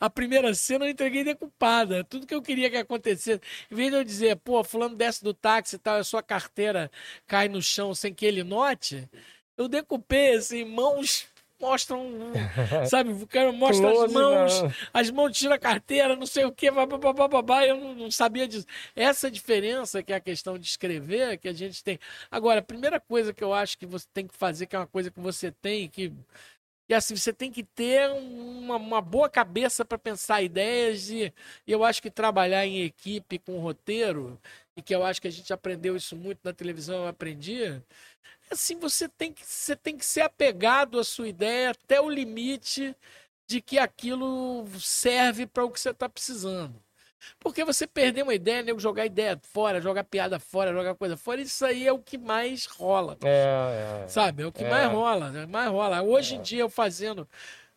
S2: a primeira cena, eu entreguei decupada. Tudo que eu queria que acontecesse, em vez de eu dizer, pô, fulano desce do táxi e tal, a sua carteira cai no chão sem que ele note, eu decupei assim, mãos mostram, sabe, o cara mostra as
S1: Close,
S2: mãos,
S1: não.
S2: as mãos tira a carteira, não sei o que, babá, eu não, não sabia disso. Essa diferença que é a questão de escrever, que a gente tem. Agora, a primeira coisa que eu acho que você tem que fazer, que é uma coisa que você tem, que que assim, você tem que ter uma, uma boa cabeça para pensar ideias e, e eu acho que trabalhar em equipe com roteiro, e que eu acho que a gente aprendeu isso muito na televisão, eu aprendi, assim, você tem que, você tem que ser apegado à sua ideia até o limite de que aquilo serve para o que você está precisando. Porque você perder uma ideia, nego jogar ideia fora, jogar piada fora, jogar coisa fora, isso aí é o que mais rola.
S1: É, é.
S2: Sabe? É o que
S1: É.
S2: mais rola, né? Mais rola. Hoje em dia, eu fazendo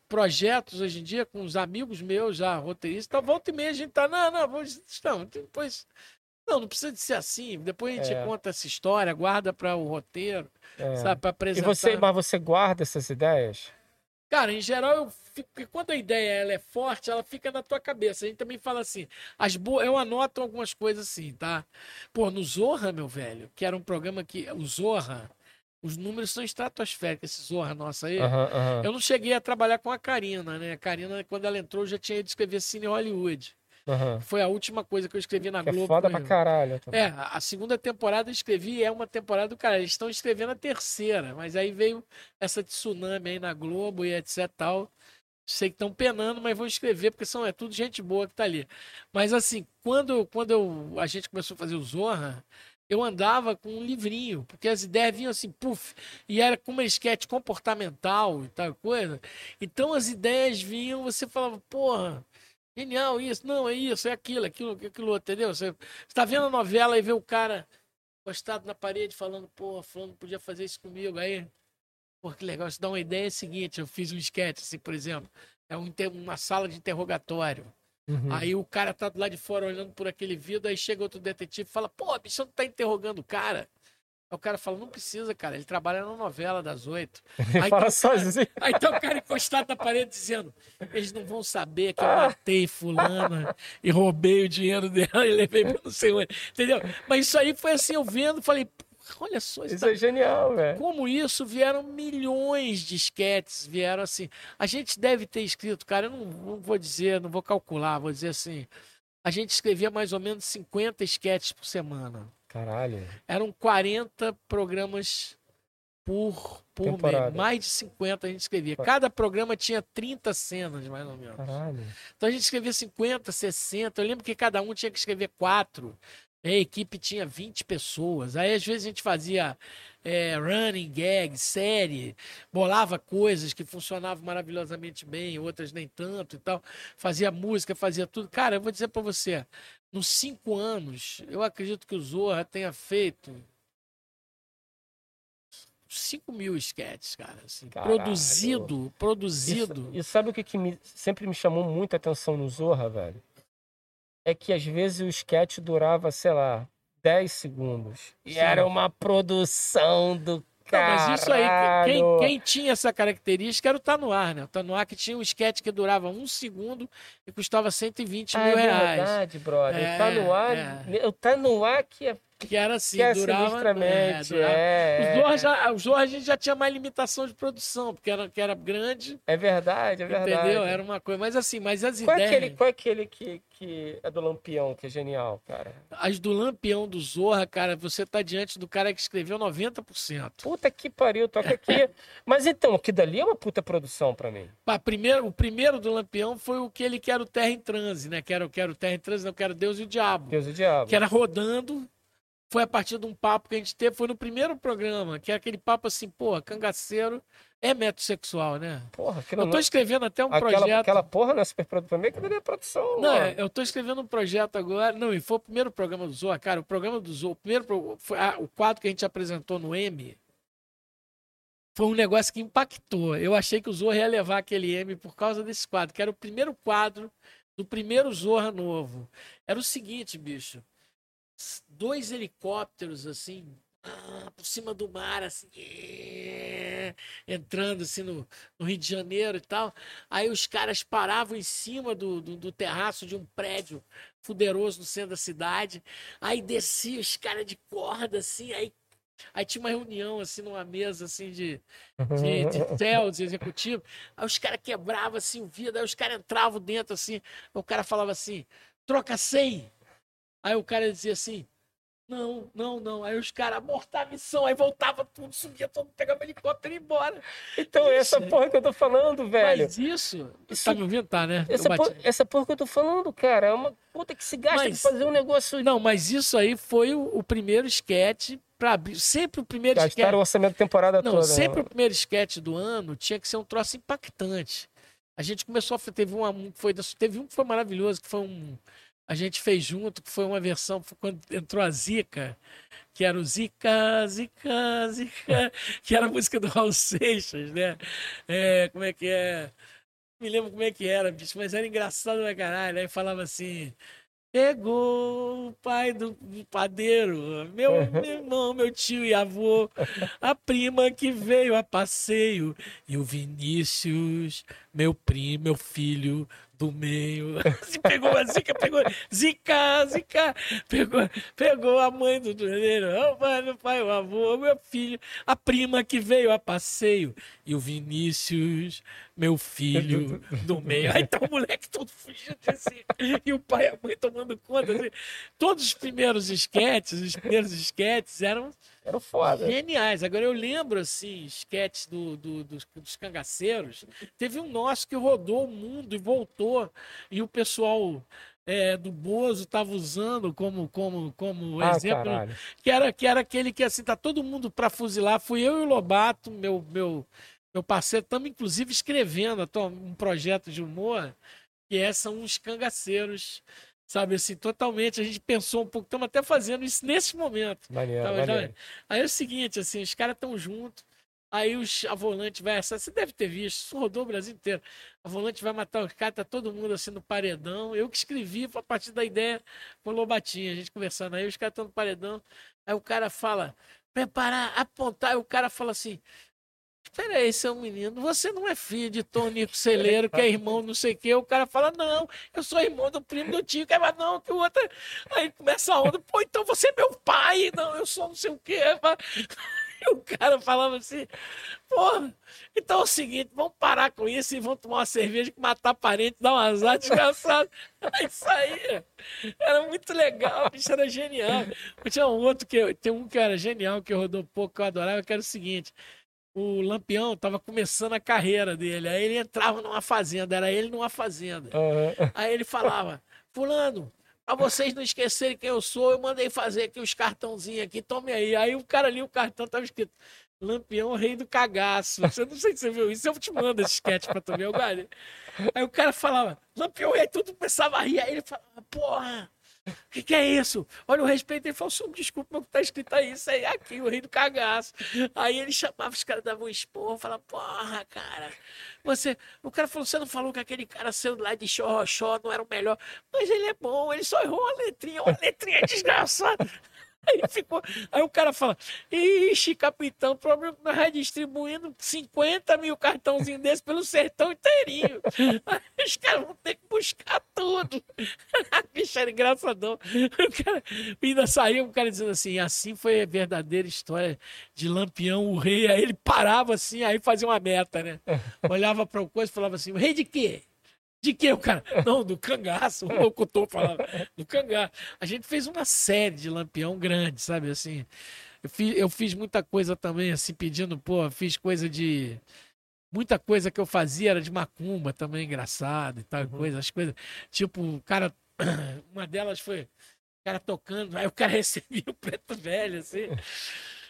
S2: projetos, hoje em dia, com os amigos meus já, roteiristas, então, volta e meia a gente tá, não, não, vamos, não, depois, não, não precisa de ser assim, depois a gente
S1: É.
S2: conta essa história, guarda para o roteiro,
S1: é.
S2: sabe, para
S1: E
S2: apresentar.
S1: você, mas você guarda essas ideias?
S2: Cara, em geral, eu fico, porque quando a ideia ela é forte, ela fica na tua cabeça. A gente também fala assim, as bo... eu anoto algumas coisas assim, tá? Pô, no Zorra, meu velho, que era um programa que. O Zorra, os números são estratosféricos, esse Zorra nosso aí.
S1: Aham, aham.
S2: Eu não cheguei a trabalhar com a Karina, né? A Karina, quando ela entrou, já tinha ido escrever Cine Hollywood.
S1: Aham.
S2: Foi a última coisa que eu escrevi na
S1: Que é
S2: Globo.
S1: foda
S2: com
S1: pra
S2: ele.
S1: caralho. também.
S2: É, a segunda temporada eu escrevi, é uma temporada do cara. Eles estão escrevendo a terceira, mas aí veio essa tsunami aí na Globo e etc tal. Sei que estão penando, mas vão escrever, porque são, é tudo gente boa que tá ali. Mas assim, quando, quando eu, a gente começou a fazer o Zorra, eu andava com um livrinho, porque as ideias vinham assim, puf, e era como uma esquete comportamental e tal coisa. Então as ideias vinham, você falava, porra, genial isso, não, é isso, é aquilo, aquilo, aquilo, entendeu? Você está vendo a novela e vê o cara postado na parede falando, pô, fulano podia fazer isso comigo. Aí, pô, que legal. Isso dá uma ideia é seguinte, eu fiz um sketch, assim, por exemplo, é um uma sala de interrogatório.
S1: Uhum.
S2: Aí o cara tá do lado de fora olhando por aquele vidro, aí chega outro detetive e fala, pô, bicho, não tá interrogando o cara? Aí o cara fala, não precisa, cara, ele trabalha na novela das oito. Aí
S1: Fala
S2: tá o cara-
S1: sozinho.
S2: Aí tá o cara encostado na parede dizendo: eles não vão saber que eu matei fulana e roubei o dinheiro dela e levei pra não sei onde. Entendeu? Mas isso aí foi assim, eu vendo, falei, "Porra, olha só, isso
S1: Isso
S2: tá-
S1: é genial, velho.
S2: como isso vieram milhões de esquetes, vieram assim. A gente deve ter escrito, cara, eu não, não vou dizer, não vou calcular, vou dizer assim. A gente escrevia mais ou menos 50 esquetes por semana.
S1: Caralho.
S2: Eram 40 programas por, por mês. Mais de 50 a gente escrevia. Cada programa tinha 30 cenas, mais ou menos.
S1: Caralho.
S2: Então a gente escrevia 50, 60. Eu lembro que cada um tinha que escrever quatro. A equipe tinha 20 pessoas. Aí, às vezes, a gente fazia é, running gag, série, bolava coisas que funcionavam maravilhosamente bem, outras nem tanto e tal. Fazia música, fazia tudo. Cara, eu vou dizer para você, nos cinco anos, eu acredito que o Zorra tenha feito 5 mil sketches, cara. Assim, produzido, produzido.
S1: E, e, sabe o que, que me, sempre me chamou muita atenção no Zorra, velho? É que às vezes o sketch durava, sei lá, 10 segundos. E Sim. era uma produção do Caralho. mas isso aí,
S2: quem, quem, tinha essa característica era o Tá No Ar, né? O Tá No Ar que tinha um sketch que durava um segundo e custava 120 ah, mil é reais.
S1: É verdade, brother. É, tá No Ar, é. o Tá No Ar que é
S2: que era assim, que é durava, é, durava. É, os, já, os Zorra a gente já tinha mais limitação de produção, porque era, que era grande.
S1: É verdade, é verdade. Entendeu?
S2: Era uma coisa, mas assim, mas as
S1: qual
S2: ideias...
S1: É aquele, qual é aquele que, que é do Lampião, que é genial, cara?
S2: As do Lampião do Zorra, cara, você tá diante do cara que escreveu 90%.
S1: Puta que pariu, toca aqui. mas então, aquilo dali é uma puta produção pra mim.
S2: Pá, primeiro, o primeiro do Lampião foi o que ele quer o Terra em Transe, né? Quero, quero Terra em Transe, não quero Deus e o Diabo.
S1: Deus e o Diabo.
S2: Que era rodando foi a partir de um papo que a gente teve, foi no primeiro programa, que é aquele papo assim, pô, cangaceiro é metrosexual, né?
S1: Porra,
S2: eu tô escrevendo até um
S1: aquela,
S2: projeto.
S1: Aquela porra não é super produção, que deveria produção.
S2: Não, mano. eu tô escrevendo um projeto agora. Não, e foi o primeiro programa do Zoa, cara. O programa do Zoa, o primeiro foi, ah, o quadro que a gente apresentou no M. Foi um negócio que impactou. Eu achei que o Zorra ia levar aquele M por causa desse quadro, que era o primeiro quadro do primeiro Zorra novo. Era o seguinte, bicho dois helicópteros assim ah, por cima do mar assim é, entrando assim no, no, Rio de Janeiro e tal aí os caras paravam em cima do, do, do terraço de um prédio fuderoso no centro da cidade aí descia os caras de corda assim aí Aí tinha uma reunião, assim, numa mesa, assim, de, de, de de executivo. Aí os caras quebravam, assim, o vidro. Aí os caras entravam dentro, assim. O cara falava assim, troca 100. Aí o cara dizia assim: não, não, não. Aí os caras abortavam a missão, aí voltava tudo, subia todo, pegava helicóptero e ia embora.
S1: Então, isso. essa porra que eu tô falando, velho.
S2: Mas isso. isso tá me ouvindo? Tá, né?
S1: Essa, por, essa porra que eu tô falando, cara, é uma puta que se gasta mas, pra fazer um negócio.
S2: Não, mas isso aí foi o, o primeiro sketch para abrir. Sempre o primeiro
S1: Gastaram sketch. o orçamento da temporada
S2: não,
S1: toda.
S2: Né? Sempre o primeiro sketch do ano tinha que ser um troço impactante. A gente começou a. Teve, foi, teve um que foi maravilhoso, que foi um a gente fez junto, que foi uma versão quando entrou a Zica, que era o Zica, Zica, Zica, que era a música do Raul Seixas, né? É, como é que é? Não me lembro como é que era, bicho, mas era engraçado pra caralho. Aí falava assim: Pegou o pai do padeiro, meu, meu irmão, meu tio e avô, a prima que veio a passeio, e o Vinícius, meu primo, meu filho, do meio. Pegou a Zica, pegou. Zica, Zica. Pegou, pegou a mãe do doleiro, o pai, meu pai, o avô, meu filho, a prima que veio a passeio. E o Vinícius, meu filho do meio. Aí tá o moleque todo fugindo assim. E o pai e a mãe tomando conta. Assim. Todos os primeiros esquetes, os primeiros esquetes eram
S1: era foda.
S2: Geniais. Agora eu lembro, assim, esquetes do, do, dos, dos cangaceiros. Teve um nosso que rodou o mundo e voltou. E o pessoal é, do Bozo estava usando como, como, como ah, exemplo. Que era, que era aquele que, assim, tá todo mundo para fuzilar. Fui eu e o Lobato, meu, meu, meu parceiro. Estamos, inclusive, escrevendo um projeto de humor que é, são uns cangaceiros Sabe assim, totalmente. A gente pensou um pouco, estamos até fazendo isso nesse momento.
S1: Maneiro, tá, maneiro.
S2: Aí é o seguinte, assim, os caras estão juntos. Aí os, a volante vai essa. Você deve ter visto, isso rodou o Brasil inteiro. A volante vai matar os caras, tá todo mundo assim no paredão. Eu que escrevi a partir da ideia com o Lobatinha, a gente conversando. Aí os caras estão no paredão. Aí o cara fala, preparar, apontar. Aí o cara fala assim: Peraí, seu menino, você não é filho de Tonico Celeiro, que é irmão não sei o quê. O cara fala, não, eu sou irmão do primo do tio, que é não, que o outro. Aí começa a onda, pô, então você é meu pai, não, eu sou não sei o quê. E o cara falava assim, porra, então é o seguinte, vamos parar com isso e vamos tomar uma cerveja que matar parente, dar um azar desgraçado. Aí saía. Era muito legal, isso era genial. Tinha um outro que tem um que era genial, que rodou pouco, que eu adorava, que era o seguinte o Lampião estava começando a carreira dele. Aí ele entrava numa fazenda, era ele numa fazenda. Uhum. Aí ele falava: Fulano, Pra vocês não esquecerem quem eu sou, eu mandei fazer aqui os cartãozinhos aqui, tome aí. Aí o cara ali, o cartão tava escrito Lampião, rei do cagaço. Você não sei se você viu isso, eu te mando esse sketch pra tu ver. Aí o cara falava, Lampião, aí tudo começava a rir. Aí ele falava, porra, o que, que, é isso? Olha o respeito. Ele falou, desculpa, mas tá escrito aí, isso aí, aqui, o rei do cagaço. Aí ele chamava, os caras davam um esporro, falava, porra, cara, você. O cara falou, você não falou que aquele cara saiu lá de xorroxó não era o melhor. Mas ele é bom, ele só errou a letrinha, uma letrinha desgraçada. Aí, ficou, aí o cara fala: Ixi, capitão, o problema é nós redistribuindo 50 mil cartãozinhos desse pelo sertão inteirinho. Aí os caras vão ter que buscar tudo. Bicho, era engraçadão. O cara ainda saiu o cara dizendo assim: assim foi a verdadeira história de Lampião, o rei. Aí ele parava assim, aí fazia uma meta, né? Olhava para o coisa e falava assim: o rei de quê? De que o cara? Não, do cangaço, o locutor falava, do cangaço. A gente fez uma série de lampião grande, sabe? Assim, eu fiz, eu fiz muita coisa também, assim, pedindo, pô, fiz coisa de. Muita coisa que eu fazia era de macumba também, engraçado e tal, uhum. coisa, as coisas. Tipo, o cara. Uma delas foi o cara tocando, aí o cara recebia o preto velho, assim.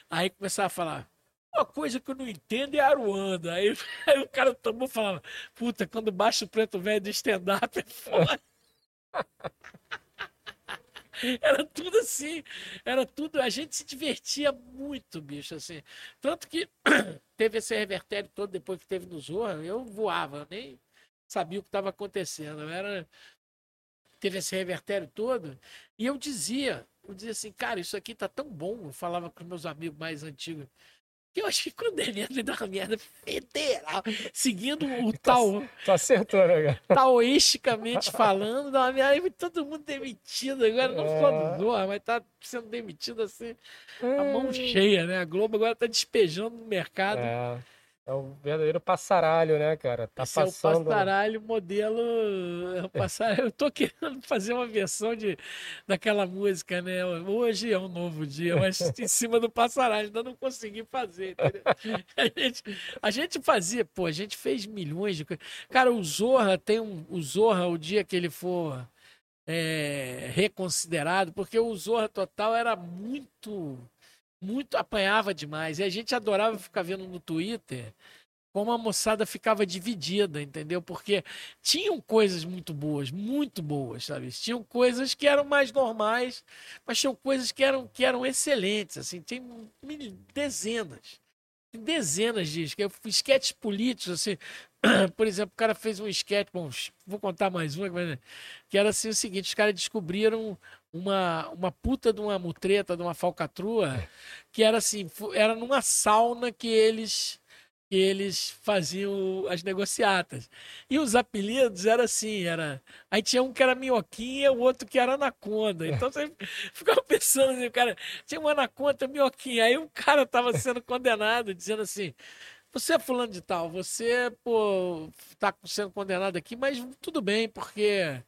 S2: Aí começava a falar. Uma coisa que eu não entendo é Aruanda. Aí, aí o cara tomou falava, puta, quando baixa o preto velho do stand-up é foda. Era tudo assim, era tudo. A gente se divertia muito, bicho, assim. Tanto que teve esse revertério todo depois que teve no Zorra, eu voava, nem sabia o que estava acontecendo. Era. Teve esse revertério todo, e eu dizia, eu dizia assim, cara, isso aqui tá tão bom. Eu falava com meus amigos mais antigos que quando ele entra, ele dá uma merda federal, seguindo o tá tal.
S1: Tu acertou, né, cara?
S2: Taoisticamente falando, dá uma merda. E todo mundo demitido agora, não é. só do Zorra, mas tá sendo demitido assim, a mão hum. cheia, né? A Globo agora tá despejando no mercado.
S1: É. É o verdadeiro passaralho, né, cara? Tá
S2: Esse
S1: passando...
S2: é o passaralho modelo. É passaralho. Eu tô querendo fazer uma versão de, daquela música, né? Hoje é um novo dia, mas em cima do passaralho. Ainda não consegui fazer, A gente, a gente fazia, pô, a gente fez milhões de coisas. Cara, o Zorra tem um. O Zorra, o dia que ele for é, reconsiderado, porque o Zorra Total era muito muito apanhava demais. E a gente adorava ficar vendo no Twitter como a moçada ficava dividida, entendeu? Porque tinham coisas muito boas, muito boas, sabe? Tinham coisas que eram mais normais, mas tinham coisas que eram, que eram excelentes, assim, tem dezenas, dezenas de esquetes políticos, assim, por exemplo, o cara fez um esquete, bom, vou contar mais uma, que era assim o seguinte, os caras descobriram uma, uma puta de uma mutreta, de uma falcatrua, que era assim, era numa sauna que eles que eles faziam as negociatas. E os apelidos eram assim, era. Aí tinha um que era minhoquinha, o outro que era anaconda. Então você ficava pensando assim, o cara tinha uma anaconda, minhoquinha. Aí o cara estava sendo condenado, dizendo assim: você é fulano de tal, você, pô, tá sendo condenado aqui, mas tudo bem, porque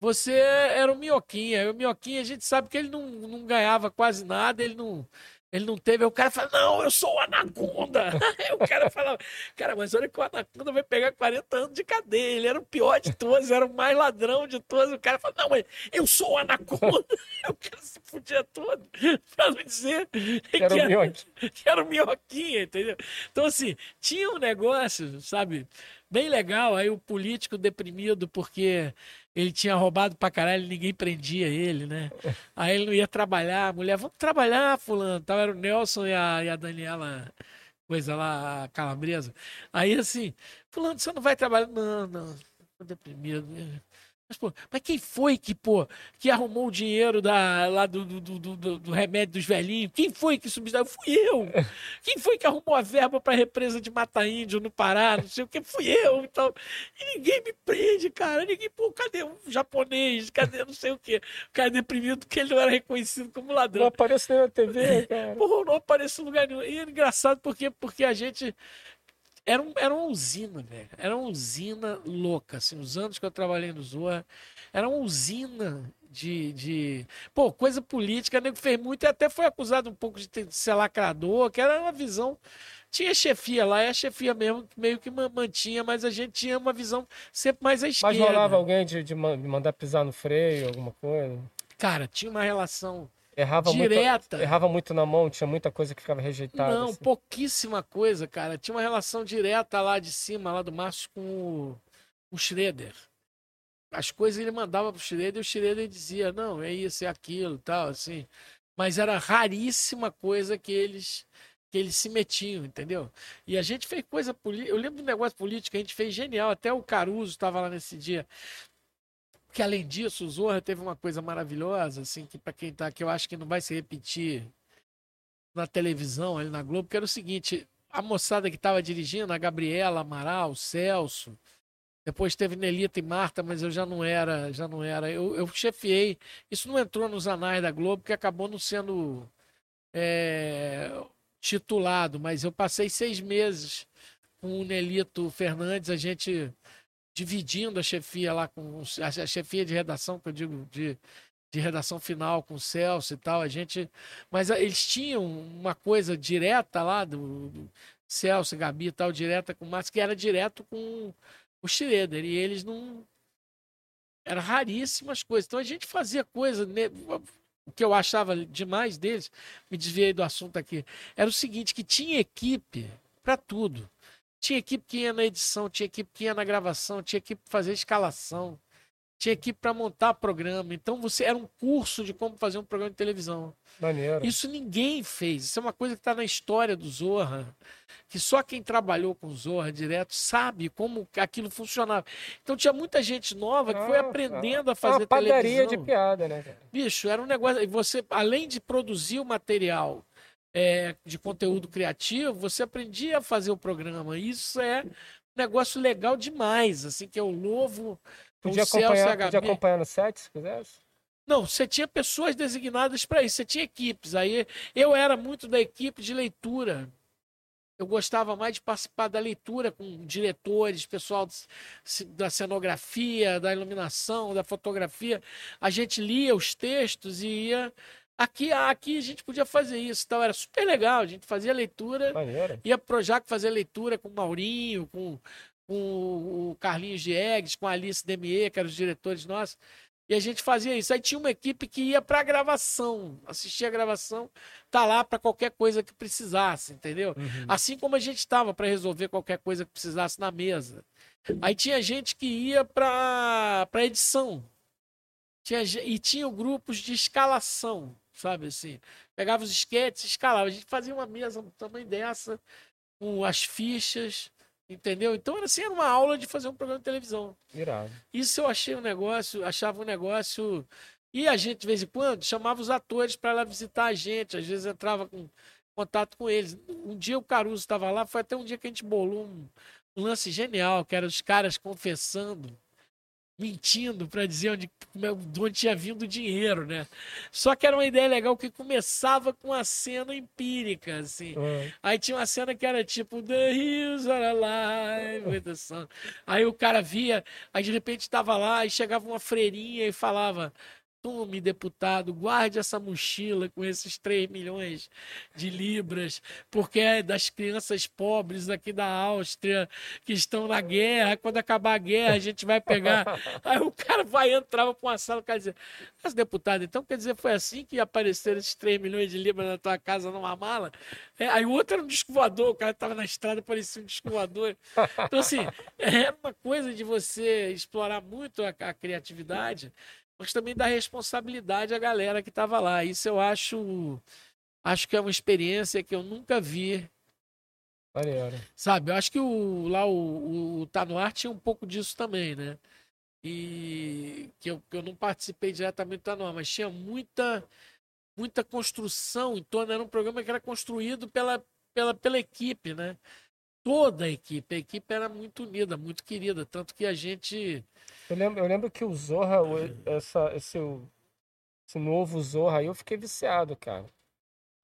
S2: você era o Minhoquinha. E o Minhoquinha, a gente sabe que ele não, não ganhava quase nada, ele não. Ele não teve, aí o cara fala, não, eu sou o Anaconda. Aí o cara fala, cara, mas olha que o Anaconda vai pegar 40 anos de cadeia. Ele era o pior de todos, era o mais ladrão de todos. O cara fala, não, mas eu sou o Anaconda. O cara se fudia todo pra não dizer que,
S1: que era,
S2: que era o minhoquinha, entendeu? Então, assim, tinha um negócio, sabe, bem legal. Aí o político deprimido porque ele tinha roubado pra caralho, ninguém prendia ele, né? Aí ele não ia trabalhar, a mulher, vamos trabalhar, fulano. Tal, era o Nelson e a, e a Daniela, coisa lá, a calabresa. Aí assim, fulano, você não vai trabalhar? Não, não, tô deprimido. Mas, pô, mas quem foi que, pô, que arrumou o dinheiro da, lá do, do, do, do remédio dos velhinhos? Quem foi que subsidiou? Fui eu. Quem foi que arrumou a verba para a represa de Mata Índio no Pará? Não sei o que. Fui eu. Então, e ninguém me prende, cara. Ninguém, pô, cadê o japonês? Cadê não sei o que? O cara é deprimido porque ele não era reconhecido como ladrão.
S1: Não aparece nem na TV, cara.
S2: Pô, não aparece em lugar nenhum. E é engraçado porque, porque a gente era, um, era uma usina, velho. Era uma usina louca. Assim, os anos que eu trabalhei no Zorra, era uma usina de. de... Pô, coisa política, nego fez muito e até foi acusado um pouco de, ter, de ser lacrador, que era uma visão. Tinha chefia lá, e a chefia mesmo meio que mantinha, mas a gente tinha uma visão sempre mais à esquerda.
S1: Mas rolava alguém de, de mandar pisar no freio, alguma coisa?
S2: Cara, tinha uma relação
S1: Errava
S2: direta.
S1: Muito, errava muito na mão, tinha muita coisa que ficava rejeitada.
S2: Não,
S1: assim.
S2: pouquíssima coisa, cara. Tinha uma relação direta lá de cima, lá do Márcio, com o, o Schroeder. As coisas ele mandava pro Schroeder e o Schroeder dizia, não, é isso, é aquilo tal, assim. Mas era raríssima coisa que eles que eles se metiam, entendeu? E a gente fez coisa política. Eu lembro do negócio político que a gente fez genial. Até o Caruso estava lá nesse dia que além disso, o Zorra teve uma coisa maravilhosa, assim, que para quem tá, que eu acho que não vai se repetir na televisão, ali na Globo, que era o seguinte, a moçada que estava dirigindo, a Gabriela, Amaral, Celso, depois teve Nelita e Marta, mas eu já não era, já não era. Eu, eu chefiei. Isso não entrou nos anais da Globo, que acabou não sendo é, titulado, mas eu passei seis meses com o Nelito Fernandes, a gente dividindo a chefia lá com a chefia de redação, que eu digo de, de redação final com o Celso e tal, a gente, mas eles tinham uma coisa direta lá do, do Celso, Gabi e tal, direta com o Márcio, que era direto com o Schroeder, e eles não era raríssimas coisas. Então a gente fazia coisa, né, o que eu achava demais deles, me desviei do assunto aqui, era o seguinte, que tinha equipe para tudo. Tinha equipe que ia na edição, tinha equipe que ia na gravação, tinha equipe para fazer escalação, tinha equipe para montar programa. Então você era um curso de como fazer um programa de televisão.
S1: Maneiro.
S2: Isso ninguém fez. Isso é uma coisa que está na história do Zorra, que só quem trabalhou com Zorra direto sabe como aquilo funcionava. Então tinha muita gente nova que foi ah, aprendendo ah, a fazer
S1: uma padaria
S2: televisão.
S1: de piada, né?
S2: Bicho, era um negócio. Você, além de produzir o material é, de conteúdo criativo, você aprendia a fazer o programa. Isso é um negócio legal demais, assim, que é o novo.
S1: Podia, acompanhar, podia acompanhar no set, se quisesse?
S2: Não, você tinha pessoas designadas para isso, você tinha equipes. Aí eu era muito da equipe de leitura. Eu gostava mais de participar da leitura com diretores, pessoal da cenografia, da iluminação, da fotografia. A gente lia os textos e ia Aqui, aqui a gente podia fazer isso, então era super legal. A gente fazia leitura,
S1: Maneiro.
S2: ia pro Jaco fazer leitura com o Maurinho, com, com o Carlinhos Diegues, com a Alice Demier, que eram os diretores nossos. E a gente fazia isso. Aí tinha uma equipe que ia para a gravação, assistia a gravação, tá lá para qualquer coisa que precisasse, entendeu? Uhum. Assim como a gente estava para resolver qualquer coisa que precisasse na mesa. Aí tinha gente que ia para edição. Tinha, e tinha grupos de escalação sabe assim? Pegava os esquetes, escalava. A gente fazia uma mesa do tamanho dessa, com as fichas, entendeu? Então era assim, era uma aula de fazer um programa de televisão.
S1: Irado.
S2: Isso eu achei um negócio, achava um negócio. E a gente, de vez em quando, chamava os atores para lá visitar a gente, às vezes entrava com contato com eles. Um dia o Caruso estava lá, foi até um dia que a gente bolou um, um lance genial, que era os caras confessando mentindo para dizer onde, de onde tinha vindo o dinheiro, né? Só que era uma ideia legal que começava com a cena empírica, assim. Uhum. Aí tinha uma cena que era tipo The Hills Are Alive with the Sun. Aí o cara via, aí de repente estava lá e chegava uma freirinha e falava Tome, deputado, guarde essa mochila com esses 3 milhões de libras, porque é das crianças pobres aqui da Áustria que estão na guerra. Quando acabar a guerra, a gente vai pegar. Aí o cara vai entrava para uma sala, o cara dizia: Mas, deputado, então quer dizer, foi assim que apareceram esses 3 milhões de libras na tua casa numa mala? É, aí o outro era um disco voador, o cara estava na estrada, parecia um disco voador. Então, assim, é uma coisa de você explorar muito a, a criatividade mas também dá responsabilidade à galera que estava lá. Isso eu acho acho que é uma experiência que eu nunca vi.
S1: Maneiro.
S2: Sabe, eu acho que o, lá o, o Tá no Ar tinha um pouco disso também, né? E que eu, que eu não participei diretamente do Tá no Ar, mas tinha muita muita construção em torno, era um programa que era construído pela, pela, pela equipe, né? Toda a equipe, a equipe era muito unida, muito querida, tanto que a gente
S1: eu lembro, eu lembro que o Zorra, essa, esse, esse novo Zorra aí, eu fiquei viciado, cara.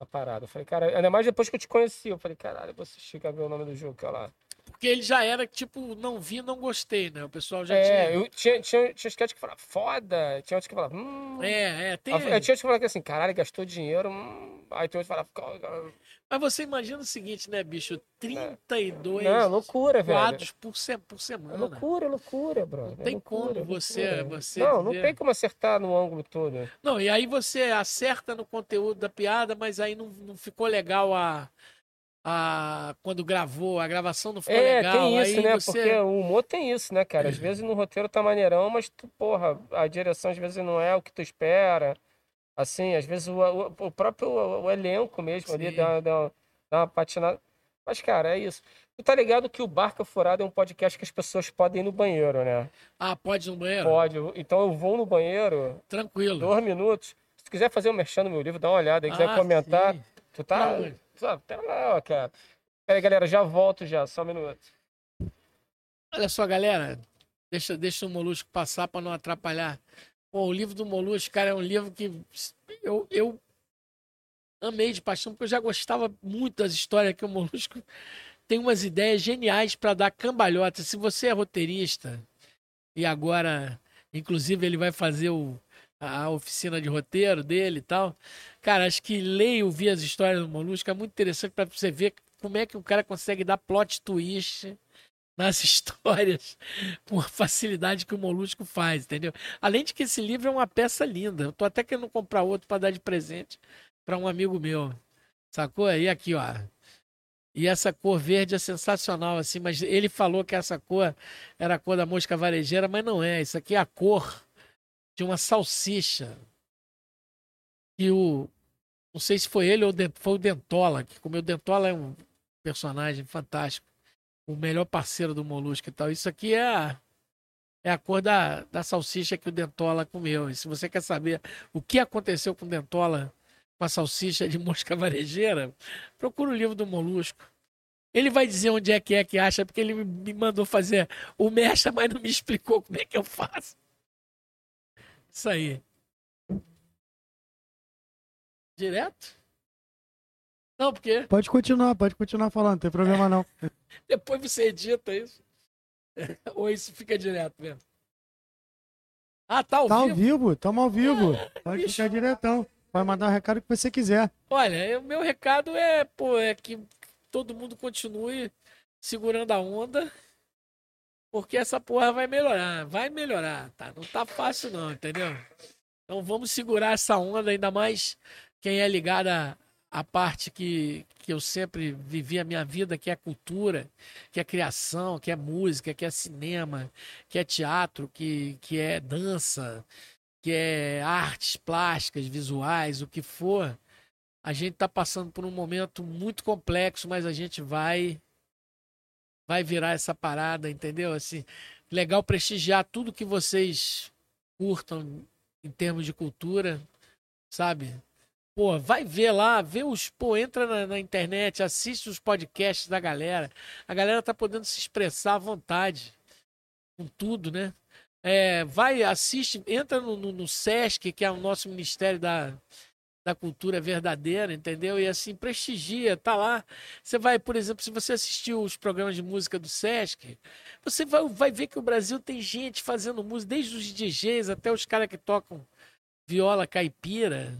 S1: A parada. Eu falei, cara, ainda mais depois que eu te conheci. Eu falei, caralho, você chega a ver o nome do jogo, que lá.
S2: Porque ele já era, tipo, não vi, não gostei, né? O pessoal já
S1: é,
S2: tinha.
S1: eu tinha, tinha, tinha sketch que falava foda, tinha outros que falavam, hum.
S2: É, é, tem.
S1: Eu tinha outros que falavam assim, caralho, gastou dinheiro, hum. Aí tem outros que falavam, "Cara,
S2: Mas você imagina o seguinte, né, bicho? 32
S1: não, loucura, velho.
S2: quadros por, se... por
S1: É
S2: semana.
S1: loucura, loucura, bro.
S2: Não tem como você- você
S1: Não, não tem como acertar no ângulo todo.
S2: Não, e aí você acerta no conteúdo da piada, mas aí não, não ficou legal a, a. Quando gravou, a gravação não ficou
S1: É,
S2: legal.
S1: tem isso,
S2: aí
S1: né?
S2: você-
S1: Porque o humor tem isso, né, cara? Às vezes no roteiro tá maneirão, mas tu, porra, a direção às vezes não é o que tu espera. Assim, às vezes o, o, o próprio o elenco mesmo ali
S2: Sim.
S1: dá, dá, dá uma patinada. Mas, cara, é isso. Tu tá ligado que o Barca Furada é um podcast que as pessoas podem ir no banheiro, né?
S2: Ah, pode ir no banheiro?
S1: Pode. Então eu vou no banheiro,
S2: Tranquilo.
S1: dois minutos. Se tu quiser fazer um merchan no meu livro, dá uma olhada. quiser
S2: Ah,
S1: comentar,
S2: sim.
S1: Tu tá.
S2: Pra onde?
S1: Sabe, tá lá, cara. Peraí, galera, já volto já, só um minuto.
S2: Olha só, galera. Deixa, deixa o Molusco passar para não atrapalhar. Pô, o livro do Molusco, cara, é um livro que eu, eu amei de paixão, porque eu já gostava muito das histórias que o Molusco tem umas ideias geniais para dar cambalhota. Se você é roteirista e agora, inclusive, ele vai fazer o, a oficina de roteiro dele e tal, cara, acho que ler e ouvir as histórias do Molusco é muito interessante para você ver como é que o cara consegue dar plot twist nas histórias com a facilidade que o Molusco faz, entendeu? Além de que esse livro é uma peça linda. Eu tô até querendo comprar outro para dar de presente para um amigo meu. Sacou? E aqui, ó. E essa cor verde é sensacional, assim, mas ele falou que essa cor era a cor da mosca varejeira, mas não é. Isso aqui é a cor de uma salsicha. E o. Não sei se foi ele ou foi o Dentola, que comeu. Dentola é um personagem fantástico. O melhor parceiro do Molusco e tal. Isso aqui é a, é a cor da, da salsicha que o Dentola comeu. E se você quer saber o que aconteceu com o Dentola com a salsicha de mosca varejeira, procura o livro do Molusco. Ele vai dizer onde é que é que acha, porque ele me- me mandou fazer o mecha, mas não me explicou como é que eu faço. Isso aí. Direto? Não, porque
S3: Pode continuar, pode continuar falando, não tem problema não.
S2: depois você edita isso. Ou isso fica direto mesmo. Ah, tá ao
S3: Tá ao
S2: vivo?
S3: vivo, estamos ao vivo. Pode
S2: bicho.
S3: ficar diretão. Pode mandar o recado que você quiser.
S2: Olha, o meu recado é, pô, é que todo mundo continue segurando a onda, porque essa porra vai melhorar, vai melhorar, tá? Não tá fácil não, entendeu? Então vamos segurar essa onda, ainda mais quem é ligado à, à parte que, que eu sempre vivi a minha vida, que é cultura, que é criação, que é música, que é cinema, que é teatro, que, que é dança, que é artes plásticas, visuais, o que for. A gente está passando por um momento muito complexo, mas a gente vai vai virar essa parada, entendeu? Assim, legal prestigiar tudo que vocês curtam em termos de cultura, sabe? Pô, vai ver lá, vê os, pô, entra na, na internet, assiste os podcasts da galera. A galera tá podendo se expressar à vontade com tudo, né? É, vai, assiste, entra no, no, no SESC, que é o nosso Ministério da, da Cultura Verdadeira, entendeu? E assim, prestigia, tá lá. Você vai, por exemplo, se você assistiu os programas de música do SESC, você vai, vai ver que o Brasil tem gente fazendo música, desde os DJs até os caras que tocam viola caipira,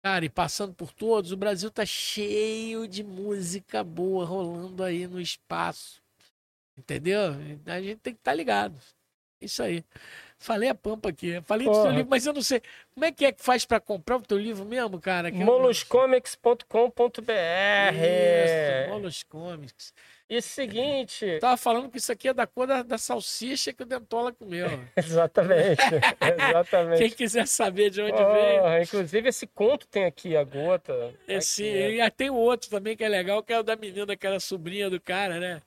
S2: cara, e passando por todos, o Brasil tá cheio de música boa rolando aí no espaço. Entendeu? A gente tem que estar ligado. Isso aí. Falei a pampa aqui. Falei do
S1: Porra.
S2: seu livro, mas eu não sei. Como é que é que faz pra comprar o teu livro mesmo, cara?
S1: Moluscomics.com.br
S2: Isso, Molos Comics.
S1: E seguinte,
S2: Tava falando que isso aqui é da cor da, da salsicha que o Dentola comeu.
S1: exatamente, exatamente.
S2: Quem quiser saber de onde veio.
S1: Porra, inclusive esse conto tem aqui a gota.
S2: Esse,
S1: Aqui,
S2: e tem o outro também que é legal, que é o da menina que era sobrinha do cara, né?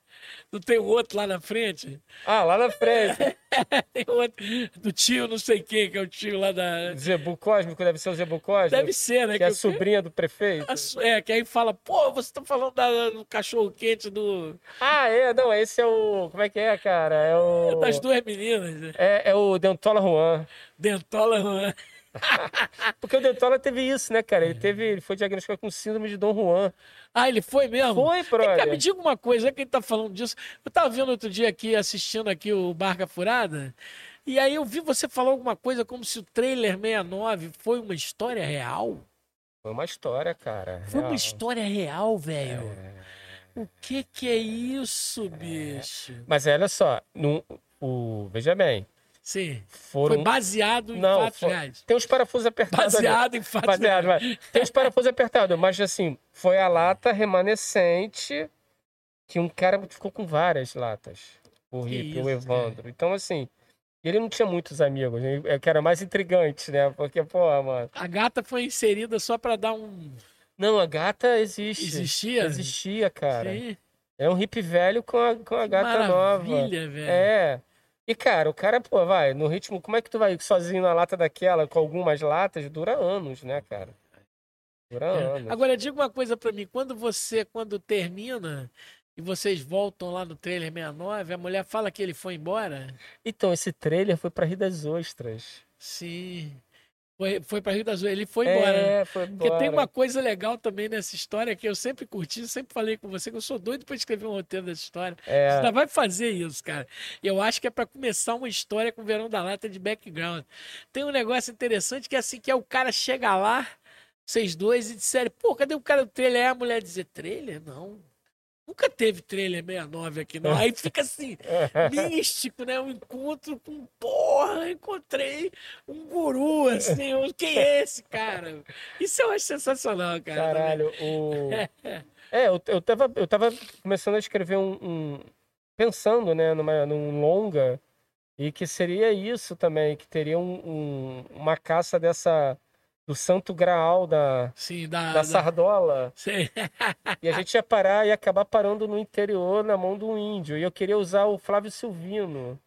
S2: Não tem o outro lá na frente?
S1: Ah, lá na frente.
S2: Tem o outro do tio não sei quem, que é o tio lá da...
S1: Zebu Cósmico, deve ser o Zebu Cósmico.
S2: Deve ser, né?
S1: Que é a
S2: o-
S1: sobrinha do prefeito.
S2: a É, que aí fala, pô, você tá falando da- do cachorro quente do,
S1: Ah, é, não, esse é o. Como é que é, cara? É o.
S2: das duas meninas.
S1: É, é o Dentola Juan.
S2: Dentola, Juan.
S1: Porque o Dentola teve isso, né, cara? Ele teve, ele foi diagnosticado com síndrome de Dom Juan.
S2: Ah, ele foi mesmo?
S1: Foi,
S2: cá, me
S1: brother.
S2: diga uma coisa, já que ele tá falando disso. Eu tava vendo outro dia aqui, assistindo aqui o Barca Furada, e aí eu vi você falar alguma coisa como se o trailer 69 foi uma história real.
S1: Foi uma história, cara.
S2: Foi uma história real, velho.
S1: É.
S2: O que que é isso, bicho?
S1: Mas olha só, no, o, veja bem,
S2: Sim.
S1: foram...
S2: Foi baseado em
S1: Não,
S2: fatos
S1: foi-
S2: reais.
S1: Tem os parafusos apertados ali.
S2: Baseado em fatos
S1: Baseado,
S2: reais.
S1: mas tem os parafusos apertados, mas assim, foi a lata remanescente que um cara ficou com várias latas. O
S2: isso,
S1: o Evandro. Então, assim, ele não tinha muitos amigos, né? é que era mais intrigante, né? Porque, pô, mano.
S2: A gata foi inserida só pra dar um.
S1: Não, a gata existe.
S2: Existia?
S1: Existia, cara.
S2: Sim.
S1: É um hippie velho com a, com a gata nova.
S2: Maravilha, velho.
S1: É. E, cara, o cara, pô, vai, no ritmo, como é que tu vai sozinho na lata daquela, com algumas latas? Dura anos, né, cara? Dura
S2: É.
S1: anos.
S2: Agora, diga uma coisa pra mim. Quando você, quando termina e vocês voltam lá no trailer 69, a mulher fala que ele foi embora?
S1: Então, esse trailer foi pra Rir das Ostras.
S2: Sim. Foi, foi pra Rio das Ostras. Ele foi embora. né?
S1: É, foi
S2: Porque
S1: embora.
S2: tem uma coisa legal também nessa história que eu sempre curti, sempre falei com você que eu sou doido pra escrever um roteiro dessa história. Você
S1: É,
S2: ainda vai fazer isso, cara. Eu acho que é pra começar uma história com o Verão da Lata de background. Tem um negócio interessante que é assim, que é o cara chega lá, vocês dois, e disserem, pô, cadê o cara do trailer? Aí a mulher dizer, trailer? Não. Nunca teve trailer 69 aqui, não. Aí fica assim, místico, né? Um encontro com, porra, encontrei um guru, assim, um- quem é esse cara? Isso eu acho sensacional, cara. também.
S1: caralho, o... É, eu, eu, tava, eu tava começando a escrever um... um- Pensando, né, numa, num longa, e que seria isso também, que teria um, um- uma caça dessa... Do santo graal da,
S2: Sim, da...
S1: da
S2: da-
S1: sardola.
S2: Sim.
S1: E a gente ia parar e acabar parando no interior, na mão de um índio. E eu queria usar o Flávio Silvino.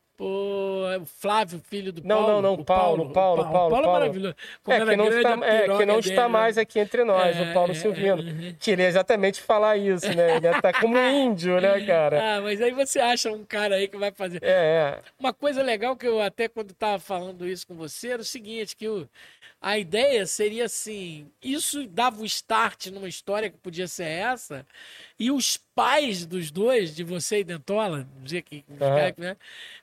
S2: É o Flávio, filho do
S1: Não,
S2: Paulo.
S1: não, não,
S2: o
S1: Paulo,
S2: o
S1: Paulo, Paulo,
S2: Paulo é
S1: Paulo.
S2: maravilhoso. Como
S1: É,
S2: era
S1: que não,
S2: grande
S1: está, é, que não
S2: dele,
S1: está
S2: né?
S1: mais aqui entre nós,
S2: É,
S1: o Paulo
S2: é,
S1: Silvino.
S2: é.
S1: Queria exatamente falar isso, né? Ele estar como um índio, né, cara?
S2: Ah, mas aí você acha um cara aí que vai fazer.
S1: É, é.
S2: Uma coisa legal que eu até quando estava falando isso com você era o seguinte, que o, a ideia seria assim, isso dava o start numa história que podia ser essa, e os pais dos dois, de você e Dentola, dizer que,
S1: Aham.
S2: né,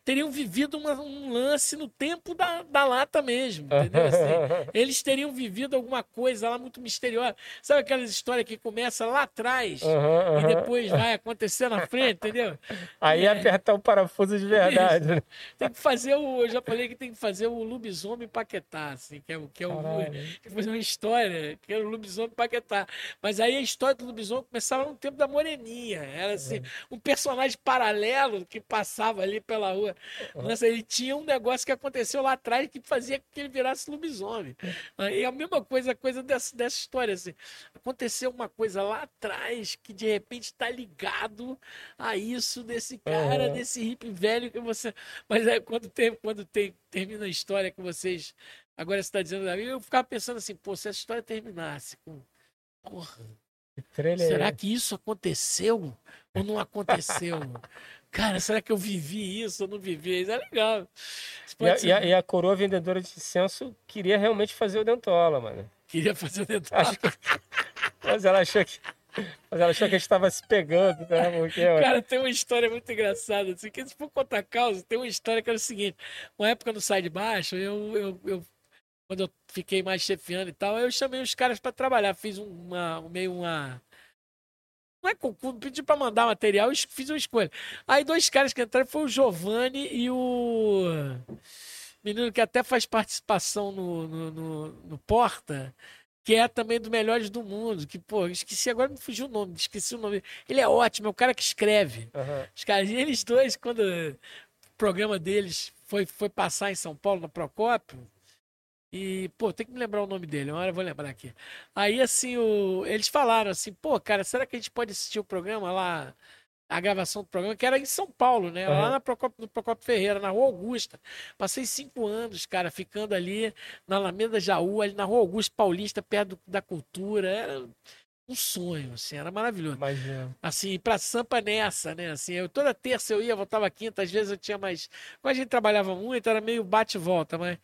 S2: teriam vivido uma- um lance no tempo da, da lata mesmo, entendeu? Assim, eles teriam vivido alguma coisa lá muito misteriosa. Sabe aquelas histórias que começa lá atrás
S1: Aham,
S2: e
S1: aham.
S2: depois vai acontecer na frente, entendeu?
S1: Aí ia apertar o parafuso de verdade. né?
S2: Tem que fazer o. Eu já falei que tem que fazer o lobisomem paquetá, assim, que é, o- que é o.
S1: Caralho.
S2: Tem que fazer uma história, que era o lobisomem paquetá. Mas aí a história do lobisomem começava no tempo da Moreninha. Era assim, um personagem paralelo que passava ali pela rua. Nossa, ele tinha um negócio que aconteceu lá atrás que fazia com que ele virasse lobisomem. E a mesma coisa, a coisa dessa, dessa história, assim. Aconteceu uma coisa lá atrás que de repente está ligado a isso desse cara,
S1: Aham.
S2: desse hippie velho que você. Mas aí quando, tem, quando tem, termina a história que vocês. Agora você está dizendo, eu ficava pensando assim, pô, se essa história terminasse com. Porra,
S1: Trailer.
S2: será que isso aconteceu ou não aconteceu? Cara, será que eu vivi isso ou não vivi? Isso é legal. Isso
S1: E a, e a- e a coroa vendedora de incenso queria realmente fazer o dentola, mano.
S2: Queria fazer o dedo.
S1: Acho que... Mas ela achou que. Mas ela achou que a gente estava se pegando, né? Porque,
S2: Cara, tem uma história muito engraçada, assim, que se for contar causa, tem uma história que era o seguinte, uma época no Sai de Baixo, eu, eu, eu- quando eu fiquei mais chefiando e tal, eu chamei os caras para trabalhar, fiz uma, meio uma... Não é concurso, pedi para mandar material, es- fiz uma escolha. Aí dois caras que entraram foi o Giovanni e o menino que até faz participação no, no, no- no Porta, que é também do Melhores do Mundo, que, pô, esqueci, agora me fugiu o nome, esqueci o nome. Ele é ótimo, é o cara que escreve.
S1: aham.
S2: Os caras, e eles dois, quando o programa deles foi, foi passar em São Paulo, no Procópio, e, pô, tem que me lembrar o nome dele, uma hora eu vou lembrar aqui. Aí, assim, o, eles falaram assim, pô, cara, será que a gente pode assistir o programa lá, a gravação do programa, que era em São Paulo, né? Lá
S1: Aham.
S2: na Procópio, no Ferreira, na Rua Augusta. Passei cinco anos, cara, ficando ali na Alameda Jaú, ali na Rua Augusta Paulista, perto da cultura. Era um sonho, assim, era maravilhoso
S1: Imagina.
S2: assim, pra Sampa nessa, né? Assim, eu toda terça eu ia, voltava quinta, às vezes eu tinha mais. Como a gente trabalhava muito, era meio bate e volta, mas,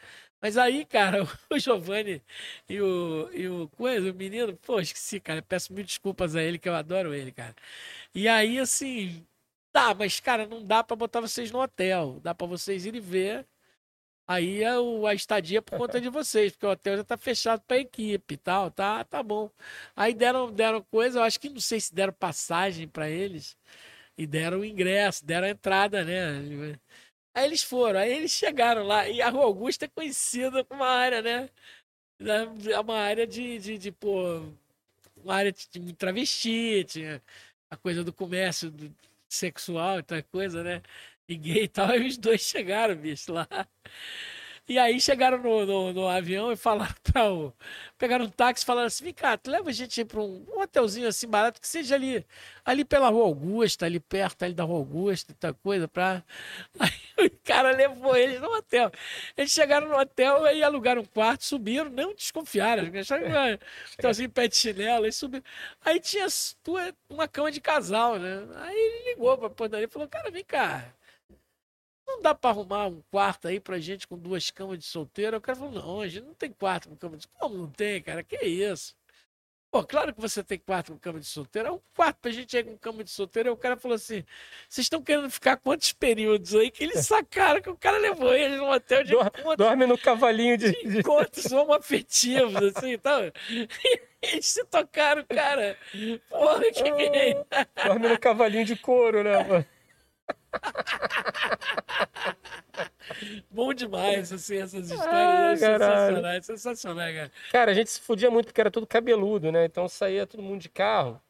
S2: Mas aí, cara, o Giovanni e o, e o coisa, o menino, pô, esqueci, cara. Peço mil desculpas a ele, que eu adoro ele, cara. E aí, assim, tá, mas, cara, não dá pra botar vocês no hotel. Dá pra vocês irem ver. Aí é o, a estadia por conta de vocês, porque o hotel já tá fechado pra equipe e tal, tá, tá bom. Aí deram, deram coisa, eu acho que não sei se deram passagem para eles e deram ingresso, deram a entrada, né? Aí eles foram, aí eles chegaram lá, e a Rua Augusta é conhecida como uma área, né? É uma área de, de, de pô, uma área de travesti, tinha a coisa do comércio do, sexual e tal coisa, né? E gay e tal, aí os dois chegaram, bicho, lá. E aí chegaram no, no, no, avião e falaram para o. Pegaram um táxi e falaram assim: vem cá, tu leva a gente para um, um, hotelzinho assim barato que seja ali, ali pela Rua Augusta, ali perto ali da Rua Augusta tal coisa. Pra... Aí o cara levou eles no hotel. Eles chegaram no hotel e alugaram um quarto, subiram, não desconfiaram. Acharam que assim, pé de chinelo, aí subiram. Aí tinha uma cama de casal, né? Aí ele ligou para a portaria e falou: cara, vem cá não dá para arrumar um quarto aí pra gente com duas camas de solteiro? O cara falou, não, a gente não tem quarto com cama de Como não tem, cara? Que isso? Pô, claro que você tem quarto com cama de solteiro. É um quarto pra gente aí com cama de solteiro. Aí o cara falou assim: vocês estão querendo ficar quantos períodos aí? Que eles sacaram que o cara levou eles no hotel de
S1: encontros. Dorme no cavalinho de.
S2: de encontros homoafetivos, assim e tal. eles se tocaram, cara. Porra, que.
S1: Oh, dorme no cavalinho de couro, né, mano?
S2: Bom demais, assim, essas histórias. Ah, sensacionais, sensacionais, cara.
S1: Cara, a gente se fudia muito porque era tudo cabeludo, né? Então saía todo mundo de carro.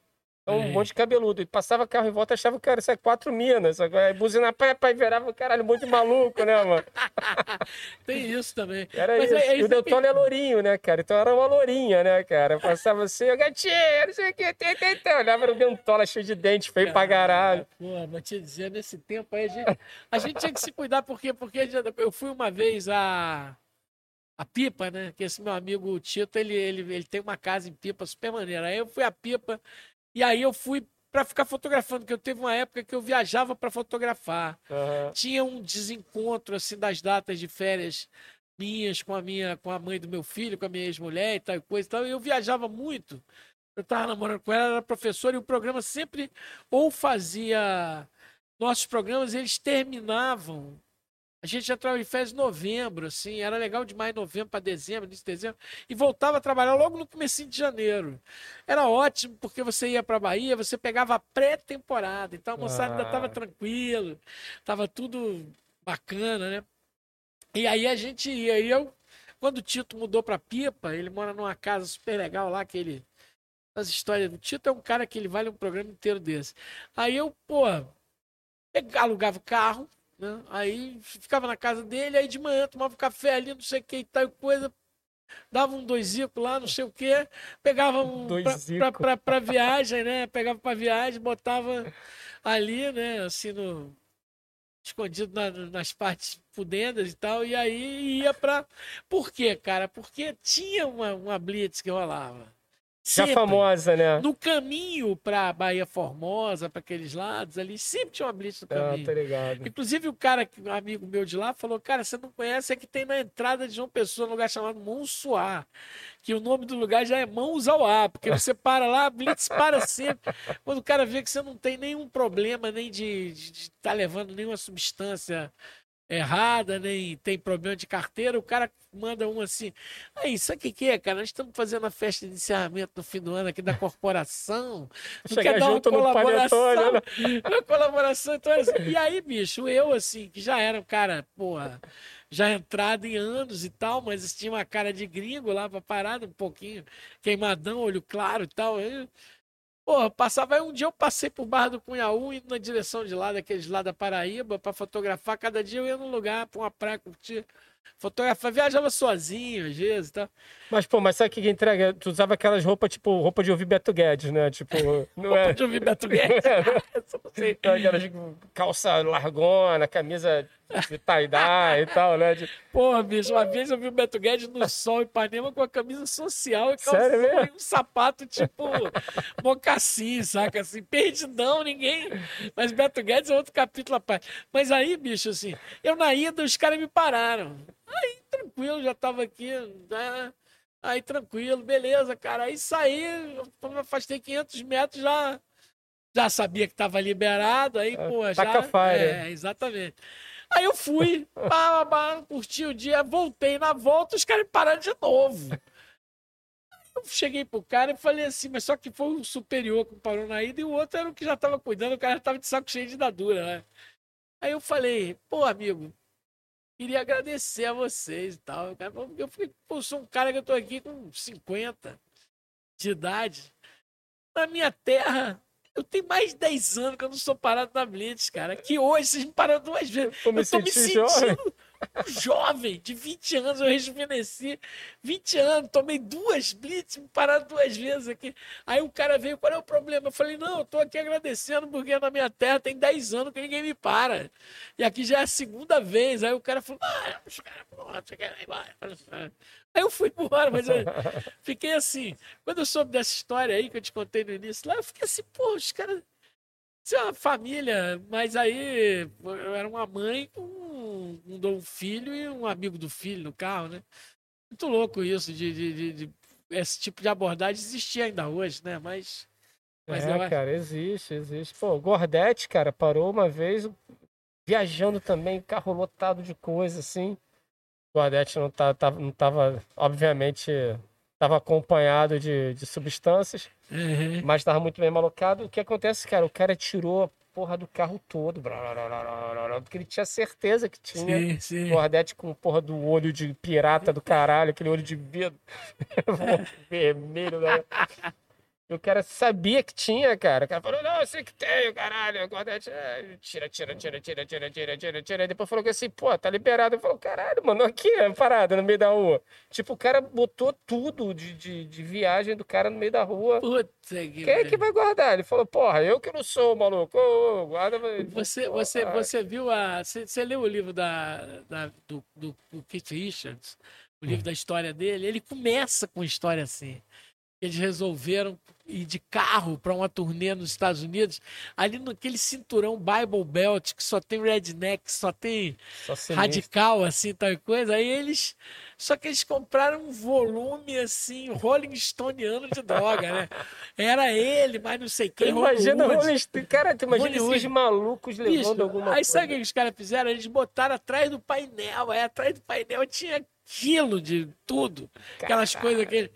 S1: Então, um é. monte de cabeludo. E passava carro em volta, achava que era isso é quatro minas. Aí buzina pé, pai, virava, caralho, um monte de maluco, né, mano?
S2: Tem isso também.
S1: Era Mas isso. É, é e o Deltone é lourinho, né, cara? Então era uma lourinha, né, cara? Passava assim, gatinho, não sei o que, tem, tem, tem. Olhava no Dentola cheio de dente, feio pra caralho.
S2: Pô, vou te dizer, nesse tempo aí, a gente, a gente tinha que se cuidar, por quê? Porque eu fui uma vez a a Pipa, né? Que esse meu amigo Tito, ele, ele, ele tem uma casa em Pipa super maneira. Aí eu fui a Pipa, e aí eu fui para ficar fotografando, porque eu teve uma época que eu viajava para fotografar. Uhum. Tinha um desencontro assim das datas de férias minhas com a minha, com a mãe do meu filho, com a minha ex-mulher e tal coisa e tal. E eu viajava muito. Eu estava namorando com ela, era professora e o programa sempre ou fazia nossos programas, eles terminavam a gente entrava em férias em novembro, assim, era legal demais novembro para dezembro, início de dezembro, e voltava a trabalhar logo no começo de janeiro. Era ótimo, porque você ia para Bahia, você pegava a pré-temporada, então a moçada ah. ainda estava tranquilo, estava tudo bacana, né? E aí a gente ia, e eu, quando o Tito mudou para Pipa, ele mora numa casa super legal lá, que ele... As histórias do Tito é um cara que ele vale um programa inteiro desse. Aí eu, pô, alugava o carro, né? Aí ficava na casa dele, aí de manhã tomava um café ali, não sei o que e tal coisa. Dava um doisico lá, não sei o que, pegava um para viagem, né? Pegava para viagem, botava ali, né? Assim no escondido na, nas partes fudendas e tal, e aí ia para Por quê, cara? Porque tinha uma, uma blitz que rolava.
S1: Já famosa, né?
S2: No caminho para Bahia Formosa, para aqueles lados ali, sempre tinha uma blitz no ah, caminho.
S1: Ah, tá ligado.
S2: Inclusive, o cara, um amigo meu de lá, falou: Cara, você não conhece, é que tem na entrada de João Pessoa, um lugar chamado Monsuá, que o nome do lugar já é Mãos ao Ar, porque você para lá, a blitz para sempre. Quando o cara vê que você não tem nenhum problema, nem de estar tá levando nenhuma substância errada, nem tem problema de carteira, o cara manda um assim. Aí, sabe o que, que é, cara? Nós estamos fazendo a festa de encerramento no fim do ano aqui da corporação.
S1: Chega junto uma colaboração,
S2: né? Uma colaboração. Então, assim, e aí, bicho, eu, assim, que já era um cara, porra, já entrado em anos e tal, mas tinha uma cara de gringo lá pra parada, um pouquinho queimadão, olho claro e tal. Eu, Porra, passava aí um dia eu passei por Barra do Cunhaú, indo na direção de lá, daqueles lá da Paraíba, para fotografar. Cada dia eu ia num lugar, pra uma praia, curtir. Fotografar, viajava sozinho, às vezes tá?
S1: Mas, pô, mas sabe o que, que entrega? Tu usava aquelas roupas, tipo, roupa de ouvir Beto Guedes, né? Tipo,
S2: não roupa é... de ouvir Beto Guedes.
S1: é, aquelas calça largona, camisa de tie-dye e tal, né? De...
S2: Porra, bicho, uma vez eu vi o Beto Guedes no sol em Ipanema com a camisa social e
S1: Sério mesmo?
S2: um sapato tipo mocassim, saca? Assim, perdidão, ninguém. Mas Beto Guedes é outro capítulo à parte. Mas aí, bicho, assim, eu na ida, os caras me pararam. Aí, tranquilo já tava aqui, né? Aí tranquilo, beleza, cara. Aí saí, eu afastei 500 metros, já, já sabia que tava liberado, aí,
S1: É,
S2: pô, já...
S1: fire.
S2: É, exatamente. Aí eu fui, pá, pá, curti o dia, voltei na volta, os caras pararam de novo. Eu cheguei pro cara e falei assim, mas só que foi o superior que parou na ida e o outro era o que já tava cuidando, o cara já tava de saco cheio de dadura, né? Aí eu falei, pô, amigo, queria agradecer a vocês e tal. Eu fiquei, pô, sou um cara que eu tô aqui com 50 de idade. Na minha terra, eu tenho mais de 10 anos que eu não sou parado na Blitz, cara. Que hoje vocês me pararam duas vezes.
S1: Eu me
S2: eu tô me
S1: senti
S2: sentindo
S1: jovem.
S2: um jovem, de 20 anos, eu rejuvenesci. 20 anos, tomei duas blitz, me pararam duas vezes aqui. Aí o cara veio, qual é o problema? Eu falei, não, eu tô aqui agradecendo porque na minha terra tem 10 anos que ninguém me para. E aqui já é a segunda vez. Aí o cara falou, ah, os caras, porra, você quer ir embora? Aí eu fui embora, mas eu fiquei assim. Quando eu soube dessa história aí que eu te contei no início lá, eu fiquei assim, pô, os caras. Isso é uma família, mas aí eu era uma mãe com um, um filho e um amigo do filho no carro, né? Muito louco isso, de, de, de- de- esse tipo de abordagem existia ainda hoje, né? Mas, mas
S1: é,
S2: acho-
S1: cara, existe, existe. Pô, Gordete, cara, parou uma vez viajando também, carro lotado de coisa, assim. O Gordete não, tá, tava, não tava, obviamente, tava acompanhado de, de substâncias,
S2: Uhum.
S1: mas estava muito bem malocado. O que acontece, cara? O cara tirou a porra do carro todo, porque ele tinha certeza que tinha.
S2: Sim, sim.
S1: Gordete com porra do olho de pirata do caralho, aquele olho de vidro vermelho, né? O cara sabia que tinha, cara. O cara falou, não, eu sei que tenho, caralho. É, tira, tira, tira, tira, tira, tira, tira, tira. Depois falou que assim, pô, tá liberado. Eu falei, caralho, mano, aqui, é parada no meio da rua. Tipo, o cara botou tudo de, de, de viagem do cara no meio da rua.
S2: Puta que
S1: Quem é que vai guardar? Ele falou, porra, eu que não sou, maluco. Ô, ô, guarda.
S2: Você, você, você viu a. Você, você leu o livro da, da- do, do, do Keith Richards, o livro da história dele? Ele começa com história assim. Eles resolveram ir de carro para uma turnê nos Estados Unidos, ali naquele cinturão Bible Belt, que só tem redneck, só tem
S1: Só
S2: radical, assim, tal coisa. Aí eles. Só que eles compraram um volume, assim, Rolling Stoneano de droga, né? Era ele, mas não sei quem.
S1: Imagina o
S2: Hollywood.
S1: Rolling Stone. Cara, tu imagina
S2: Hollywood.
S1: esses malucos levando
S2: Bicho,
S1: alguma
S2: aí
S1: coisa.
S2: sabe o que os caras fizeram? Eles botaram atrás do painel. Aí atrás do painel tinha quilo de tudo. Aquelas coisas que, que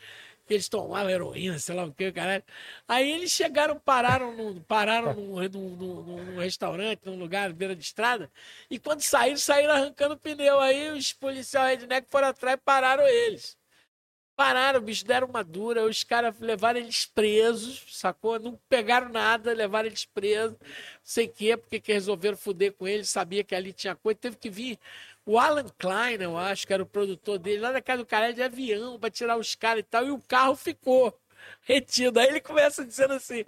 S2: eles tomavam heroína, sei lá o que, caralho. Aí eles chegaram, pararam, num, pararam num, num, num- num restaurante, num lugar, beira de estrada. E quando saíram, saíram arrancando pneu. Aí os policiais redneck foram atrás e pararam eles. Pararam, bicho, deram uma dura. Os caras levaram eles presos, sacou? Não pegaram nada, levaram eles presos. Sei o quê, porque que resolveram foder com eles, sabia que ali tinha coisa. Teve que vir o Alan Klein, eu acho, que era o produtor dele, lá na casa do cara de avião, pra tirar os caras e tal. E o carro ficou retido. Aí ele começa dizendo assim.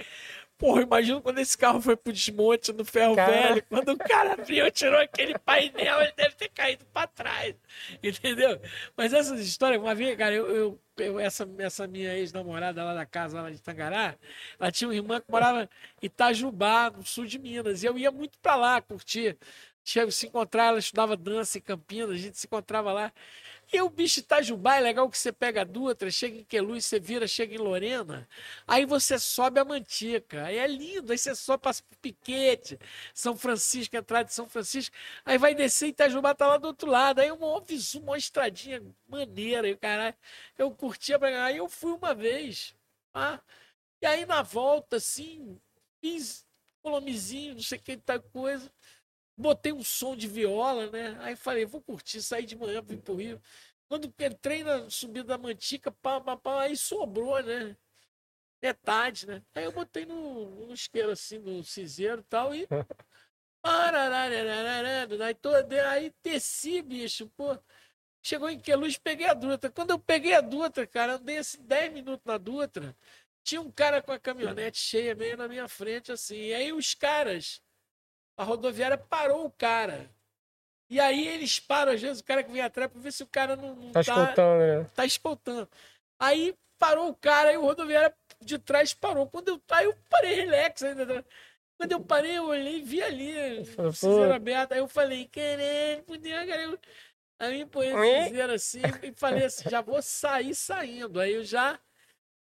S2: Porra, imagina quando esse carro foi pro desmonte no ferro
S1: Cara.
S2: velho. Quando o cara abriu, tirou aquele painel, ele deve ter caído pra trás. Entendeu? Mas essas histórias, uma vez, cara, eu, eu- eu- essa, essa minha ex-namorada lá da casa lá de Tangará, ela tinha uma irmã que morava em Itajubá, no sul de Minas. E eu ia muito pra lá curtir. Se encontrar, ela estudava dança em Campinas, a gente se encontrava lá. E o bicho Itajubá é legal que você pega a Dutra, chega em Queluz, você vira, chega em Lorena, aí você sobe a Mantica, aí é lindo, aí você só passa por Piquete, São Francisco, entrada de São Francisco, aí vai descer Itajubá tá lá do outro lado, aí uma visu, uma estradinha maneira, e o caralho, eu curtia, aí eu fui uma vez, tá? e aí na volta, assim, fiz colomizinho, não sei o que, tal coisa, botei um som de viola, né? Aí falei, vou curtir, saí de manhã, vim pro Rio. Quando entrei na subida da Mantica, pá, pá, pá, aí sobrou, né? Metade, né? Aí eu botei no, no isqueiro, assim, no cinzeiro e tal, e. Aí, todo, aí desci, bicho, pô. Chegou em Queluz, peguei a Dutra. Quando eu peguei a Dutra, cara, andei assim 10 minutos na Dutra. Tinha um cara com a caminhonete cheia meio na minha frente, assim. E aí os caras a rodoviária parou o cara. E aí eles param, às vezes, o cara que vem atrás para ver se o cara não, não
S1: Tá escutando, né?
S2: tá escoltando. Aí parou o cara, aí o rodoviário de trás parou. Quando eu, aí eu parei relax ainda. né? Quando eu parei, eu olhei e vi ali, cinzeiro
S1: pô.
S2: aberto. Aí eu falei, caralho, fudeu, cara. Eu, Aí põe
S1: Oi?
S2: esse cinzeiro assim e falei assim, já vou sair saindo. Aí eu já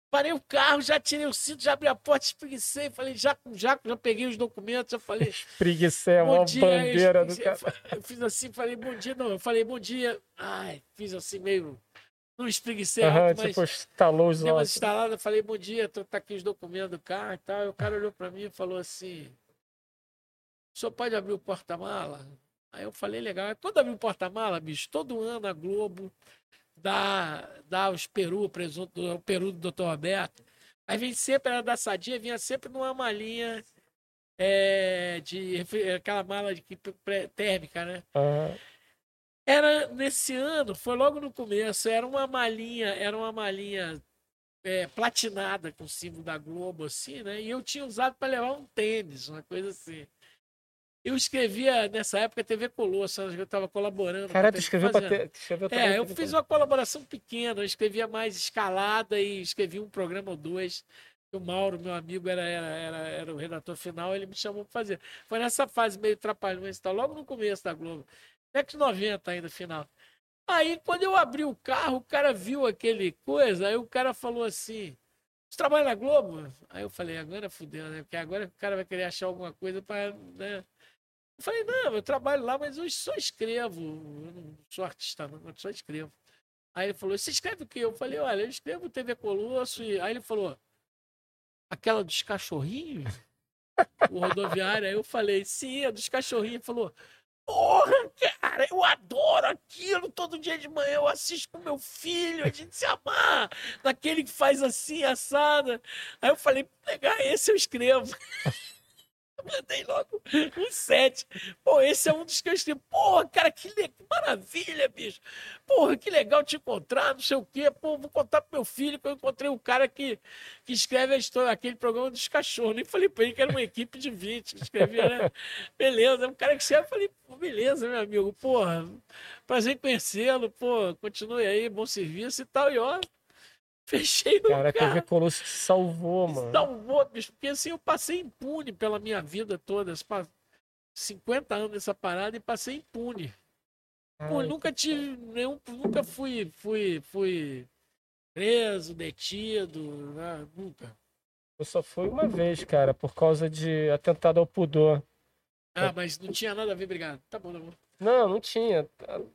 S2: parei o carro, já tirei o cinto, já abri a porta, espreguicei, falei, já, já, já peguei os documentos, já falei,
S1: Preguiça é uma
S2: dia.
S1: Bandeira do
S2: espreguicei,
S1: cara.
S2: Eu fiz assim, falei, bom dia, não, eu falei, bom dia. Ai, fiz assim meio, não espreguicei
S1: Aham,
S2: alto, mas
S1: tipo, instalou os
S2: dei uma
S1: ossos.
S2: instalada, falei, bom dia, tô, tá aqui os documentos do carro e tal. E o cara olhou pra mim e falou assim, o senhor pode abrir o porta-mala? Aí eu falei, legal. Quando abri o porta-mala, bicho, todo ano a Globo dá, dá os peru, o presunto, o peru do Dr. Roberto. Aí vem sempre, era da Sadia, vinha sempre numa malinha é, de aquela mala de térmica, né?
S1: Aham.
S2: Era nesse ano, foi logo no começo, era uma malinha, era uma malinha é, platinada com o símbolo da Globo, assim, né? E eu tinha usado para levar um tênis, uma coisa assim. Eu escrevia nessa época TV Colosso, eu estava colaborando.
S1: Cara, tu escreveu escreveu também
S2: É, eu fiz uma colaboração pequena, eu escrevia mais escalada e escrevi um programa ou dois. O Mauro, meu amigo, era, era, era, era o redator final, ele me chamou para fazer. Foi nessa fase meio trapalhões e tal, logo no começo da Globo. Década de 90 ainda, final. Aí, quando eu abri o carro, o cara viu aquele coisa, aí o cara falou assim, você trabalha na Globo? Aí eu falei, agora fudeu, né? Porque agora o cara vai querer achar alguma coisa para... Né? Eu falei, não, eu trabalho lá, mas eu só escrevo. Eu não sou artista, não, eu só escrevo. Aí ele falou, você escreve o quê? Eu falei, olha, eu escrevo TV Colosso. E... Aí ele falou, aquela dos cachorrinhos? o rodoviário. Aí eu falei, sim, é dos cachorrinhos. Ele falou, porra, cara, eu adoro aquilo. Todo dia de manhã eu assisto com meu filho, a gente se amarra naquele que faz assim, assada. Aí eu falei, legal, esse eu escrevo. Mandei logo um sete. Pô, esse é um dos que eu escrevi. Porra, cara, que, le- que maravilha, bicho. Porra, que legal te encontrar, não sei o quê. Pô, vou contar pro meu filho que eu encontrei o cara que, que escreve a história, aquele programa dos cachorros. Nem falei pra ele que era uma equipe de 20 que escrevia, né? Beleza, um cara que escreve, eu falei, beleza, meu amigo. Porra, prazer em conhecê-lo. Pô, continue aí, bom serviço e tal. E ó, fechei o
S1: Cara, a
S2: cara.
S1: TV Colosso te salvou, mano.
S2: Salvou, bicho, porque assim eu passei impune pela minha vida toda, esses pa- 50 anos nessa parada e passei impune. Pô,
S1: Ai,
S2: nunca tive nenhum, nunca fui, fui, fui preso, detido, né? nunca.
S1: Eu só fui uma vez, cara, por causa de atentado ao pudor.
S2: Ah, mas não tinha nada a ver, obrigado. Tá bom, tá bom.
S1: Não, não tinha.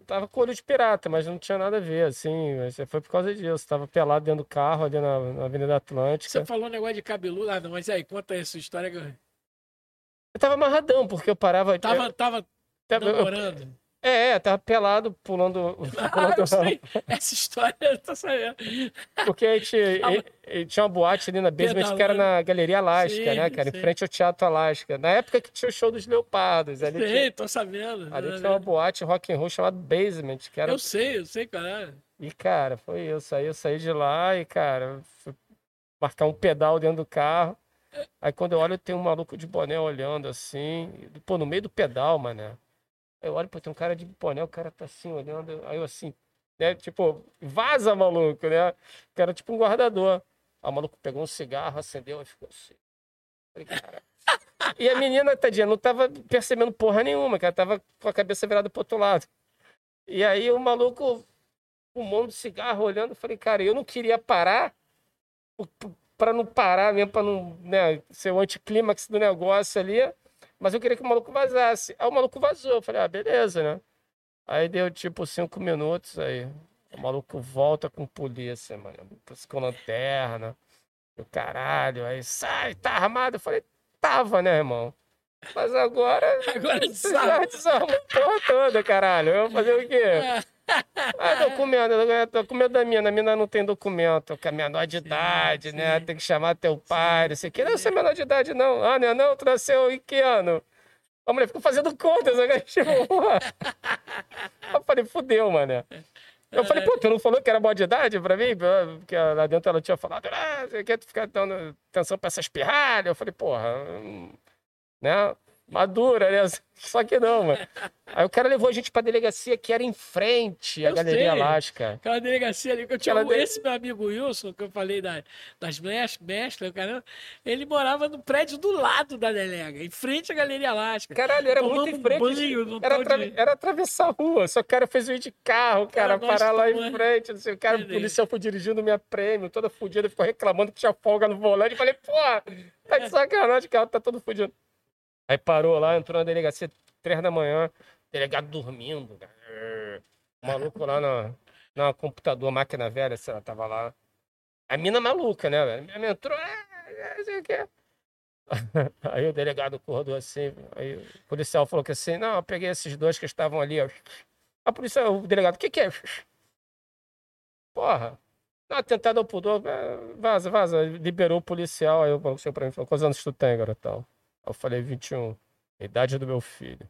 S1: Tava com olho de pirata, mas não tinha nada a ver, assim. Foi por causa disso. Tava pelado dentro do carro ali na, na Avenida Atlântica.
S2: Você falou um negócio de cabeludo, ah, não, mas aí, conta aí a sua história. que eu-
S1: Eu tava amarradão, porque eu parava.
S2: Tava,
S1: eu-
S2: tava
S1: eu- eu-
S2: namorando.
S1: É, é, tava pelado, pulando.
S2: Ah,
S1: pulando
S2: eu sei. Essa história eu tô sabendo.
S1: Porque a gente tinha uma boate ali na basement que era na Galeria Alasca,
S2: Sim,
S1: né, cara?
S2: sim.
S1: Em frente ao Teatro Alasca. Na época que tinha o show dos Leopardos. Ali tinha,
S2: Sei, tô sabendo.
S1: ali tinha uma boate rock and roll chamada Basement, que era
S2: Eu sei, eu sei, cara.
S1: E, cara, foi isso. Aí eu saí de lá e, cara, fui marcar um pedal dentro do carro. Aí quando eu olho, tem um maluco de boné olhando assim. Pô, no meio do pedal, mané. Aí eu olho, pô, tem um cara de boné, o cara tá assim olhando. Aí eu assim, né? Tipo, vaza, maluco, né? Que era tipo um guardador. Aí o maluco pegou um cigarro, acendeu e ficou assim. Falei, cara. E a menina, tadinha, não tava percebendo porra nenhuma, cara. Tava com a cabeça virada pro outro lado. E aí o maluco fumando cigarro, olhando, falei, cara, eu não queria parar para não parar mesmo, para não né, ser o anticlímax do negócio ali, mas eu queria que o maluco vazasse. Aí o maluco vazou, eu falei, ah, beleza, né? Aí deu tipo cinco minutos, aí o maluco volta com polícia, mano, com lanterna, o caralho, aí sai, tá armado? Eu falei, tava, né, irmão? Mas agora.
S2: Agora
S1: Você
S2: sabe.
S1: já desarmou a porra toda, caralho. Eu vou fazer o quê? Ah, documento, documento, da mina. A mina não tem documento, que é menor de idade, né?
S2: sim.
S1: Tem que chamar teu pai, não sei o quê. Não, você é menor de idade, não. Ah, não, é não, tu nasceu em que ano? A mulher ficou fazendo contas, né? Tipo. Eu falei, fudeu, mano. Eu falei, pô, tu não falou que era boa de idade pra mim? Porque lá dentro ela tinha falado, ah, você quer ficar dando atenção pra essas pirralhas? Eu falei, porra, hum, né? Madura, né? Só que não, mano. Aí o cara levou a gente pra delegacia que era em frente à
S2: Eu
S1: Galeria
S2: sei.
S1: Alasca.
S2: Aquela delegacia ali, que eu tinha
S1: Aquela
S2: um-
S1: de-
S2: esse meu amigo Wilson, que eu falei da- das mes- mesclas, o caramba, ele morava no prédio do lado da delega, em frente à Galeria Alasca.
S1: Caralho, era muito em frente.
S2: banho no
S1: era,
S2: tal
S1: atra-
S2: de-
S1: era atravessar a rua. Só que o cara fez ir de carro, cara,
S2: Cara,
S1: parar lá em
S2: tomamos-
S1: frente. Não sei, o cara, o policial foi dirigindo minha prêmio, toda fodida, ficou reclamando que tinha folga no volante. Eu falei, pô, tá de sacanagem, o carro tá todo fudido. Aí parou lá, entrou na delegacia, três da manhã, delegado dormindo. O maluco lá na, na computador, máquina velha, sei lá, tava lá. A mina maluca, né, velho? Minha mina entrou, é, é, sei o. Aí o delegado acordou assim, aí o policial falou que assim, não, eu peguei esses dois que estavam ali, ó. A polícia, o delegado, o que que é? Porra, não, atentado ao pudor, é, vaza, vaza. Liberou o policial, aí o chegou pra mim falou, quantos anos tu tem, garotão? Eu falei, 21, a idade do meu filho.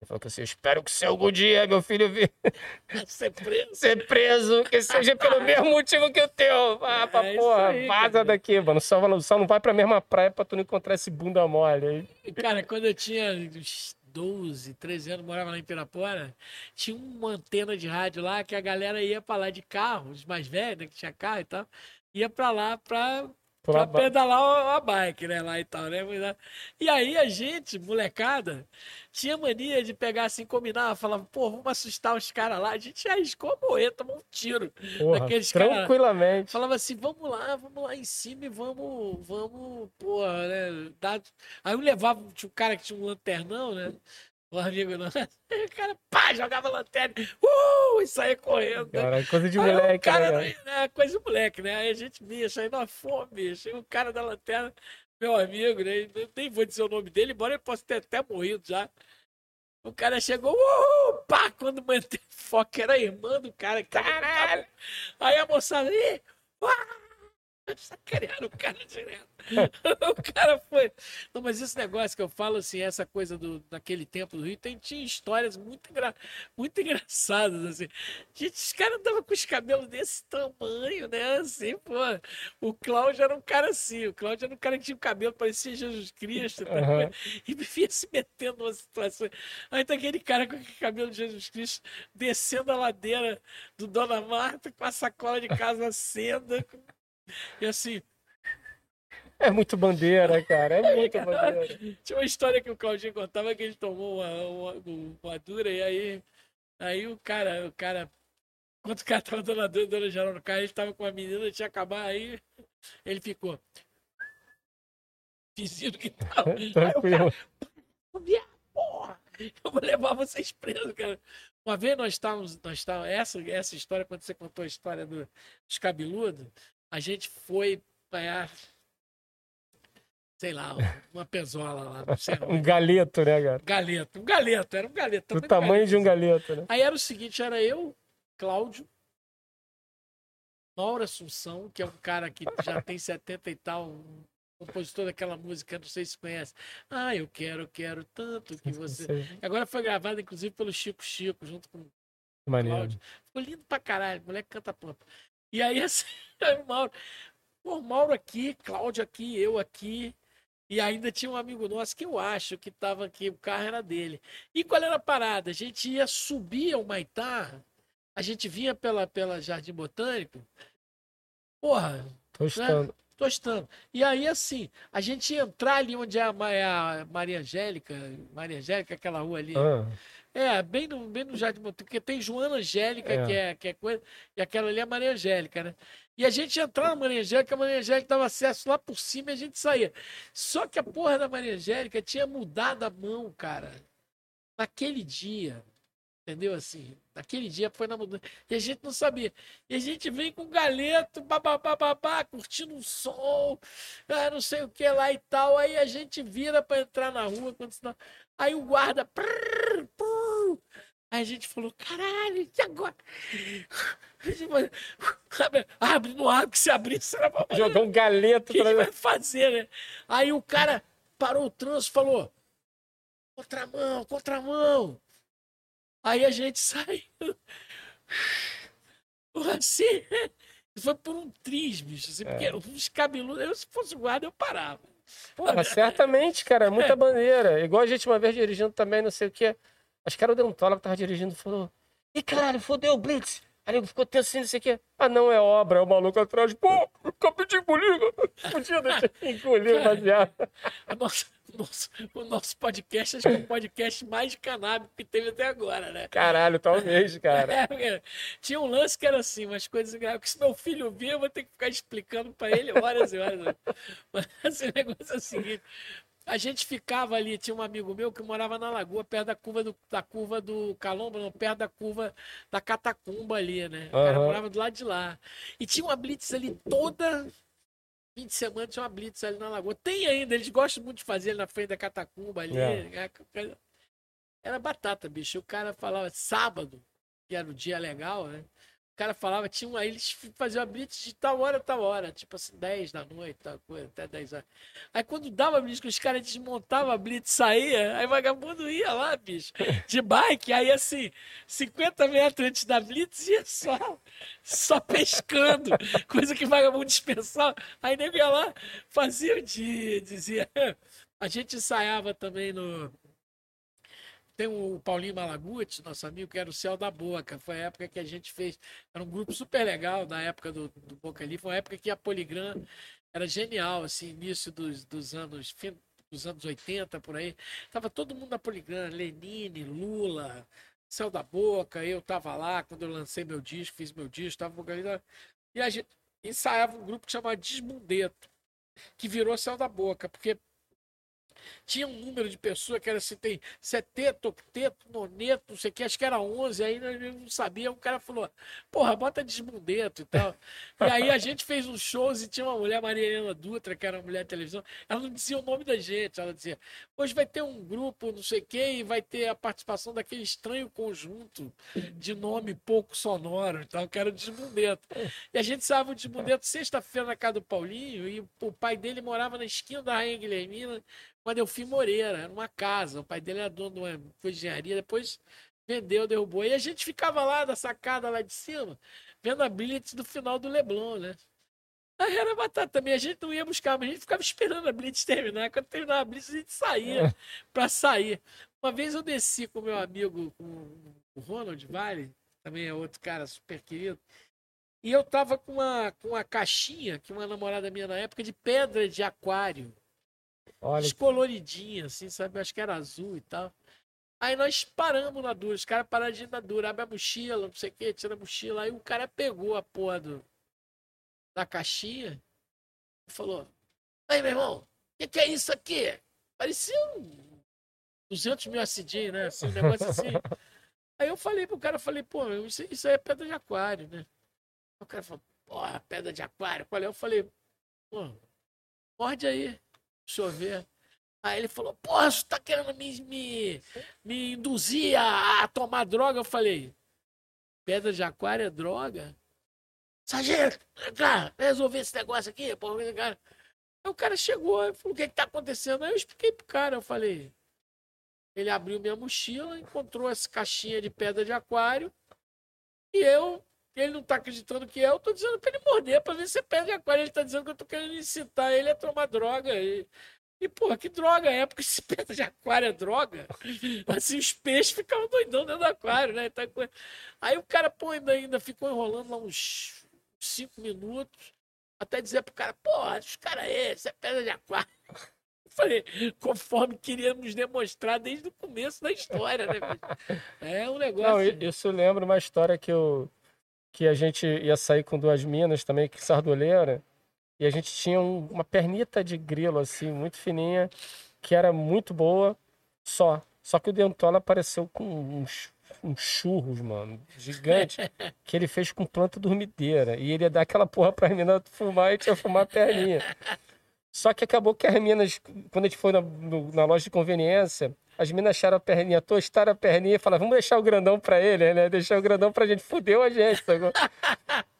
S1: Ele falou que assim, eu espero que se algum dia meu filho vir
S2: Ser preso.
S1: ser preso, que seja pelo mesmo motivo que o teu. Ah, pra
S2: É isso
S1: porra,
S2: aí,
S1: vaza
S2: cara.
S1: daqui, mano. Só, só não vai pra mesma praia pra tu não encontrar esse bunda mole aí.
S2: Cara, quando eu tinha uns 12, 13 anos, morava lá em Pirapora, tinha uma antena de rádio lá que a galera ia pra lá de carro, os mais velhos, né, que tinha carro e tal, ia pra lá pra, Pra pedalar a bike, né, lá e tal, né? Ah, E aí a gente, molecada, tinha mania de pegar assim, combinar, falava, pô, vamos assustar os caras lá. A gente arriscou a morrer, tomou um tiro.
S1: Porra,
S2: daqueles cara-
S1: tranquilamente.
S2: Falava assim, vamos lá, vamos lá em cima e vamos, vamos, porra, né? Dar... Aí eu levava, tinha um cara que tinha um lanternão, né? Um amigo nosso, o cara, pá, jogava lanterna, uh, e saía correndo. né?
S1: Cara, coisa de
S2: Aí o
S1: moleque,
S2: cara,
S1: né? cara?
S2: né, coisa de moleque, né? Aí a gente via, saindo na fome, bicho. O cara da lanterna, meu amigo, né? Eu nem vou dizer o nome dele, embora ele possa ter até morrido já. O cara chegou, uhul, pá, quando manteve foco, era a irmã do cara.
S1: Caralho!
S2: Aí a moçada, ih, uá, sacanearam o cara direto. o cara foi. Não, mas esse negócio que eu falo, assim, essa coisa do, daquele tempo do Rio, tem, tinha histórias muito, engra, muito engraçadas, assim. Gente, os caras andavam com os cabelos desse tamanho, né? Assim, pô. O Cláudio era um cara assim, o Cláudio era um cara que tinha o cabelo, parecia Jesus Cristo, tá?
S1: Aham.
S2: e vivia se metendo numa situação. Aí tá aquele cara com aquele cabelo de Jesus Cristo descendo a ladeira do Dona Marta com a sacola de casa acenda. com- E assim,
S1: É muito bandeira, cara. É muito bandeira.
S2: tinha uma história que o Claudinho contava que ele tomou uma, uma, uma dura e aí, aí o cara, o cara, quando o cara tava dando a dura, dando geral no carro, ele tava com a menina, tinha acabado, aí ele ficou. Fizinho que tal. Aí o cara,
S1: Tranquilo.
S2: Porra! Eu vou levar vocês presos, cara. Uma vez nós estávamos, nós estávamos essa, essa história, quando você contou a história do, dos cabeludos, a gente foi para, sei lá, uma pezola lá, não sei
S1: Um galeto, né, cara?
S2: Galeto, um galeto, era um galeto.
S1: Do
S2: tamanho
S1: tamanho de um
S2: galeto.
S1: galeto, né?
S2: Aí era o seguinte, era eu, Cláudio, Mauro Assunção, que é um cara que já tem 70 e tal, um compositor daquela música, não sei se conhece. Ah, eu quero, eu quero tanto que você... Agora foi gravado, inclusive, pelo Chico Chico, junto com o
S1: Maneiro.
S2: Cláudio. Ficou lindo pra caralho, o moleque canta pampa. E aí, assim, aí o Mauro, o Mauro aqui, Cláudio aqui, eu aqui. E ainda tinha um amigo nosso que eu acho que tava aqui, o carro era dele. E qual era a parada? A gente ia subir ao Maitá, a gente vinha pela, pela Jardim Botânico. Porra,
S1: Tostando.
S2: tostando. E aí, assim, a gente ia entrar ali onde é a, é a Maria Angélica, Maria Angélica, aquela rua ali.
S1: Ah,
S2: É, bem no, bem no Jardim Botânico, porque tem Joana Angélica,
S1: É.
S2: que, é, que é coisa, e aquela ali é Maria Angélica, né? E a gente ia entrar na Maria Angélica, a Maria Angélica dava acesso lá por cima e a gente saía. Só que a porra da Maria Angélica tinha mudado a mão, cara, naquele dia. Entendeu? Assim, naquele dia foi na mudança. E a gente não sabia. E a gente vem com galeto, babá, babá, curtindo um som, ah, não sei o que lá e tal. Aí a gente vira para entrar na rua. Quando. Aí o guarda. prrr, prrr. Aí a gente falou: caralho, e agora? Abre, abre, não abre, que se abrir, será pra
S1: jogar um galeto
S2: o que a
S1: pra...
S2: gente vai fazer, né? Aí o cara parou o trânsito e falou: contramão, contramão. Aí a gente saiu. Assim, foi por um triz, bicho. Assim, porque os cabeludos, eu, se fosse guarda, eu parava.
S1: Ah, certamente, cara, muita bandeira. Igual a gente uma vez dirigindo também, não sei o quê. Acho que era o Dentola que tava dirigindo falou: Ih, caralho, fodeu, Blitz. Aí ele ficou tenso assim, não sei o quê. Ah, não, é obra, é o maluco atrás. Pô, acabei de engolir. Podia deixar engolir baseado.
S2: O nosso, nosso, o nosso podcast acho que é o podcast mais canábico que teve até agora, né?
S1: Caralho, talvez, cara.
S2: É, porque tinha um lance que era assim, umas coisas que se meu filho vir, eu vou ter que ficar explicando pra ele horas e horas. Mas esse negócio é o seguinte. A gente ficava ali, tinha um amigo meu que morava na lagoa, perto da curva do, da curva do Calombo, não, perto da curva da Catacumba ali, né? O cara
S1: Aham.
S2: morava do lado de lá. E tinha uma blitz ali toda fim de semana tinha uma blitz ali na lagoa. Tem ainda, eles gostam muito de fazer na frente da Catacumba ali.
S1: É.
S2: É, Era batata, bicho. O cara falava sábado, que era o dia legal, né? O cara falava, tinha um, aí eles faziam a blitz de tal hora, tal hora, tipo assim, 10 da noite, tal coisa, até 10 horas. Aí quando dava a blitz, que os caras desmontavam a blitz, saía, aí vagabundo ia lá, bicho, de bike, aí assim, 50 metros antes da blitz, ia só, só pescando, coisa que vagabundo dispensava. Aí nego ia lá, fazia o dia, dizia. A gente ensaiava também no. Tem o Paulinho Malaguti, nosso amigo, que era o Céu da Boca. Foi a época que a gente fez. Era um grupo super legal da época do, do Boca ali. Foi uma época que a Poligram era genial, assim, início dos, dos anos. Fim, dos anos 80, por aí. Tava todo mundo na Poligram, Lenine, Lula, Céu da Boca. Eu tava lá quando eu lancei meu disco, fiz meu disco, tava vocalizando. E a gente ensaiava um grupo que chamava Desmundeto, que virou Céu da Boca, porque tinha um número de pessoas que era assim, tem seteto, octeto, noneto, não sei o que, acho que era 11, aí nós não sabia, o cara falou, porra, bota desmundeto e tal. E aí a gente fez uns shows e tinha uma mulher, Maria Helena Dutra, que era uma mulher de televisão, ela não dizia o nome da gente, ela dizia, hoje vai ter um grupo, não sei o que, e vai ter a participação daquele estranho conjunto de nome pouco sonoro, então que era o desmundeto. E a gente sabe o desmundeto sexta-feira na casa do Paulinho, e o pai dele morava na esquina da Rainha Guilhermina, quando eu fui Moreira, era uma casa. O pai dele era dono de uma de engenharia, depois vendeu, derrubou. E a gente ficava lá da sacada lá de cima, vendo a blitz do final do Leblon, né? Aí era batata também. A gente não ia buscar, mas a gente ficava esperando a blitz terminar. Quando terminava a blitz, a gente saía para sair. Uma vez eu desci com meu amigo, com o Ronald Vale, também é outro cara super querido. E eu tava com uma, com uma caixinha, que uma namorada minha na época, de pedra de aquário
S1: Olha,
S2: descoloridinha, assim, sabe? Eu Acho que era azul e tal. Aí nós paramos na dura, os caras pararam de ir na dura, abre a mochila, não sei o que, tira a mochila. Aí o cara pegou a porra do, da caixinha e falou: Aí, meu irmão, o que, que é isso aqui? Parecia um 200 mil SD, né? Assim, um negócio assim. Aí eu falei pro cara, falei, pô, isso, isso aí é pedra de aquário, né? O cara falou, porra, pedra de aquário. Qual é? Eu falei, pô, morde aí, deixa eu ver. Aí ele falou, porra, você tá querendo me, me, me induzir a, a tomar droga? Eu falei, pedra de aquário é droga? Sargento, vem resolver esse negócio aqui, porra, cá. Aí o cara chegou e falou, o que que tá acontecendo? Aí eu expliquei pro cara, eu falei, ele abriu minha mochila, encontrou essa caixinha de pedra de aquário, e eu, ele não tá acreditando que é, eu tô dizendo pra ele morder, pra ver se é pedra de aquário. Ele tá dizendo que eu tô querendo incitar ele a tomar droga. E, e porra, que droga é? Porque se pedra de aquário é droga, assim, os peixes ficavam doidão dentro do aquário, né? Tá Aí o cara, pô, ainda, ainda ficou enrolando lá uns cinco minutos, até dizer pro cara, porra, os caras aí, isso é pedra de aquário. Eu falei, conforme queríamos demonstrar desde o começo da história, né? É um negócio.
S1: Não, isso lembra uma história que eu que a gente ia sair com duas minas também, que sardoleira, e a gente tinha um- uma pernita de grilo assim, muito fininha, que era muito boa, só. Só que o Dentola apareceu com uns, uns churros, mano, gigante, que ele fez com planta dormideira. E ele ia dar aquela porra pra minas fumar e tinha fumar a perninha. Só que acabou que as minas, quando a gente foi na, na loja de conveniência, as minas acharam a perninha, tostaram a perninha e falaram, vamos deixar o grandão pra ele, né? Deixar o grandão pra gente, fudeu a gente, sacou?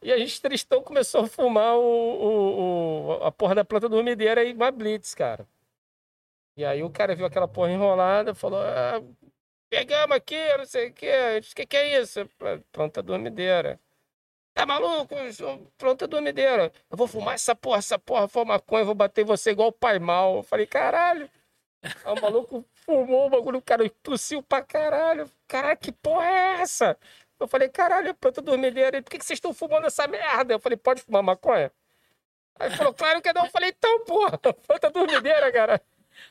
S1: E a gente, tristão, começou a fumar o, o- o- a porra da planta dormideira e uma blitz, cara. E aí o cara viu aquela porra enrolada, falou, ah, pegamos aqui, não sei o quê, o que que é isso? Planta dormideira. Tá maluco? Pronta dormideira. Eu vou fumar essa porra, essa porra, for maconha, vou bater você igual o pai mal. Eu falei, caralho. O maluco fumou o bagulho, o cara tossiu pra caralho. Caralho, que porra é essa? Eu falei, caralho, planta dormideira. Por que, que vocês estão fumando essa merda? Eu falei, pode fumar maconha? Aí falou, claro que não. Eu falei, então, porra, planta dormideira, cara.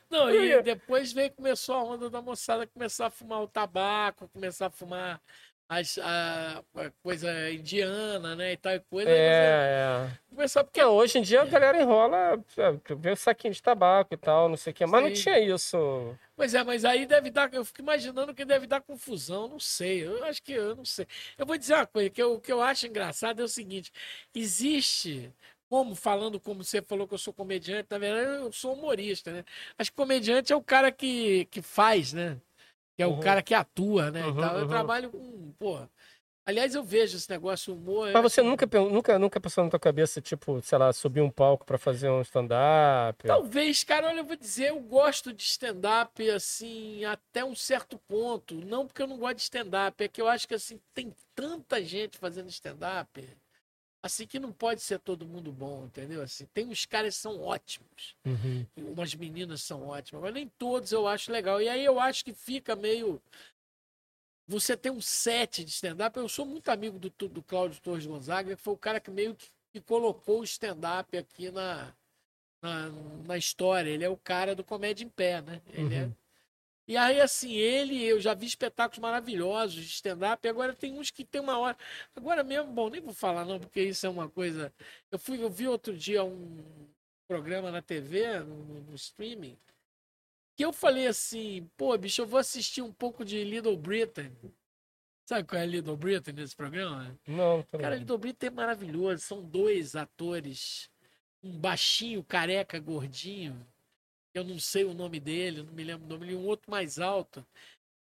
S2: Não, e depois veio, começou a onda da moçada começar a fumar o tabaco, começar a fumar as, a, a coisa indiana, né? E tal coisa.
S1: É, é.
S2: Começar porque
S1: hoje em dia a galera enrola, é, vê o saquinho de tabaco e tal, não sei o quê. Mas não tinha isso.
S2: Pois é, mas aí deve dar. Eu fico imaginando que deve dar confusão, não sei. Eu acho que eu não sei. Eu vou dizer uma coisa, que eu, o que eu acho engraçado é o seguinte: existe. Como falando, como você falou que eu sou comediante, na verdade eu sou humorista, né? Acho que comediante é o cara que, que faz, né? Que é o
S1: Uhum.
S2: cara que atua, né?
S1: Uhum.
S2: Eu
S1: uhum.
S2: trabalho com. Porra. Aliás, eu vejo esse negócio humor.
S1: Mas você nunca, pe- nunca, nunca passou na tua cabeça, tipo, sei lá, subir um palco pra fazer um stand-up?
S2: Talvez, cara, olha, eu vou dizer, eu gosto de stand-up, assim, até um certo ponto. Não porque eu não gosto de stand-up, é que eu acho que, assim, tem tanta gente fazendo stand-up, assim, que não pode ser todo mundo bom, entendeu? Assim, tem uns caras que são ótimos,
S1: Uhum.
S2: umas meninas são ótimas, mas nem todos eu acho legal. E aí eu acho que fica meio... Você tem um set de stand-up, eu sou muito amigo do, do Cláudio Torres Gonzaga, que foi o cara que meio que, que colocou o stand-up aqui na, na, na história. Ele é o cara do Comédia em Pé, né? Ele é-
S1: Uhum.
S2: E aí, assim, ele, eu já vi espetáculos maravilhosos de stand-up, e agora tem uns que tem uma hora. Agora mesmo, bom, nem vou falar não, porque isso é uma coisa. Eu fui, eu vi outro dia um programa na TV, no, no streaming, que eu falei assim, pô, bicho, eu vou assistir um pouco de Little Britain. Sabe qual é Little Britain nesse programa?
S1: Não, tô
S2: Cara. Little Britain é maravilhoso. São dois atores. Um baixinho, careca, gordinho. Eu não sei o nome dele, não me lembro o nome. E um outro mais alto.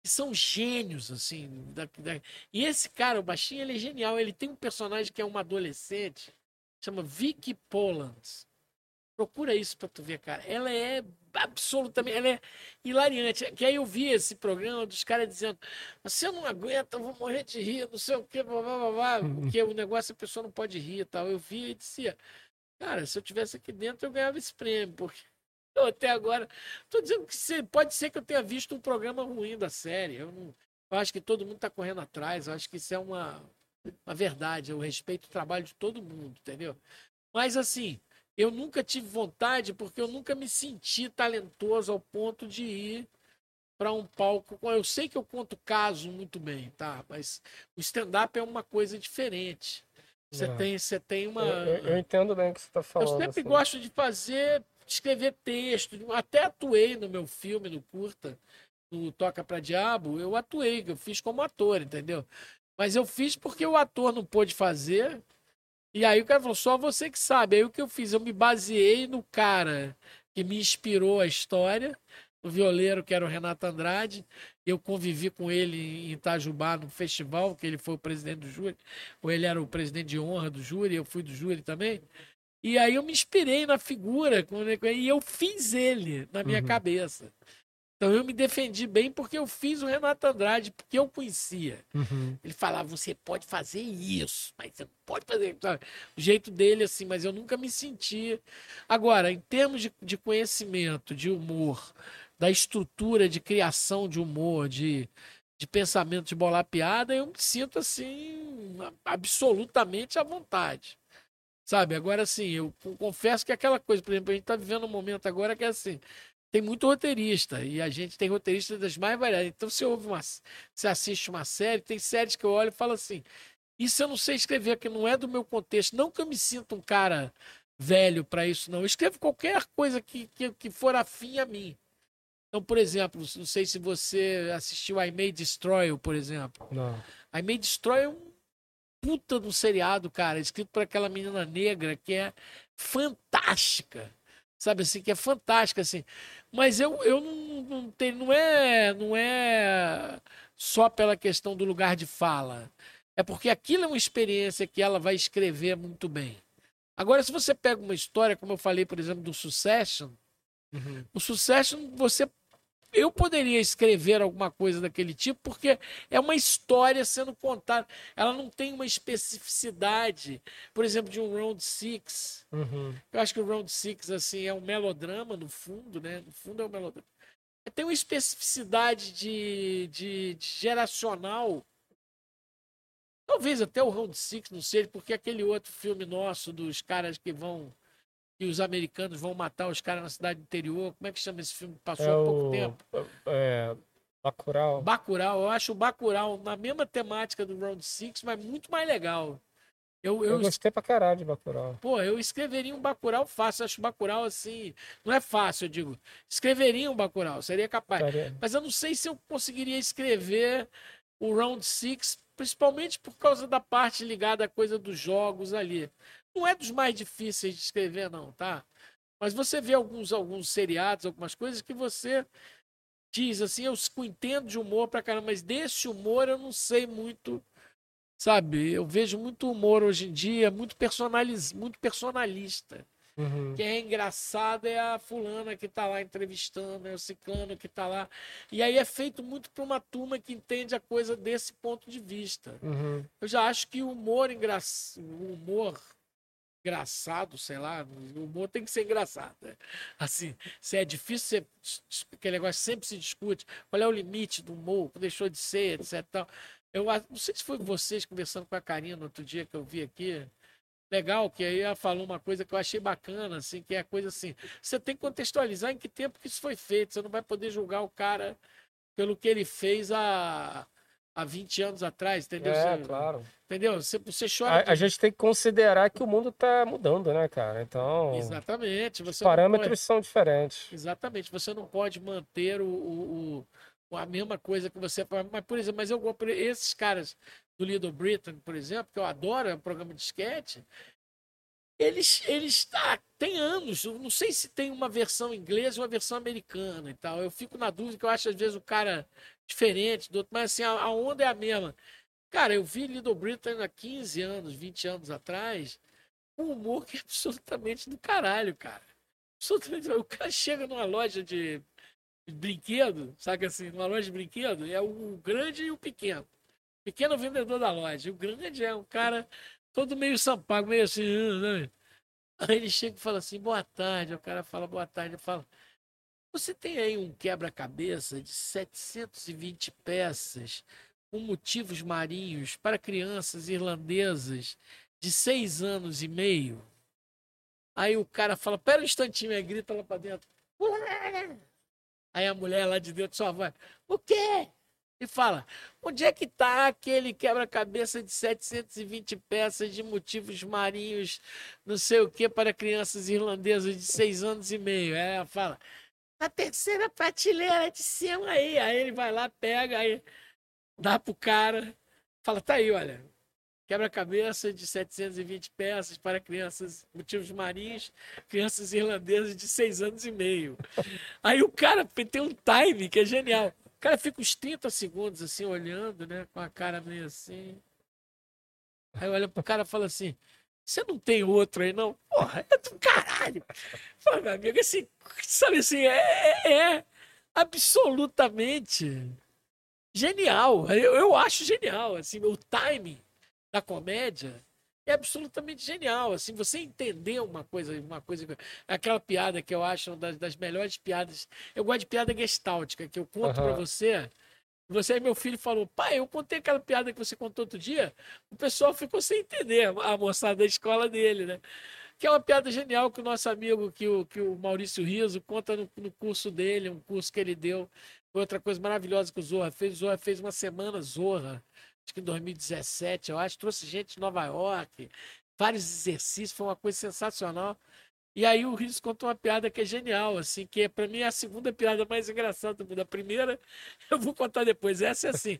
S2: Que são gênios, assim. da- da- E esse cara, o baixinho, ele é genial. Ele tem um personagem que é uma adolescente. Chama Vicky Polands. Procura isso pra tu ver, cara. Ela é absolutamente. Ela é hilariante. Que aí eu vi esse programa dos caras dizendo: Você não aguenta, eu vou morrer de rir, não sei o quê, blá, blá, blá, blá, porque o negócio a pessoa não pode rir e tal. Eu vi e dizia: Cara, se eu tivesse aqui dentro, eu ganhava esse prêmio, porque até agora. Tô dizendo que se- pode ser que eu tenha visto um programa ruim da série. Eu, não, eu acho que todo mundo tá correndo atrás. Eu acho que isso é uma, uma verdade. Eu respeito o trabalho de todo mundo, entendeu? Mas assim, eu nunca tive vontade porque eu nunca me senti talentoso ao ponto de ir para um palco. Eu sei que eu conto caso muito bem, tá? Mas o stand-up é uma coisa diferente. Você
S1: É.
S2: tem, você tem uma.
S1: Eu, eu- eu entendo bem o que você tá
S2: Eu
S1: falando.
S2: sempre
S1: assim.
S2: gosto de fazer, de escrever texto. Até atuei no meu filme, no curta, no Toca pra Diabo. Eu atuei, eu fiz como ator, entendeu? Mas eu fiz porque o ator não pôde fazer. E aí o cara falou, só você que sabe. Aí o que eu fiz? Eu me baseei no cara que me inspirou a história, o violeiro que era o Renato Andrade. Eu convivi com ele em Itajubá, no festival, que ele foi o presidente do júri. Ou ele era o presidente de honra do júri, eu fui do júri também. E aí eu me inspirei na figura e eu fiz ele na minha
S1: Uhum.
S2: cabeça. Então eu me defendi bem porque eu fiz o Renato Andrade, porque eu conhecia.
S1: Uhum.
S2: Ele falava, você pode fazer isso, mas você não pode fazer. sabe? O jeito dele, assim, mas eu nunca me senti. Agora, em termos de, de conhecimento, de humor, da estrutura de criação de humor, de, de pensamento de bolar piada, eu me sinto assim, absolutamente à vontade. Sabe? Agora, assim, eu confesso que aquela coisa, por exemplo, a gente está vivendo um momento agora que é assim. Tem muito roteirista e a gente tem roteiristas das mais variadas. Então, você ouve uma, você assiste uma série, tem séries que eu olho e falo assim: Isso eu não sei escrever, que não é do meu contexto. Não que eu me sinta um cara velho para isso, não. Eu escrevo qualquer coisa que, que, que for afim a mim. Então, por exemplo, não sei se você assistiu I May Destroy, por exemplo.
S1: Não.
S2: I May Destroy é um puta do seriado, cara, escrito por aquela menina negra que é fantástica. Sabe assim, que é fantástica, assim. Mas eu, eu não, não tenho. Não é, não é só pela questão do lugar de fala. É porque aquilo é uma experiência que ela vai escrever muito bem. Agora, se você pega uma história, como eu falei, por exemplo, do Succession,
S1: Uhum.
S2: o Succession, você eu poderia escrever alguma coisa daquele tipo, porque é uma história sendo contada. Ela não tem uma especificidade, por exemplo, de um Round Six.
S1: Uhum.
S2: Eu acho que o Round Six assim, é um melodrama, no fundo, né? No fundo é um melodrama. Tem uma especificidade de, de, de geracional. Talvez até o Round Six, não sei, porque aquele outro filme nosso dos caras que vão que os americanos vão matar os caras na cidade interior. Como é que chama esse filme? Passou
S1: É
S2: há pouco
S1: o.
S2: tempo.
S1: É. Bacurau.
S2: Bacurau, eu acho o Bacurau na mesma temática do Round Six, mas muito mais legal. Eu,
S1: Eu
S2: eu,
S1: gostei pra caralho de Bacurau.
S2: pô, eu escreveria um Bacurau fácil. Eu acho o Bacurau assim. Não é fácil, eu digo. Escreveria um Bacurau, seria capaz. Mas eu não sei se eu conseguiria escrever o Round Six, principalmente por causa da parte ligada à coisa dos jogos ali. Não é dos mais difíceis de escrever, não, tá? Mas você vê alguns, alguns seriados, algumas coisas que você diz assim, eu entendo de humor pra caramba, mas desse humor eu não sei muito, sabe? Eu vejo muito humor hoje em dia, muito, personaliz, muito personalista.
S1: Uhum.
S2: Quem é engraçado é a fulana que tá lá entrevistando, é o ciclano que tá lá. E aí é feito muito para uma turma que entende a coisa desse ponto de vista.
S1: Uhum.
S2: Eu já acho que o humor engra... o humor engraçado, sei lá, o humor tem que ser engraçado. né? Assim, se é difícil, você... aquele negócio sempre se discute. Qual é o limite do humor? Deixou de ser, etc. Tal. Eu não sei se foi vocês conversando com a Karina outro dia que eu vi aqui. Legal, que aí ela falou uma coisa que eu achei bacana, assim, que é a coisa assim. Você tem que contextualizar em que tempo que isso foi feito. Você não vai poder julgar o cara pelo que ele fez há, há 20 anos atrás, entendeu?
S1: É,
S2: Você-
S1: claro.
S2: Entendeu? Você, você chora.
S1: A, a gente tem que considerar que o mundo tá mudando, né, cara? Então,
S2: Exatamente.
S1: Os parâmetros são diferentes.
S2: pode- exatamente. Você não pode manter o, o- o- a mesma coisa que você. Mas, por exemplo, mas eu por esses caras do Little Britain, por exemplo, que eu adoro, é um programa de sketch. Eles, eles tá, tem anos, eu não sei se tem uma versão inglesa ou uma versão americana e tal. Eu fico na dúvida que eu acho às vezes o cara diferente do outro, mas assim, a, onda é a mesma. Cara, eu vi Little Britain há 15 anos, 20 anos atrás, um humor que é absolutamente do caralho, cara. Absolutamente. O cara chega numa loja de brinquedo, sabe assim, numa loja de brinquedo, é o grande e o pequeno. Pequeno vendedor da loja. O grande é um cara todo meio sampago, meio assim. Aí ele chega e fala assim, boa tarde. O cara fala, boa tarde. Ele fala, você tem aí um quebra-cabeça de 720 peças com motivos marinhos para crianças irlandesas de seis anos e meio? Aí o cara fala, pera um instantinho, aí grita lá para dentro. Aí a mulher lá de dentro só vai, o quê? E fala, onde é que tá aquele quebra-cabeça de 720 peças de motivos marinhos, não sei o que, para crianças irlandesas de seis anos e meio? Aí ela fala, na terceira prateleira de cima aí. Aí ele vai lá, pega, aí dá pro cara, fala, tá aí, olha, quebra-cabeça de 720 peças para crianças, motivos marinhos, crianças irlandesas de seis anos e meio. Aí o cara tem um time que é genial. O cara fica uns 30 segundos assim, olhando, né? Com a cara meio assim. Aí olha pro cara e fala assim: Você não tem outro aí, não? Porra, é do caralho. Fala, meu amigo, assim, sabe assim, é, é absolutamente genial. Eu, eu acho genial, assim, o timing da comédia é absolutamente genial. Assim, você entender uma coisa, uma coisa, aquela piada que eu acho uma das, das melhores piadas. Eu gosto de piada gestáltica, que eu conto pra
S1: Aham.
S2: você. Você aí, meu filho falou, pai, eu contei aquela piada que você contou outro dia. O pessoal ficou sem entender, a moçada da escola dele, né? Que é uma piada genial que o nosso amigo, que o, que o Maurício Riso, conta no, no curso dele, um curso que ele deu. Foi outra coisa maravilhosa que o Zorra fez. O Zorra fez uma semana Zorra, acho que em 2017, eu acho. Trouxe gente de Nova York, vários exercícios, foi uma coisa sensacional. E aí o Riso contou uma piada que é genial, assim, que é, para mim é a segunda piada mais engraçada do mundo. A primeira eu vou contar depois. Essa é assim: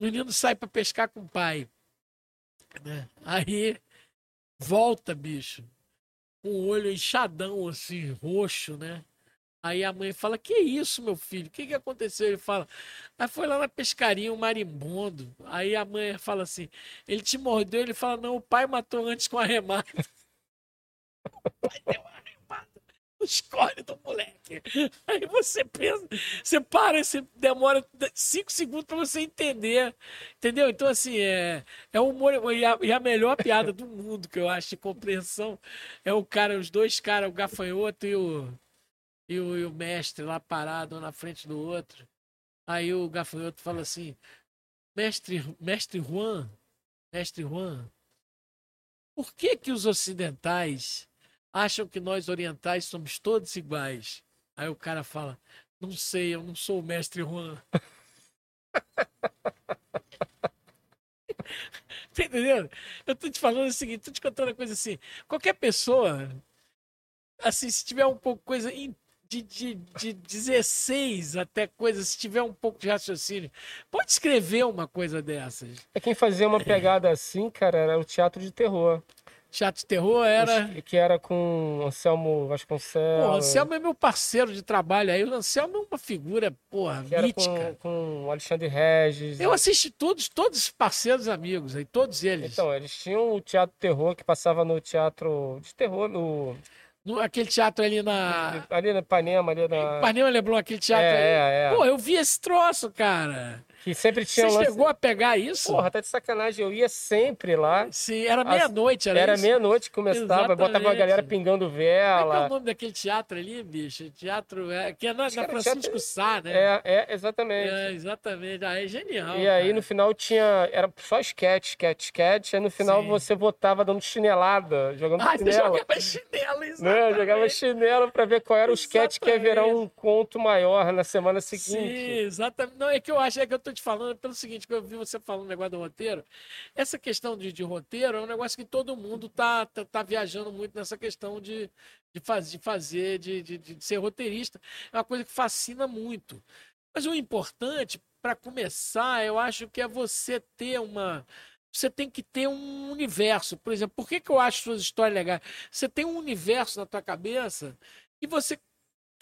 S2: o menino sai para pescar com o pai. né? Aí volta, bicho, com o olho inchadão, assim, roxo, né? Aí a mãe fala: Que isso, meu filho? O que, que aconteceu? Ele fala: Aí foi lá na pescaria um marimbondo. Aí a mãe fala assim: Ele te mordeu? Ele fala: Não, o pai matou antes com a remada. Escolhe do moleque. Aí você pensa, você para, você demora cinco segundos para você entender, entendeu? Então, assim, é, é humor, e a, e a, melhor piada do mundo que eu acho de compreensão é o cara, os dois caras, o gafanhoto e o, e o, e o mestre lá parado um na frente do outro. Aí o gafanhoto fala assim, mestre, mestre Juan, mestre Juan, por que que os ocidentais acham que nós orientais somos todos iguais. Aí o cara fala: Não sei, eu não sou o mestre Juan. tá entendendo? Eu tô te falando o seguinte, tô te contando uma coisa assim. Qualquer pessoa, assim, se tiver um pouco coisa de, de, de 16 até coisa, se tiver um pouco de raciocínio, pode escrever uma coisa dessas.
S1: É quem fazia uma pegada assim, cara, era o teatro de terror.
S2: Teatro de terror era.
S1: Que era com Anselmo Vasconcelos.
S2: Pô, Anselmo é meu parceiro de trabalho aí. O Anselmo é uma figura, porra,
S1: que mítica. Com, com Alexandre Regis.
S2: Eu assisti todos, todos os parceiros amigos aí, todos eles.
S1: Então, eles tinham o teatro de terror que passava no teatro de terror, no
S2: no, aquele teatro ali na.
S1: Ali na Ipanema, ali na.
S2: Ipanema Leblon, aquele teatro
S1: é,
S2: ali.
S1: É, é.
S2: Pô, eu vi esse troço, cara.
S1: Que sempre tinha
S2: Você lance... chegou a pegar isso?
S1: Porra, tá de sacanagem. Eu ia sempre lá.
S2: Sim, era meia-noite, era
S1: Era meia-noite que começava, Exatamente. botava a galera pingando vela.
S2: Como é, é o nome daquele teatro ali, bicho? Teatro. É, que é na, na Francisco teatro... Sá, né?
S1: É, é, exatamente.
S2: É, exatamente. Ah, é genial.
S1: E aí no final tinha. Era só sketch, sketch, sketch. Aí no final Sim. você votava dando chinelada, jogando
S2: ah,
S1: chinelo.
S2: Você jogava chinelo,
S1: né? exatamente. Né? Jogava chinelo pra ver qual era o sketch que ia virar um conto maior na semana seguinte. Sim,
S2: exatamente. Não, é que eu acho é que eu tô te falando pelo seguinte que eu vi você falando negócio do roteiro. Essa questão de, de roteiro é um negócio que todo mundo tá, tá, tá viajando muito nessa questão de, de, faz, de fazer, de, de, de ser roteirista. É uma coisa que fascina muito. Mas o importante, para começar, eu acho que é você ter uma você tem que ter um universo. Por exemplo, por que, que eu acho suas histórias legais? Você tem um universo na tua cabeça e você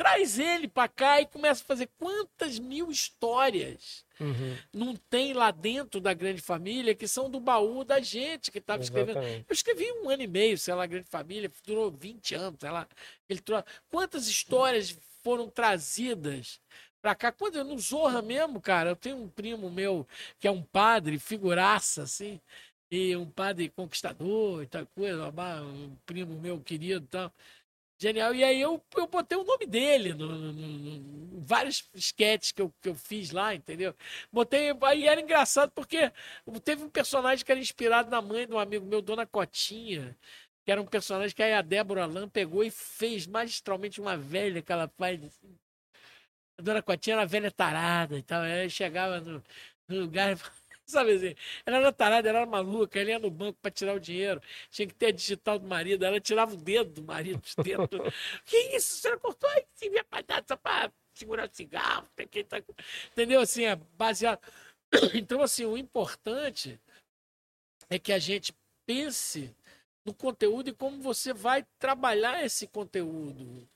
S2: traz ele para cá e começa a fazer quantas mil histórias
S1: uhum.
S2: não tem lá dentro da grande família que são do baú da gente que estava escrevendo. Eu escrevi um ano e meio, sei lá, Grande Família, durou 20 anos, sei lá. Ele trouxe... Quantas histórias foram trazidas para cá? Quando no Zorra mesmo, cara, eu tenho um primo meu que é um padre, figuraça, assim, e um padre conquistador e tal coisa, um primo meu querido e tal. Genial. E aí eu, eu botei o nome dele no, no, no vários sketches que eu, que eu fiz lá, entendeu? Botei. Aí era engraçado porque teve um personagem que era inspirado na mãe de um amigo meu, Dona Cotinha, que era um personagem que a Débora Lam pegou e fez magistralmente uma velha que ela faz. Assim. A Dona Cotinha era velha tarada e tal. Aí chegava no, no lugar e Sabe assim? Ela era tarada, ela era maluca, ela ia no banco para tirar o dinheiro, tinha que ter a digital do marido, ela tirava o dedo do marido, os dedos. que isso? Você cortou aí, se via para só para segurar o cigarro, tá... entendeu? Assim, é baseado. Então, assim, o importante é que a gente pense no conteúdo e como você vai trabalhar esse conteúdo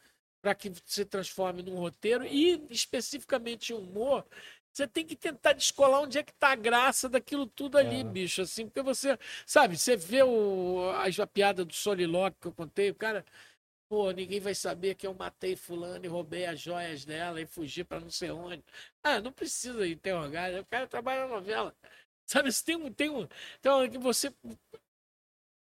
S2: para que se transforme num roteiro e especificamente humor você tem que tentar descolar onde é que tá a graça daquilo tudo ali, é. bicho. Assim, porque você, sabe, você vê o, a, a piada do Soliloque que eu contei, o cara, pô, ninguém vai saber que eu matei fulano e roubei as joias dela e fugi para não sei onde. Ah, não precisa interrogar, o cara trabalha na novela. Sabe, tem um, tem um, então que você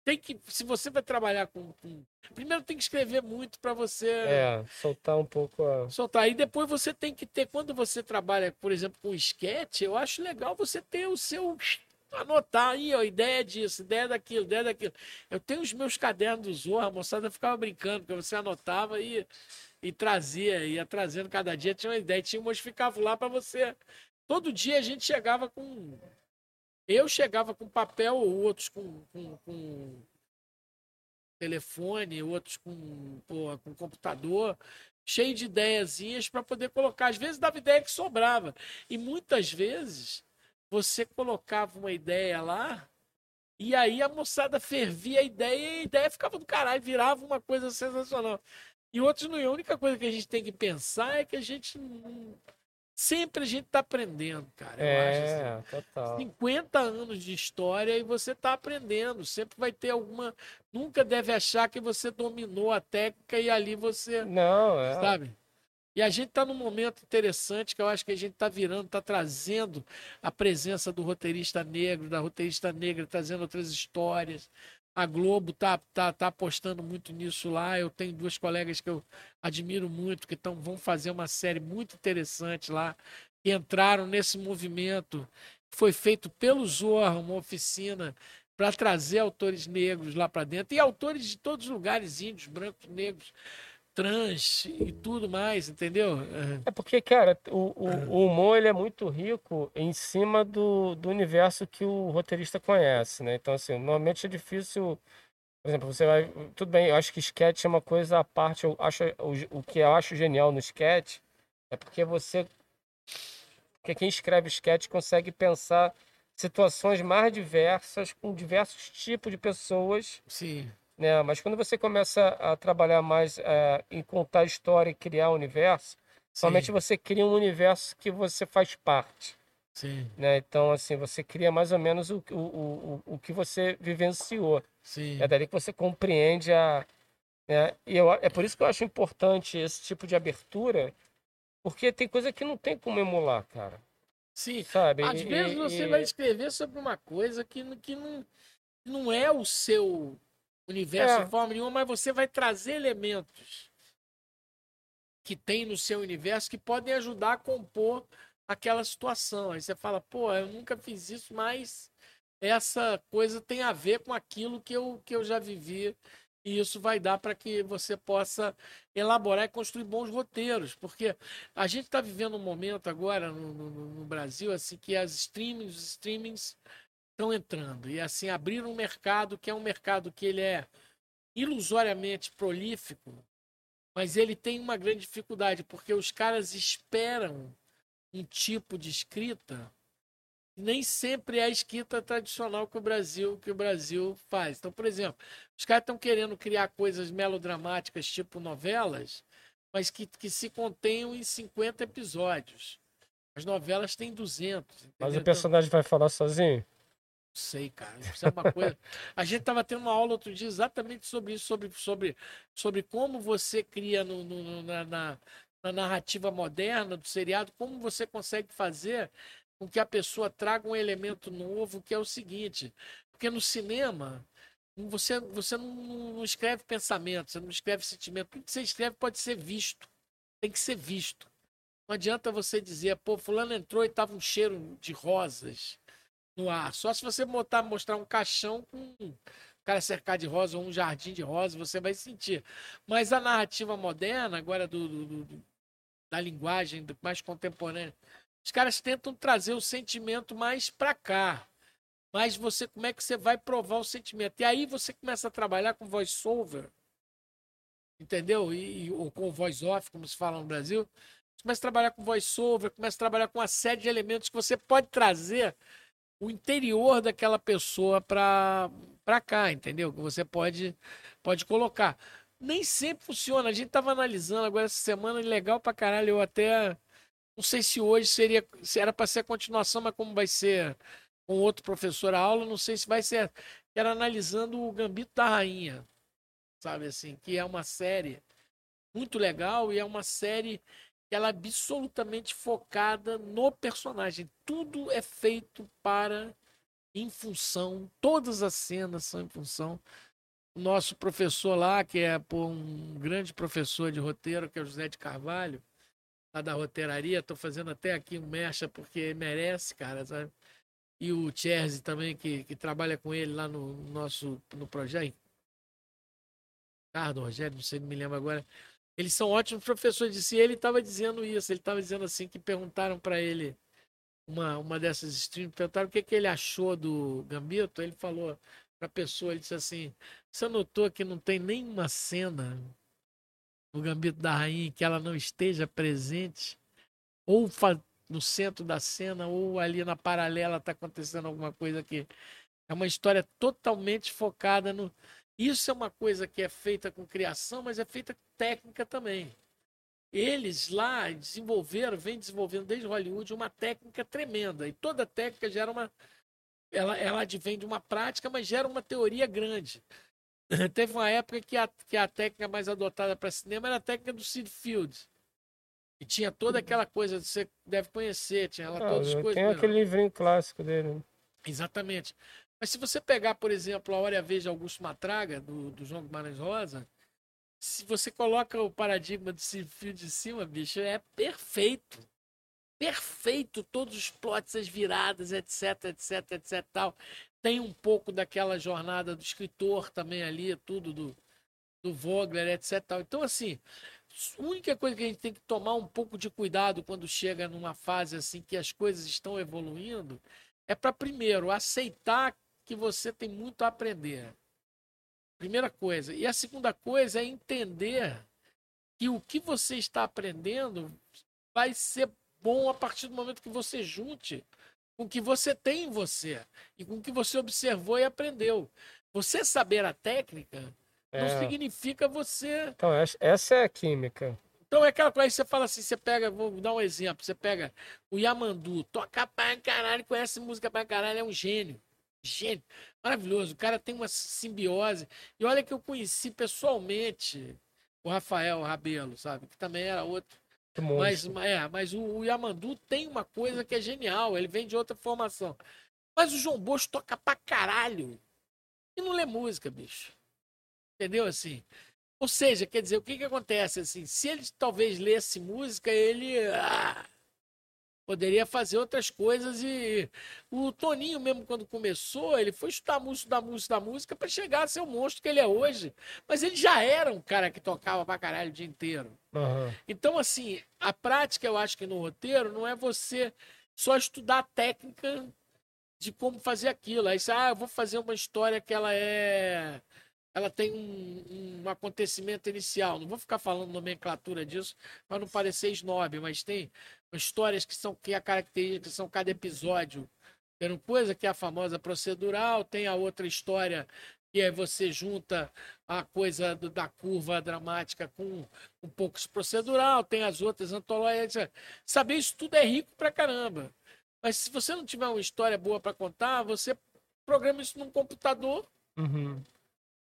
S2: tem que, se você vai trabalhar com, com primeiro tem que escrever muito para você
S1: é, soltar um pouco a...
S2: soltar e depois você tem que ter quando você trabalha, por exemplo, com esquete, eu acho legal você ter o seu anotar aí, ó, ideia disso, ideia daquilo, ideia daquilo. Eu tenho os meus cadernos do Zorra, a moçada ficava brincando, porque você anotava e, e trazia, ia trazendo cada dia, tinha uma ideia, tinha um modificava lá para você. Todo dia a gente chegava com eu chegava com papel, outros com, com, com telefone, outros com, pô, com computador, cheio de ideiazinhas para poder colocar. Às vezes dava ideia que sobrava. E muitas vezes você colocava uma ideia lá e aí a moçada fervia a ideia e a ideia ficava do caralho, virava uma coisa sensacional. E outros não. A única coisa que a gente tem que pensar é que a gente não Sempre a gente tá aprendendo, cara. Eu acho assim.
S1: É, total.
S2: 50 anos de história e você está aprendendo. Sempre vai ter alguma. Nunca deve achar que você dominou a técnica e ali você.
S1: Não, é.
S2: Sabe? E a gente está num momento interessante que eu acho que a gente está virando, está trazendo a presença do roteirista negro, da roteirista negra, trazendo outras histórias. A Globo tá, tá, tá apostando muito nisso lá. Eu tenho duas colegas que eu admiro muito, que tão, vão fazer uma série muito interessante lá, que entraram nesse movimento. Foi feito pelo Zorra, uma oficina para trazer autores negros lá para dentro e autores de todos os lugares, índios, brancos, negros, trans e tudo mais, entendeu?
S1: É porque, cara, o, o, o humor ele é muito rico em cima do, do universo que o roteirista conhece, né? Então, assim, normalmente é difícil. Por exemplo, você vai. Tudo bem, eu acho que sketch é uma coisa à parte. Eu acho, o, o que eu acho genial no sketch é porque você. Porque quem escreve sketch consegue pensar situações mais diversas, com diversos tipos de pessoas
S2: Sim,
S1: né? Mas quando você começa a trabalhar mais eh, em contar história e criar universo, somente
S2: sim,
S1: você cria um universo que você faz parte,
S2: sim,
S1: né? Então, assim, você cria mais ou menos o, o, o, o que você vivenciou.
S2: sim.
S1: É dali que você compreende a... Né? E eu, é por isso que eu acho importante esse tipo de abertura, porque tem coisa que não tem como emular, cara.
S2: Sim.
S1: Sabe?
S2: Às
S1: E-
S2: vezes
S1: e-
S2: você
S1: e-
S2: vai escrever sobre uma coisa que, que não, não é o seu universo
S1: É.
S2: de forma nenhuma, mas você vai trazer elementos que tem no seu universo que podem ajudar a compor aquela situação. Aí você fala, pô, eu nunca fiz isso, mas essa coisa tem a ver com aquilo que eu, que eu já vivi. E isso vai dar para que você possa elaborar e construir bons roteiros. Porque a gente está vivendo um momento agora no, no- no Brasil assim que as streamings, os streamings estão entrando. E assim, abriram um mercado que é um mercado que ele é ilusoriamente prolífico, mas ele tem uma grande dificuldade, porque os caras esperam um tipo de escrita nem sempre é a escrita tradicional que o Brasil que o Brasil faz. Então, por exemplo, os caras estão querendo criar coisas melodramáticas tipo novelas, mas que, que se contenham em 50 episódios. As novelas têm 200.
S1: Mas
S2: entendeu?
S1: o
S2: Então,
S1: personagem vai falar sozinho?
S2: Sei, cara. Isso é uma coisa. A gente estava tendo uma aula outro dia exatamente sobre isso, sobre, sobre, sobre como você cria no- no- na, na- na narrativa moderna do seriado, como você consegue fazer com que a pessoa traga um elemento novo, que é o seguinte. Porque no cinema, você, você não, não escreve pensamento, você não escreve sentimento. Tudo que você escreve pode ser visto. Tem que ser visto. Não adianta você dizer, pô, fulano entrou e tava um cheiro de rosas no ar. Só se você botar, mostrar um caixão com um cara cercado de rosa ou um jardim de rosa, você vai sentir. Mas a narrativa moderna, agora do, do- do- da linguagem mais contemporânea, os caras tentam trazer o sentimento mais para cá. Mas você, como é que você vai provar o sentimento? E aí você começa a trabalhar com voice-over, entendeu? E, e- ou com voice-off, como se fala no Brasil. Você começa a trabalhar com voice-over, começa a trabalhar com uma série de elementos que você pode trazer o interior daquela pessoa para cá, entendeu? Que você pode pode colocar. Nem sempre funciona. A gente estava analisando agora essa semana, legal pra caralho. Eu até não sei se hoje seria se era para ser a continuação, mas como vai ser com outro professor a aula, não sei se vai ser. Era analisando o Gambito da Rainha, sabe assim, que é uma série muito legal e é uma série ela é absolutamente focada no personagem. Tudo é feito para em função, todas as cenas são em função. O nosso professor lá, que é pô, um grande professor de roteiro, que é o José de Carvalho, lá da roteiraria, estou fazendo até aqui um mecha porque merece, cara, sabe? E o Chelsea também, que, que trabalha com ele lá no nosso no projeto. Ricardo, Rogério, não sei, não me lembro agora. Eles são ótimos professores si. Ele estava dizendo isso. Ele estava dizendo assim que perguntaram para ele uma, uma dessas streams, perguntaram o que, que ele achou do Gambito. Ele falou para a pessoa, ele disse assim: "Você notou que não tem nenhuma cena no Gambito da Rainha que ela não esteja presente ou no centro da cena ou ali na paralela está acontecendo alguma coisa que é uma história totalmente focada no isso é uma coisa que é feita com criação, mas é feita com técnica também. eles lá desenvolveram, vem desenvolvendo desde Hollywood uma técnica tremenda. E toda técnica gera uma. Ela, ela advém de uma prática, mas gera uma teoria grande. Teve uma época que a, que a técnica mais adotada para cinema era a técnica do Sid Field. E tinha toda aquela coisa, você deve conhecer, tinha lá
S1: Ah,
S2: todas as coisas.
S1: tem aquele livrinho clássico dele. né?
S2: Exatamente. Mas se você pegar, por exemplo, a Hora e a Vez de Augusto Matraga, do, do João Guimarães Rosa, se você coloca o paradigma do fio de cima, bicho, é perfeito. Perfeito. Todos os plots, as viradas, etc, etc, etc, tal. Tem um pouco daquela jornada do escritor também ali, tudo do, do Vogler, etc, tal. Então, assim, a única coisa que a gente tem que tomar um pouco de cuidado quando chega numa fase assim que as coisas estão evoluindo é para primeiro aceitar que você tem muito a aprender. Primeira coisa. E a segunda coisa é entender que o que você está aprendendo vai ser bom a partir do momento que você junte com o que você tem em você e com o que você observou e aprendeu. Você saber a técnica não
S1: É.
S2: significa você
S1: Então, essa- essa é a química.
S2: então é aquela coisa que você fala assim, você pega, vou dar um exemplo, você pega o Yamandu, toca pra caralho, conhece música pra caralho, é um gênio. Gênio. Maravilhoso. O cara tem uma simbiose. E olha que eu conheci pessoalmente o Rafael Rabelo, sabe? Que também era outro. Mas, é, mas o, o Yamandu tem uma coisa que é genial, ele vem de outra formação. Mas o João Bosco toca pra caralho. E não lê música, bicho. Entendeu assim? Ou seja, quer dizer, o que que acontece assim? Se ele talvez lesse música, ele ah, poderia fazer outras coisas e o Toninho mesmo quando começou, ele foi estudar música, da música, da música para chegar a ser o monstro que ele é hoje. Mas ele já era um cara que tocava pra caralho o dia inteiro.
S1: Aham.
S2: Então, assim, a prática, eu acho que no roteiro, não é você só estudar a técnica de como fazer aquilo. Aí você, ah, eu vou fazer uma história que ela é. Ela tem um, um acontecimento inicial. Não vou ficar falando nomenclatura disso para não parecer snob, mas tem histórias que são que a característica são cada episódio. Tem uma coisa que é a famosa procedural, tem a outra história que aí você junta a coisa do- da curva dramática com um pouco de procedural, tem as outras antológicas. Saber isso tudo é rico pra caramba. Mas se você não tiver uma história boa para contar, você programa isso num computador.
S1: Uhum.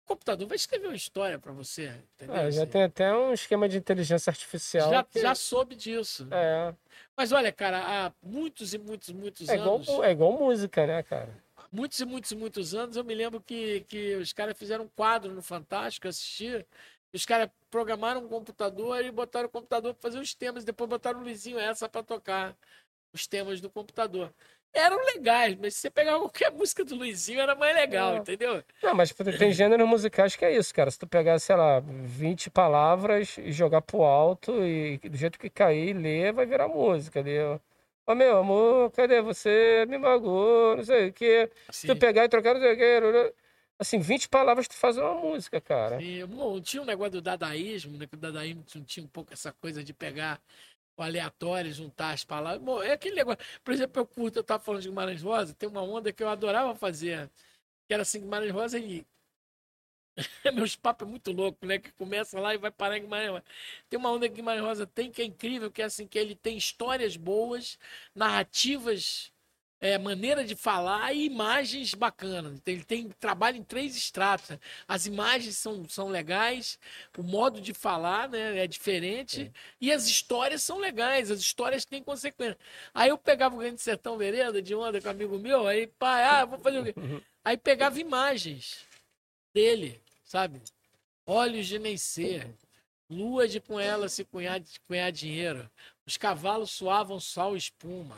S2: O computador vai escrever uma história para você. Entendeu?
S1: É, já
S2: Assim.
S1: tem até um esquema de inteligência artificial.
S2: já,
S1: que-
S2: já soube disso.
S1: É,
S2: Mas olha, cara, há muitos e muitos, muitos
S1: é, igual,
S2: anos.
S1: é igual música, né, cara?
S2: muitos e muitos muitos anos, eu me lembro que, que os caras fizeram um quadro no Fantástico, eu assisti. Os caras programaram um computador e botaram o computador para fazer os temas, depois botaram o Luizinho essa para tocar os temas do computador. Eram legais, mas se você pegar qualquer música do Luizinho, era mais legal,
S1: É.
S2: entendeu?
S1: Não, mas tem gêneros musicais que é isso, cara. Se tu pegar, sei lá, 20 palavras e jogar pro alto e do jeito que cair, ler, vai virar música. Ó. Ô meu amor, cadê você? Me magoou, não sei o quê. Se tu pegar e trocar, não sei o quê. Assim, 20 palavras tu faz uma música, cara.
S2: e, bom, tinha um negócio do dadaísmo, né? Que o dadaísmo tinha um pouco essa coisa de pegar aleatório, juntar as palavras. Bom, é aquele negócio. Por exemplo, eu curto, eu tava falando de Guimarães Rosa, tem uma onda que eu adorava fazer, que era assim, Guimarães Rosa e. Meus papos é muito louco, né? Que começa lá e vai parar em Guimarães Rosa. Tem uma onda que Guimarães Rosa tem que é incrível, que é assim, que ele tem histórias boas, narrativas, é, maneira de falar e imagens bacanas. Então, Ele tem trabalho em três estratos. né? As imagens são, são legais, o modo de falar né, é diferente e as histórias são legais, as histórias têm consequência. Aí eu pegava o Grande Sertão Vereda de onda com um amigo meu, aí, pai, ah, vou fazer o quê? Aí pegava imagens dele, sabe? Olhos de Neissê, lua de com ela se cunhar, cunhar dinheiro, os cavalos suavam sal e espuma,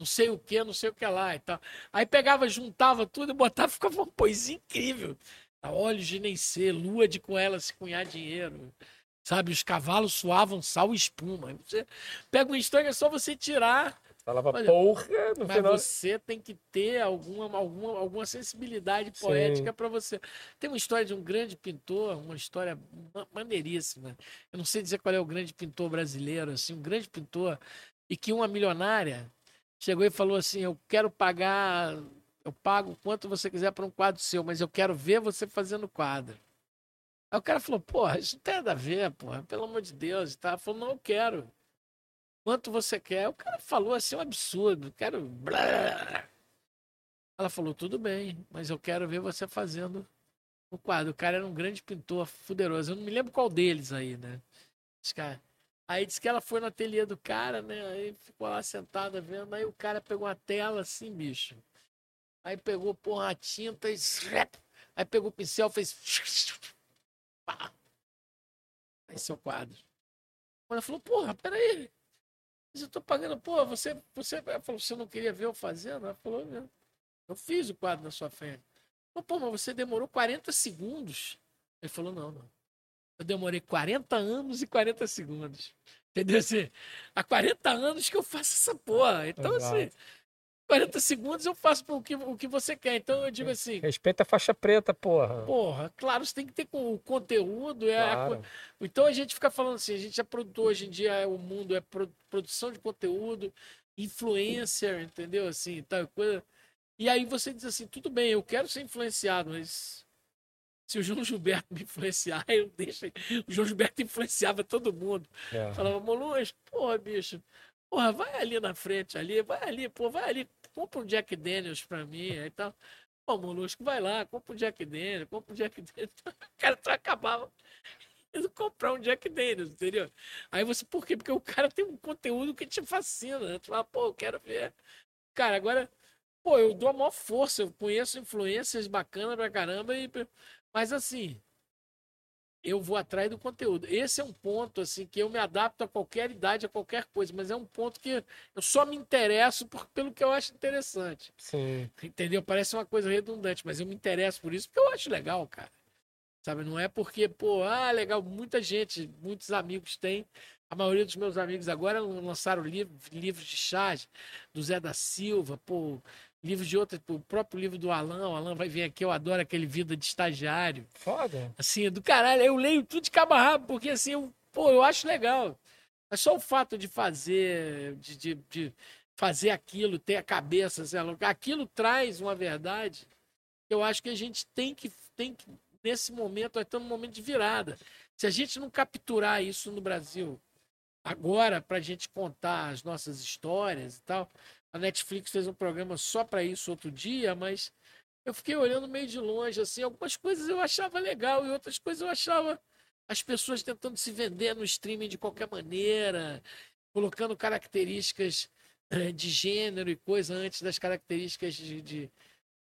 S2: não sei o que, não sei o que lá e tal. Aí pegava, juntava tudo e botava, ficava uma poesia incrível. Olhos de Neissê, lua de com ela se cunhar dinheiro. Sabe, os cavalos suavam sal e espuma. Você pega uma história é só você tirar
S1: Falava
S2: Olha,
S1: porra no
S2: mas
S1: final.
S2: você tem que ter alguma, alguma, alguma sensibilidade poética para você. Tem uma história de um grande pintor, uma história ma- maneiríssima. Eu não sei dizer qual é o grande pintor brasileiro, assim, um grande pintor, e que uma milionária chegou e falou assim: Eu quero pagar, eu pago quanto você quiser para um quadro seu, mas eu quero ver você fazendo quadro. Aí o cara falou, porra, isso não tem nada a ver, porra, pelo amor de Deus. Tá? Falou, não, eu quero. Quanto você quer? O cara falou assim, um absurdo, quero. Ela falou, tudo bem, mas eu quero ver você fazendo o quadro. O cara era um grande pintor fuderoso. Eu não me lembro qual deles aí, né? Esse cara. Aí disse que ela foi no ateliê do cara, né? Aí ficou lá sentada vendo. Aí o cara pegou a tela assim, bicho. Aí pegou, porra, a tinta e. Aí pegou o pincel, fez. Pá. Aí seu quadro. Ela falou, porra, peraí. Mas eu tô pagando, porra, você. você... Ela falou, você não queria ver eu fazendo? Ela falou, eu fiz o quadro na sua frente. Pô, mas você demorou 40 segundos. Ele falou, não, não. Eu demorei 40 anos e 40 segundos. Entendeu? Assim, há 40 anos que eu faço essa porra. Então, Exato. assim, 40 segundos eu faço o que, o que você quer. Então eu digo assim.
S1: Respeita a faixa preta, porra.
S2: Porra, claro, você tem que ter o conteúdo. É claro. a, então a gente fica falando assim, a gente é produtor, hoje em dia o mundo é produção de conteúdo, influencer, entendeu? Assim, tal coisa. E aí você diz assim, tudo bem, eu quero ser influenciado, mas se o João Gilberto me influenciar, eu deixo. O João Gilberto influenciava todo mundo. É. Falava, Molus, porra, bicho, porra, vai ali na frente, ali, vai ali, pô, vai ali, compra um Jack Daniels pra mim e tal. Pô, Molusco, vai lá, compra um Jack Daniels, compra um Jack Daniels. O cara acabava indo comprar um Jack Daniels, entendeu? Aí você, por quê? Porque o cara tem um conteúdo que te fascina. Né? Tu fala, pô, eu quero ver. Cara, agora, pô, eu dou a maior força, eu conheço influências bacanas pra caramba e mas assim, eu vou atrás do conteúdo. Esse é um ponto assim que eu me adapto a qualquer idade, a qualquer coisa, mas é um ponto que eu só me interesso por, pelo que eu acho interessante.
S1: Sim.
S2: Entendeu? Parece uma coisa redundante, mas eu me interesso por isso porque eu acho legal, cara. Sabe, não é porque, pô, ah, legal, muita gente, muitos amigos têm. A maioria dos meus amigos agora lançaram livro, livros de chás do Zé da Silva, pô, livros de outras, o próprio livro do Alan, o Alan vai vir aqui, eu adoro aquele Vida de Estagiário.
S1: Foda.
S2: Assim, do caralho, eu leio tudo de cabo a rabo, porque assim, eu, pô, eu acho legal. É só o fato de fazer, de, de, de fazer aquilo, ter a cabeça, sei lá, aquilo traz uma verdade. Eu acho que a gente tem que, tem que nesse momento, nós estamos num momento de virada. Se a gente não capturar isso no Brasil agora, para a gente contar as nossas histórias e tal, a Netflix fez um programa só para isso outro dia, mas eu fiquei olhando meio de longe, assim, algumas coisas eu achava legal e outras coisas eu achava as pessoas tentando se vender no streaming de qualquer maneira, colocando características eh, de gênero e coisa antes das características de, de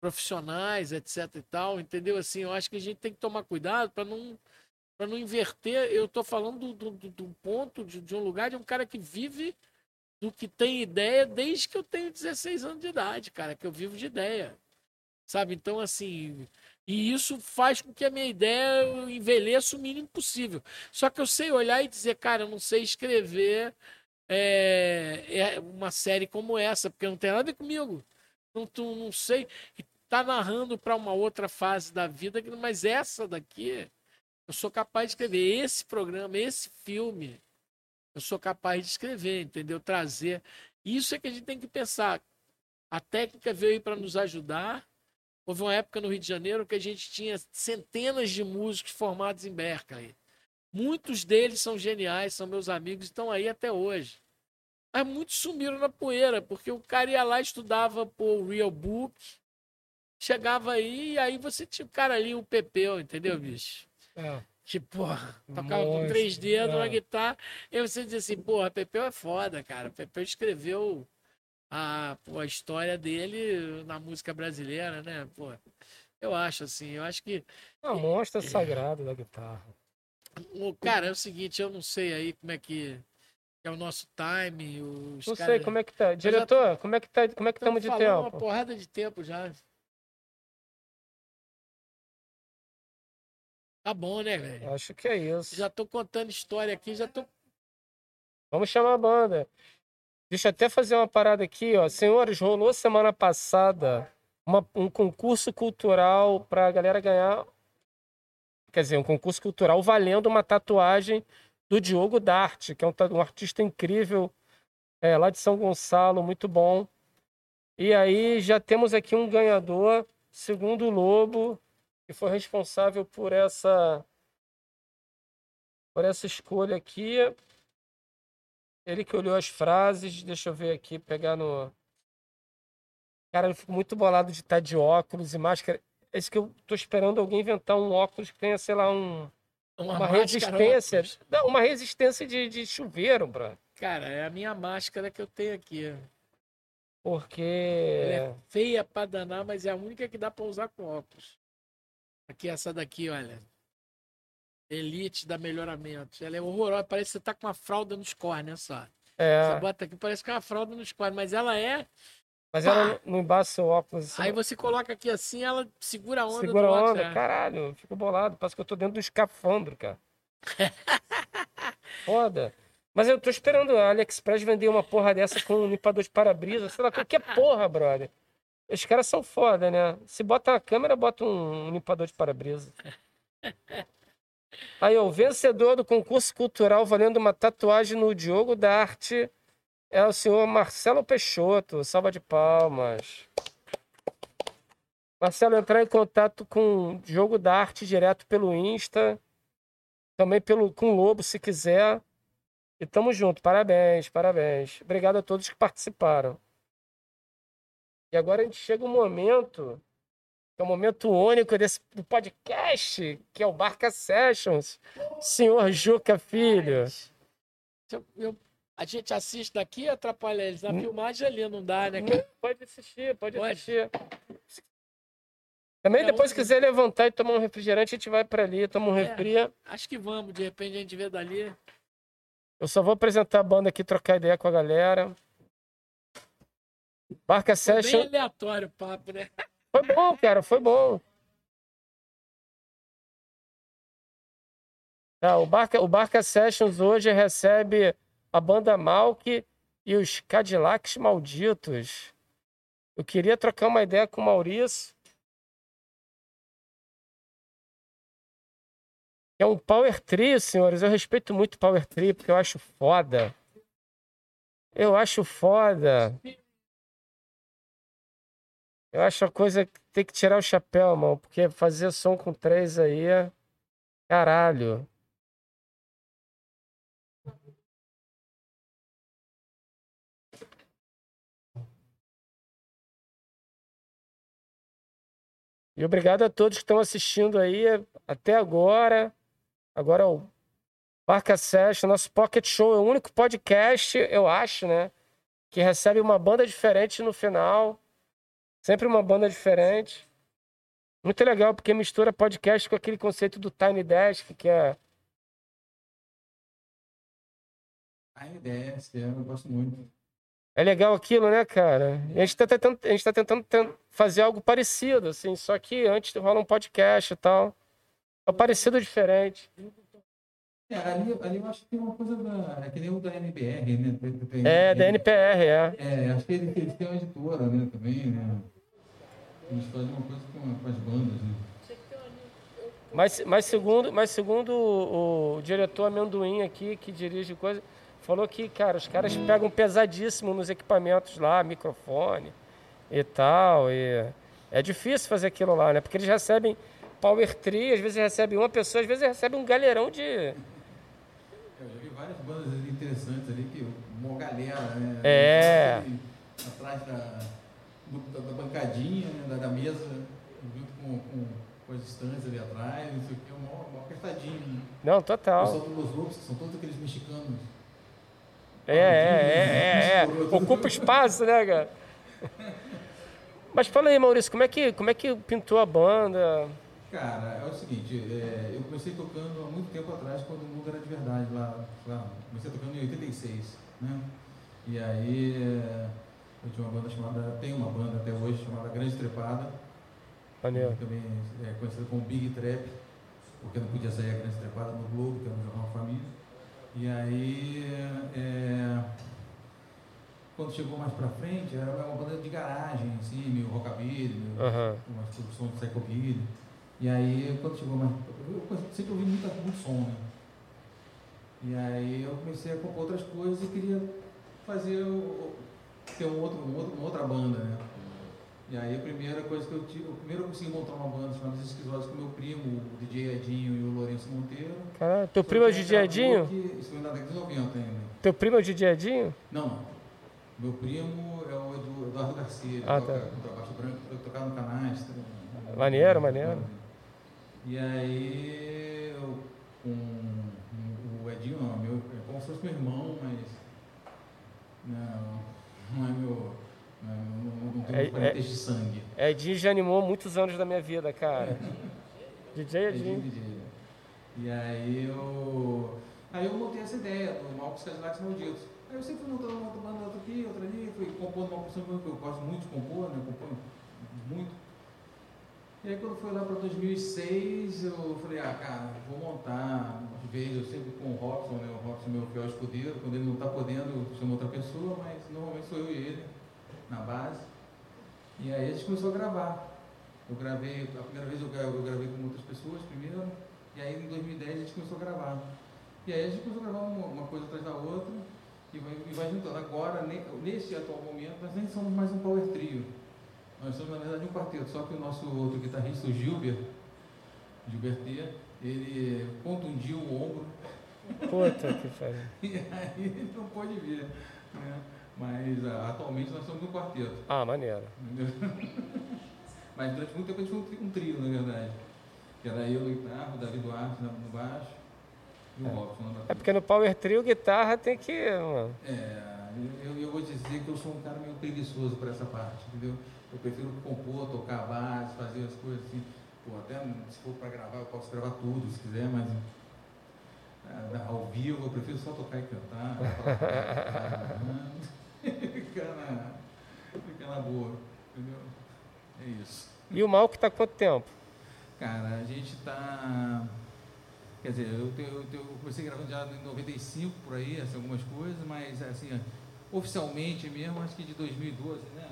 S2: profissionais, etc e tal, entendeu? Assim, eu acho que a gente tem que tomar cuidado para não para não inverter. Eu estou falando do, do, do ponto de, de um lugar de um cara que vive do que tem ideia desde que eu tenho 16 anos de idade, cara, que eu vivo de ideia. Sabe? Então, assim. E isso faz com que a minha ideia envelheça o mínimo possível. Só que eu sei olhar e dizer, cara, eu não sei escrever é, é uma série como essa, porque não tem nada a ver comigo. Não, não sei. Tá narrando para uma outra fase da vida, mas essa daqui, eu sou capaz de escrever esse programa, esse filme eu sou capaz de escrever, entendeu? Trazer. Isso é que a gente tem que pensar. A técnica veio para nos ajudar. Houve uma época no Rio de Janeiro que a gente tinha centenas de músicos formados em Berkeley. Muitos deles são geniais, são meus amigos, estão aí até hoje. Mas muitos sumiram na poeira, porque o cara ia lá, estudava por Real Book, chegava aí, e aí você tinha o cara ali, o Pepeu, entendeu, bicho? É. Que, porra, tocava com três dedos é. na guitarra. E você diz assim, porra, Pepeu é foda, cara. Pepeu escreveu a, a história dele na música brasileira, né? Pô, eu acho assim, eu acho que.
S1: É um monstro sagrado da guitarra.
S2: O, cara, é o seguinte, eu não sei aí como é que é o nosso time. Os
S1: não cara... sei como é que tá. Diretor, como é que tá? Como é que estamos de tempo?
S2: Uma porrada de tempo já. Tá bom, né, velho?
S1: Acho que é isso.
S2: Já tô contando história aqui, já tô.
S1: Vamos chamar a banda. Deixa eu até fazer uma parada aqui, ó. Senhores, rolou semana passada uma, um concurso cultural pra galera ganhar. Quer dizer, um concurso cultural valendo uma tatuagem do Diogo Dart, que é um, um artista incrível é, lá de São Gonçalo, muito bom. E aí já temos aqui um ganhador, segundo o Lobo, que foi responsável por essa por essa escolha aqui. Ele que olhou as frases, deixa eu ver aqui, pegar no. Cara, eu fico muito bolado de estar de óculos e máscara. É isso que eu tô esperando alguém inventar um óculos que tenha, sei lá, um, uma,
S2: máscara
S1: resistência.
S2: óculos.
S1: Não, uma resistência de, de chuveiro, bro.
S2: Cara, é a minha máscara que eu tenho aqui.
S1: Porque.
S2: Ela é feia pra danar, mas é a única que dá pra usar com óculos. Aqui, essa daqui, olha. Elite da melhoramento. Ela é horrorosa. Parece que você tá com uma fralda nos cornes, só.
S1: É,
S2: Você bota aqui, parece que é uma fralda nos cornes, mas ela é.
S1: mas ela não embaça seu óculos. assim,
S2: Aí você coloca aqui assim, ela segura a onda
S1: Segura
S2: do
S1: a onda,
S2: é.
S1: caralho, fico bolado. Parece que eu tô dentro do escafandro, cara. Foda. Mas eu tô esperando a AliExpress vender uma porra dessa com um limpador de para-brisa, sei lá, qualquer porra, brother. Os caras são foda, né? Se bota uma câmera, bota um limpador de para-brisa. Aí, o vencedor do concurso cultural valendo uma tatuagem no Diogo da Arte é o senhor Marcelo Peixoto. Salva de palmas. Marcelo, entrar em contato com o Jogo da Arte direto pelo Insta, também pelo com o Lobo, se quiser. E tamo junto. Parabéns, parabéns. Obrigado a todos que participaram. E agora a gente chega um momento, que é um momento único desse do podcast, que é o Barca Sessions. Senhor Juca Filho.
S2: Eu- eu- a gente assiste daqui e atrapalha eles. Na
S1: Hum.
S2: filmagem ali não dá, né, cara?
S1: Pode assistir, pode,
S2: Pode.
S1: assistir. Também
S2: É,
S1: depois,
S2: ontem-
S1: quiser levantar e tomar um refrigerante, a gente vai para ali, toma um
S2: É.
S1: refri.
S2: Acho que vamos, de repente a gente vê dali.
S1: Eu só vou apresentar a banda aqui, trocar ideia com a galera. Barca
S2: Foi bem
S1: Session.
S2: aleatório o papo, né?
S1: Foi bom, cara, foi bom. Tá, o, Barca, o Barca Sessions hoje recebe a banda Malk e os Cadillacs Malditos. Eu queria trocar uma ideia com o Maurício. É um Power Trio, senhores. Eu respeito muito o Power Trio, porque eu acho foda. Eu acho foda. Eu acho a coisa que tem que tirar o chapéu, mano. Porque fazer som com três aí é. Caralho. E obrigado a todos que estão assistindo aí até agora. Agora o Barca Session, nosso Pocket Show é o único podcast, eu acho, né? Que recebe uma banda diferente no final. Sempre uma banda diferente. Muito legal, porque mistura podcast com aquele conceito do Tiny Desk, que é.
S4: A ideia, é, eu gosto muito.
S1: É legal aquilo, né, cara? A gente tá tentando, a gente tá tentando ten- fazer algo parecido, assim, só que antes rola um podcast e tal. É parecido diferente.
S4: É, ali, ali eu acho que tem uma coisa da. É que nem o da NBR, né? Tem- tem-
S1: É,
S4: tem-
S1: da NPR, é.
S4: É, acho que eles, eles têm uma editora, né, também, né? Eles fazem uma coisa com, com as bandas, né?
S1: Mas, mas segundo, mas segundo o, o diretor Amendoim aqui, que dirige coisa, falou que, cara, os caras pegam pesadíssimo nos equipamentos lá, microfone e tal. E é difícil fazer aquilo lá, né? Porque eles recebem Power Tree, às vezes recebem uma pessoa, às vezes recebem um galerão de.
S4: Eu já vi várias bandas interessantes ali, que uma galera, né?
S1: É.
S4: Atrás da bancadinha, né? da, da mesa, junto com, com, com as estantes ali atrás, não sei o que, uma, uma apertadinha. Né?
S1: Não,
S4: O
S1: total.
S4: pessoal do Los Lobos, que são todos aqueles mexicanos.
S1: É, é, é, é, é. Ocupa espaço, né, cara? Mas fala aí, Maurício, como é que, como é que pintou a banda?
S4: Cara, é o seguinte, é, eu comecei tocando há muito tempo atrás, quando o mundo era de verdade, lá, lá comecei tocando em 86, né? E aí é, eu tinha uma banda chamada, tem uma banda até hoje, chamada Grande Trepada,
S1: Maneiro.
S4: também é conhecida como Big Trap, porque não podia sair a Grande Trepada no Globo, que era um jornal família. E aí, é, quando chegou mais pra frente, era uma banda de garagem, assim, meio rockabilly, meio uma produção de psychobilly. E aí, quando chegou mais. Eu sempre ouvi muita, muito som, né? E aí eu comecei a compor outras coisas e queria fazer. Ter um outro, um outro- uma outra banda, né? E aí a primeira coisa que eu tive, primeiro eu consegui montar uma banda chamada Os Esquizosos com meu primo, o DJ Edinho e o Lourenço Monteiro.
S1: Caralho, teu primo é o DJ Edinho?
S4: que- Isso foi na década de 90 ainda.
S1: Teu primo é o DJ Edinho?
S4: Não, não. Meu primo é o Edu- Eduardo Garcia,
S1: Ah,
S4: toca
S1: tá.
S4: contrabaixo branco, eu tocava no canastra.
S1: Maneiro, maneiro.
S4: E aí, eu, com o Edinho, não, meu, é como se fosse meu irmão, mas. Não, não é meu. Não, é- não, não tem
S1: É-
S4: é, de sangue.
S1: Edinho já animou muitos anos da minha vida, cara. DJ
S4: Edinho,
S1: Edinho.
S4: DJ. E aí eu. Aí eu montei essa ideia do Malcos Cadillacs Malditos. Aí eu sempre fui montando uma outra banda, outra aqui, outra ali, fui compondo uma coisa que eu gosto muito de compor, né? Eu componho muito. E aí quando foi lá para 2006, eu falei, ah, cara, vou montar, às vezes eu sempre com o Robson, né? O Robson é meu fiel escudeiro, quando ele não está podendo, eu chamo outra pessoa, mas normalmente sou eu e ele, na base. E aí a gente começou a gravar. Eu gravei, a primeira vez eu eu gravei com outras pessoas primeiro, e aí em 2010 a gente começou a gravar. E aí a gente começou a gravar uma, uma coisa atrás da outra, e vai, e vai juntando. Agora, ne- nesse atual momento, nós nem somos mais um power trio. Nós somos, na verdade, um quarteto, só que o nosso outro guitarrista, o Gilbert, Gilbert T, ele contundiu o ombro
S1: Puta que pariu.
S4: e aí ele não pôde vir. Né? Mas ah, atualmente nós somos um quarteto.
S1: Ah, maneiro.
S4: Mas durante muito tempo a gente foi um tri- trio, na verdade. Que era eu no guitarra, o Davi Duarte no baixo e o Robson na
S1: É porque no Power Trio, guitarra tem que. Mano.
S4: É, eu, eu vou dizer que eu sou um cara meio preguiçoso para essa parte, entendeu? Eu prefiro compor, tocar a base, fazer as coisas assim. Pô, até se for para gravar, eu posso gravar tudo se quiser, mas ah, ao vivo eu prefiro só tocar e cantar. ficar, na, ficar na boa, entendeu? É isso.
S1: E o mal que tá quanto tempo?
S4: Cara, a gente tá. Quer dizer, eu, eu, eu comecei gravando já em 95 por aí, assim, algumas coisas, mas assim, oficialmente mesmo, acho que de 2012, né?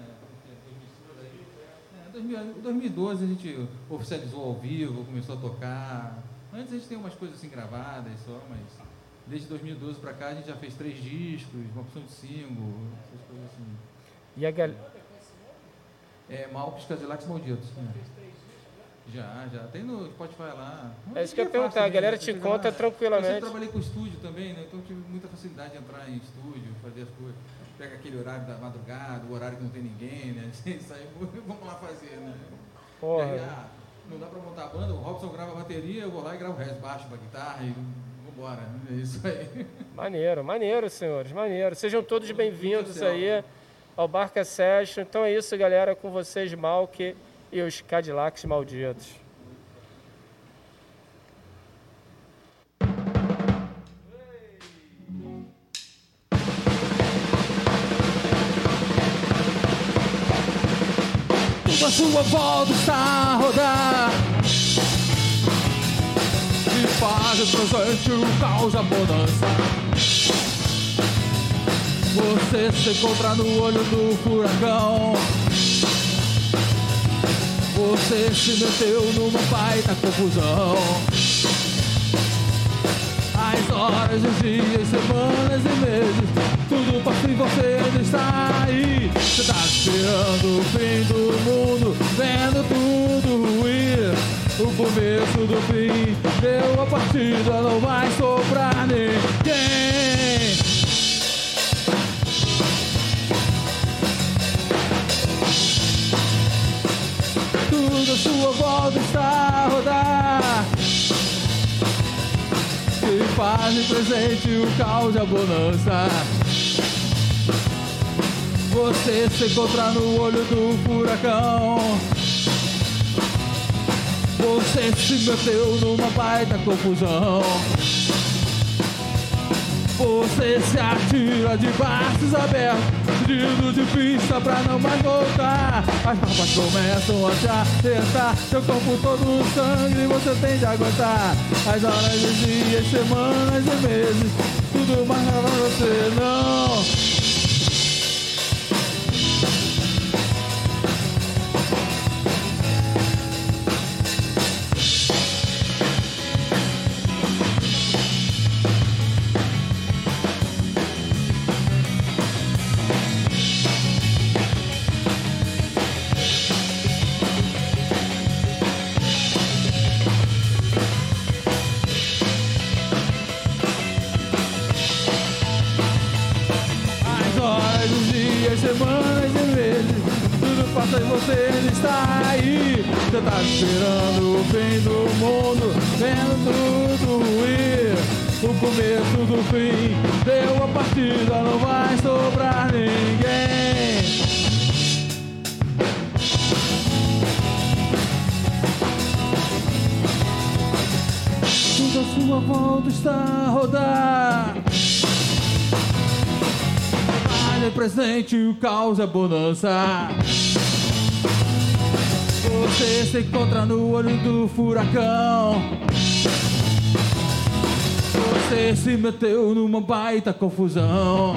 S4: 2000 2012 a gente oficializou ao vivo, começou a tocar. Antes a gente tem umas coisas assim gravadas só, mas desde 2012 pra cá a gente já fez três discos, uma opção de single, essas coisas assim.
S1: E a galera.
S4: É, Malcos Cadillacs Malditos. né? Já, já. Tem no Spotify lá.
S1: É isso que eu ia perguntar, a galera te conta
S4: lá. Eu sempre
S1: tranquilamente.
S4: trabalhei com estúdio também, né? Então tive muita facilidade de entrar em estúdio, fazer as coisas. Pega aquele horário da madrugada, o horário que não tem ninguém, né? Isso aí, vamos lá fazer, né? E aí,
S1: Porra.
S4: ah, não dá pra montar a banda, o Robson grava a bateria, eu vou lá e gravo o resto, baixo pra guitarra e vambora. É isso aí.
S1: Maneiro, maneiro, senhores, maneiro. Sejam todos bem-vindos aí ao Barca Session. Então é isso, galera, com vocês, Malk e os Cadillacs malditos.
S5: Uma sua volta está a rodar. E faz o caos a bonança. Você se encontra no olho do furacão. Você se meteu numa baita confusão. As horas, os dias, semanas e meses Tudo passa e você ainda está Você tá esperando o fim do mundo Vendo tudo ruir O começo do fim Deu a partida, não vai sobrar ninguém. Tudo à sua volta está a rodar. Que faz presente o caos e a bonança. Você se encontra no olho do furacão. Você se meteu numa baita confusão. Você se atira de braços abertos, pedindo de pista pra não mais voltar. As papas começam a te acertar, seu corpo todo sangue você tem de aguentar. As horas, os dias, semanas e meses, tudo mais pra você não.
S4: Esperando o fim do mundo, vendo tudo ir. O começo do fim deu a partida, não vai sobrar ninguém. Tudo à sua volta está a rodar. O é presente, o caos é bonança. Você se encontra no olho do furacão. Você se meteu numa baita confusão.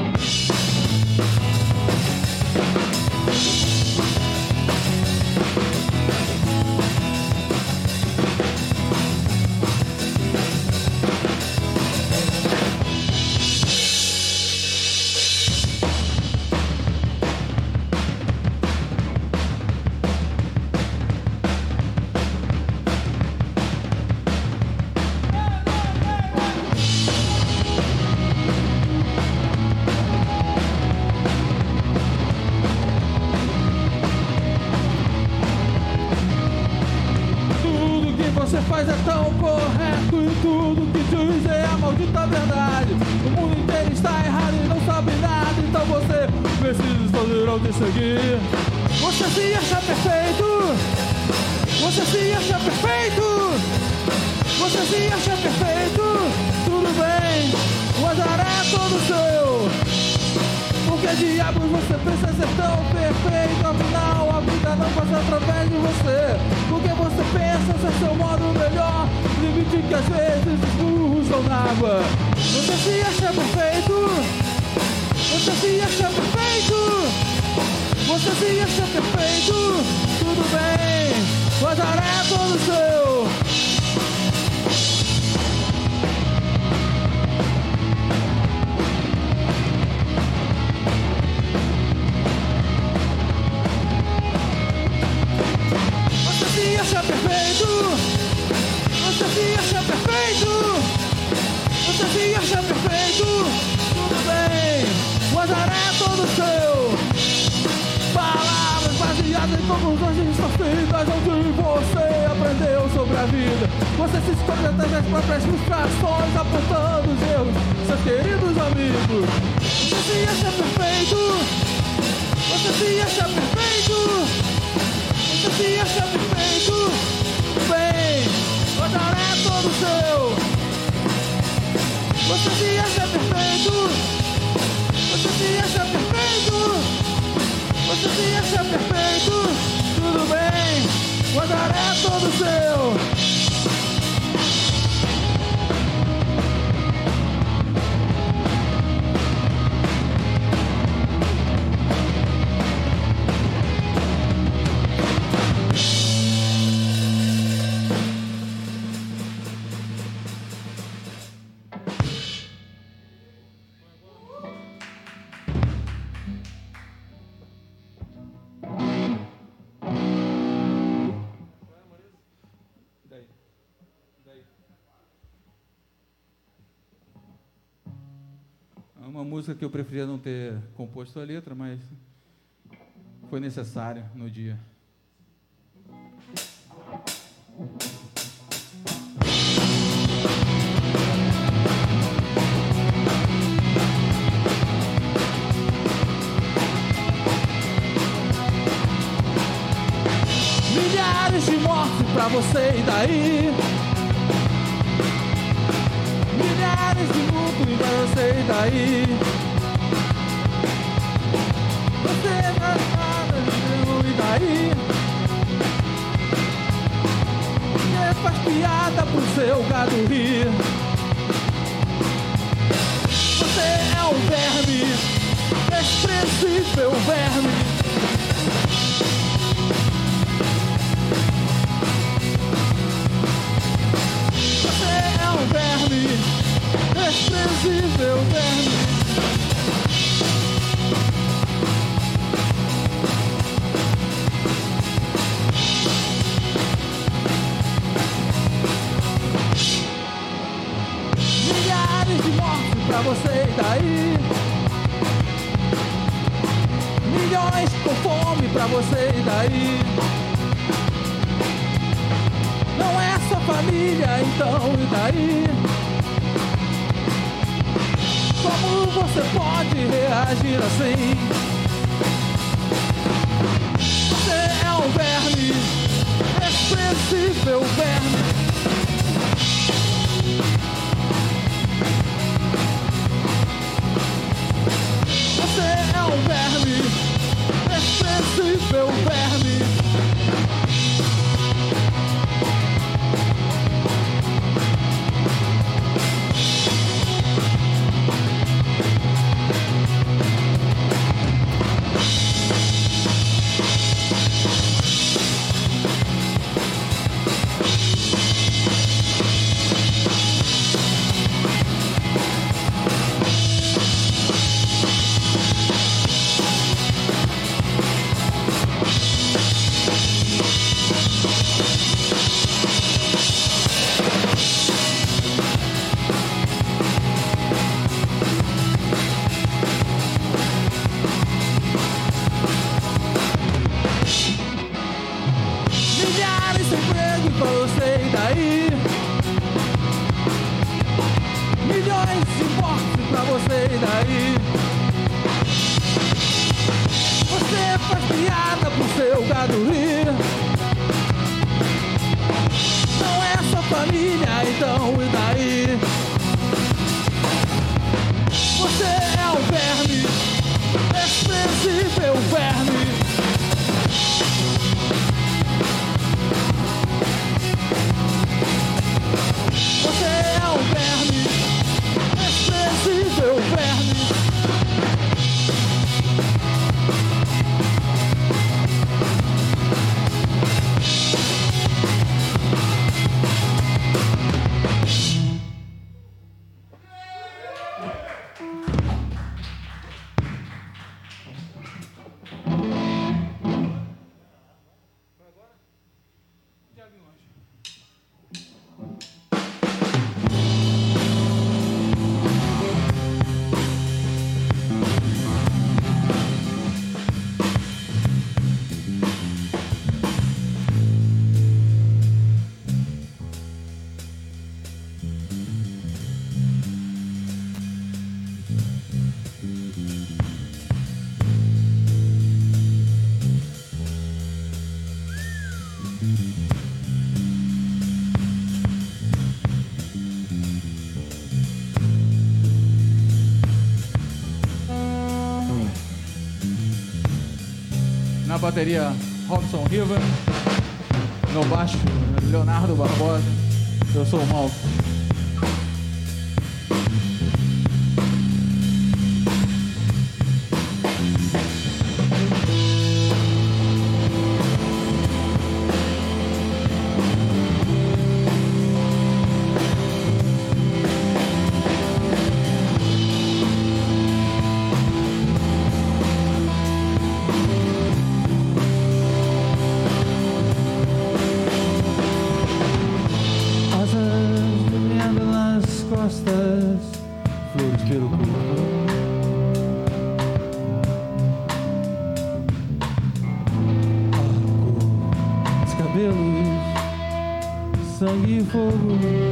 S4: que
S6: eu preferia não ter composto a letra, mas foi necessária no dia.
S4: Milhares de mortes pra você e daí Milhares de luto pra você e daí possível verme.
S2: bateria Robson River, no baixo Leonardo Barbosa, eu sou o Malco. forward.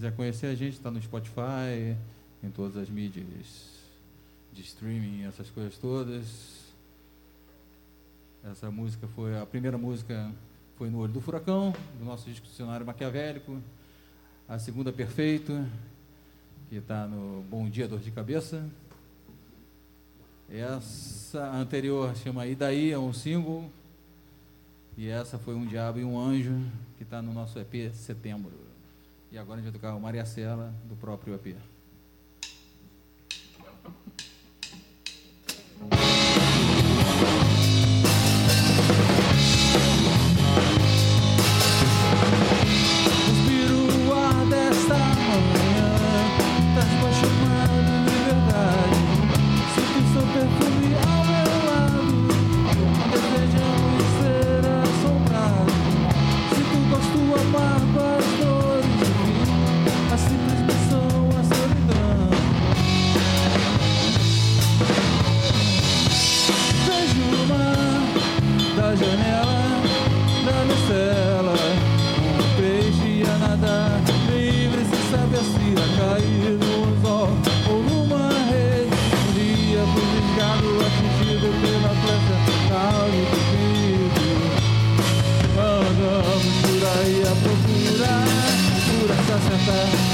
S2: Quiser conhecer a gente, está no Spotify, em todas as mídias de streaming, essas coisas todas. Essa música foi a primeira música foi no Olho do Furacão, do nosso Dicionário Maquiavélico. A segunda Perfeito, que está no Bom Dia Dor de Cabeça. Essa anterior chama E Daí, é um single. E essa foi Um Diabo e um Anjo, que está no nosso EP Setembro. E agora a gente vai tocar o Maria Cela do próprio EP.
S4: forever.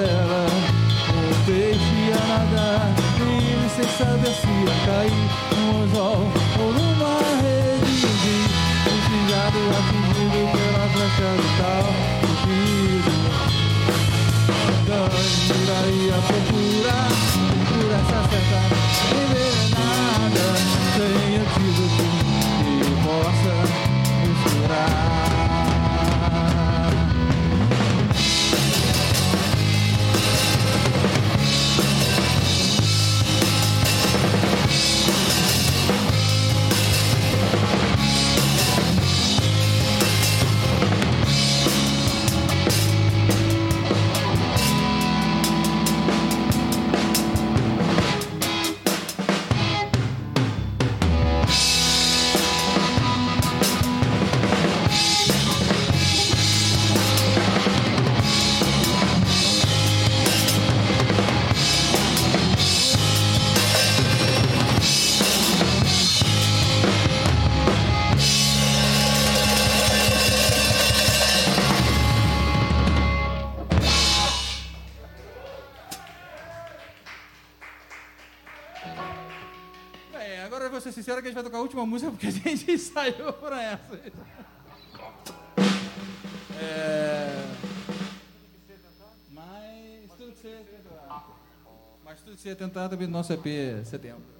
S4: ela Ou deixe-a nadar ele sem saber se ia cair um anzol ou numa rede de pingado atingido pela é flecha do tal Fugido piso. por aí a procurar Por essa festa envenenada Sem antídoto e possa vai tocar a última música porque a gente saiu pra essa. É... Mas tudo que você ia tentar. Mas tudo que você ia tentar também no nosso EP é setembro.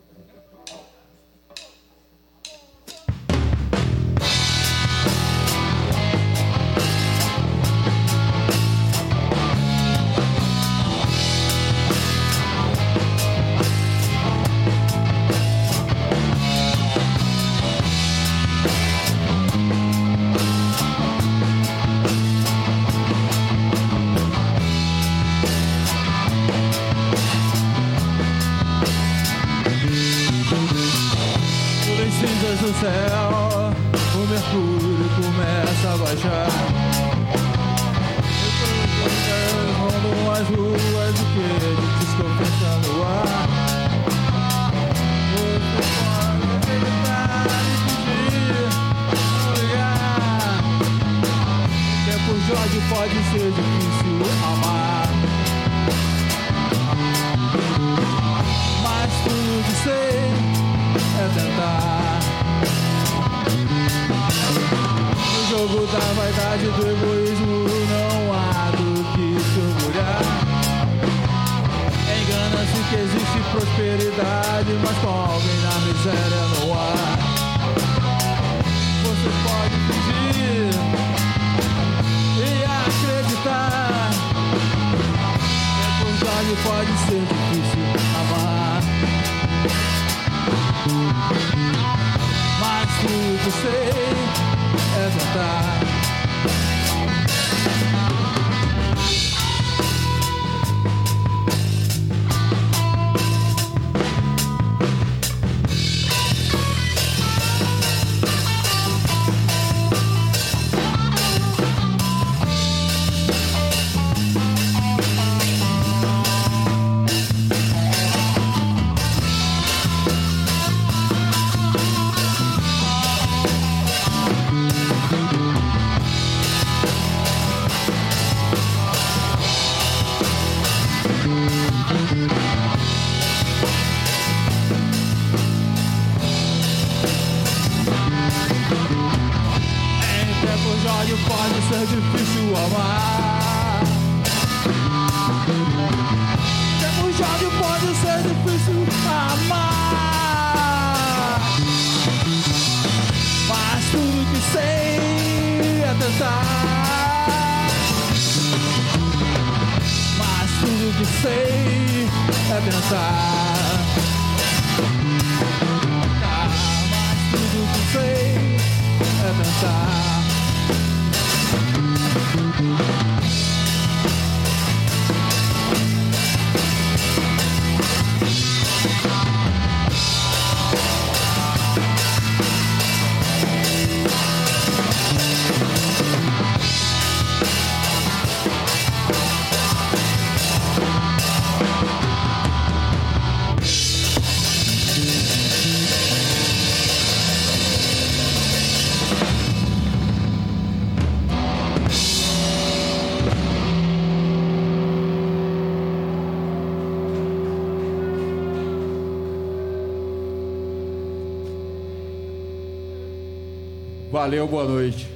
S7: Valeu, boa noite.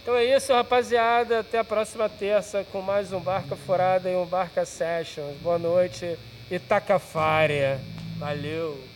S1: Então é isso, rapaziada. Até a próxima terça com mais um Barca Furada e um Barca Sessions. Boa noite, Itacafária. Valeu.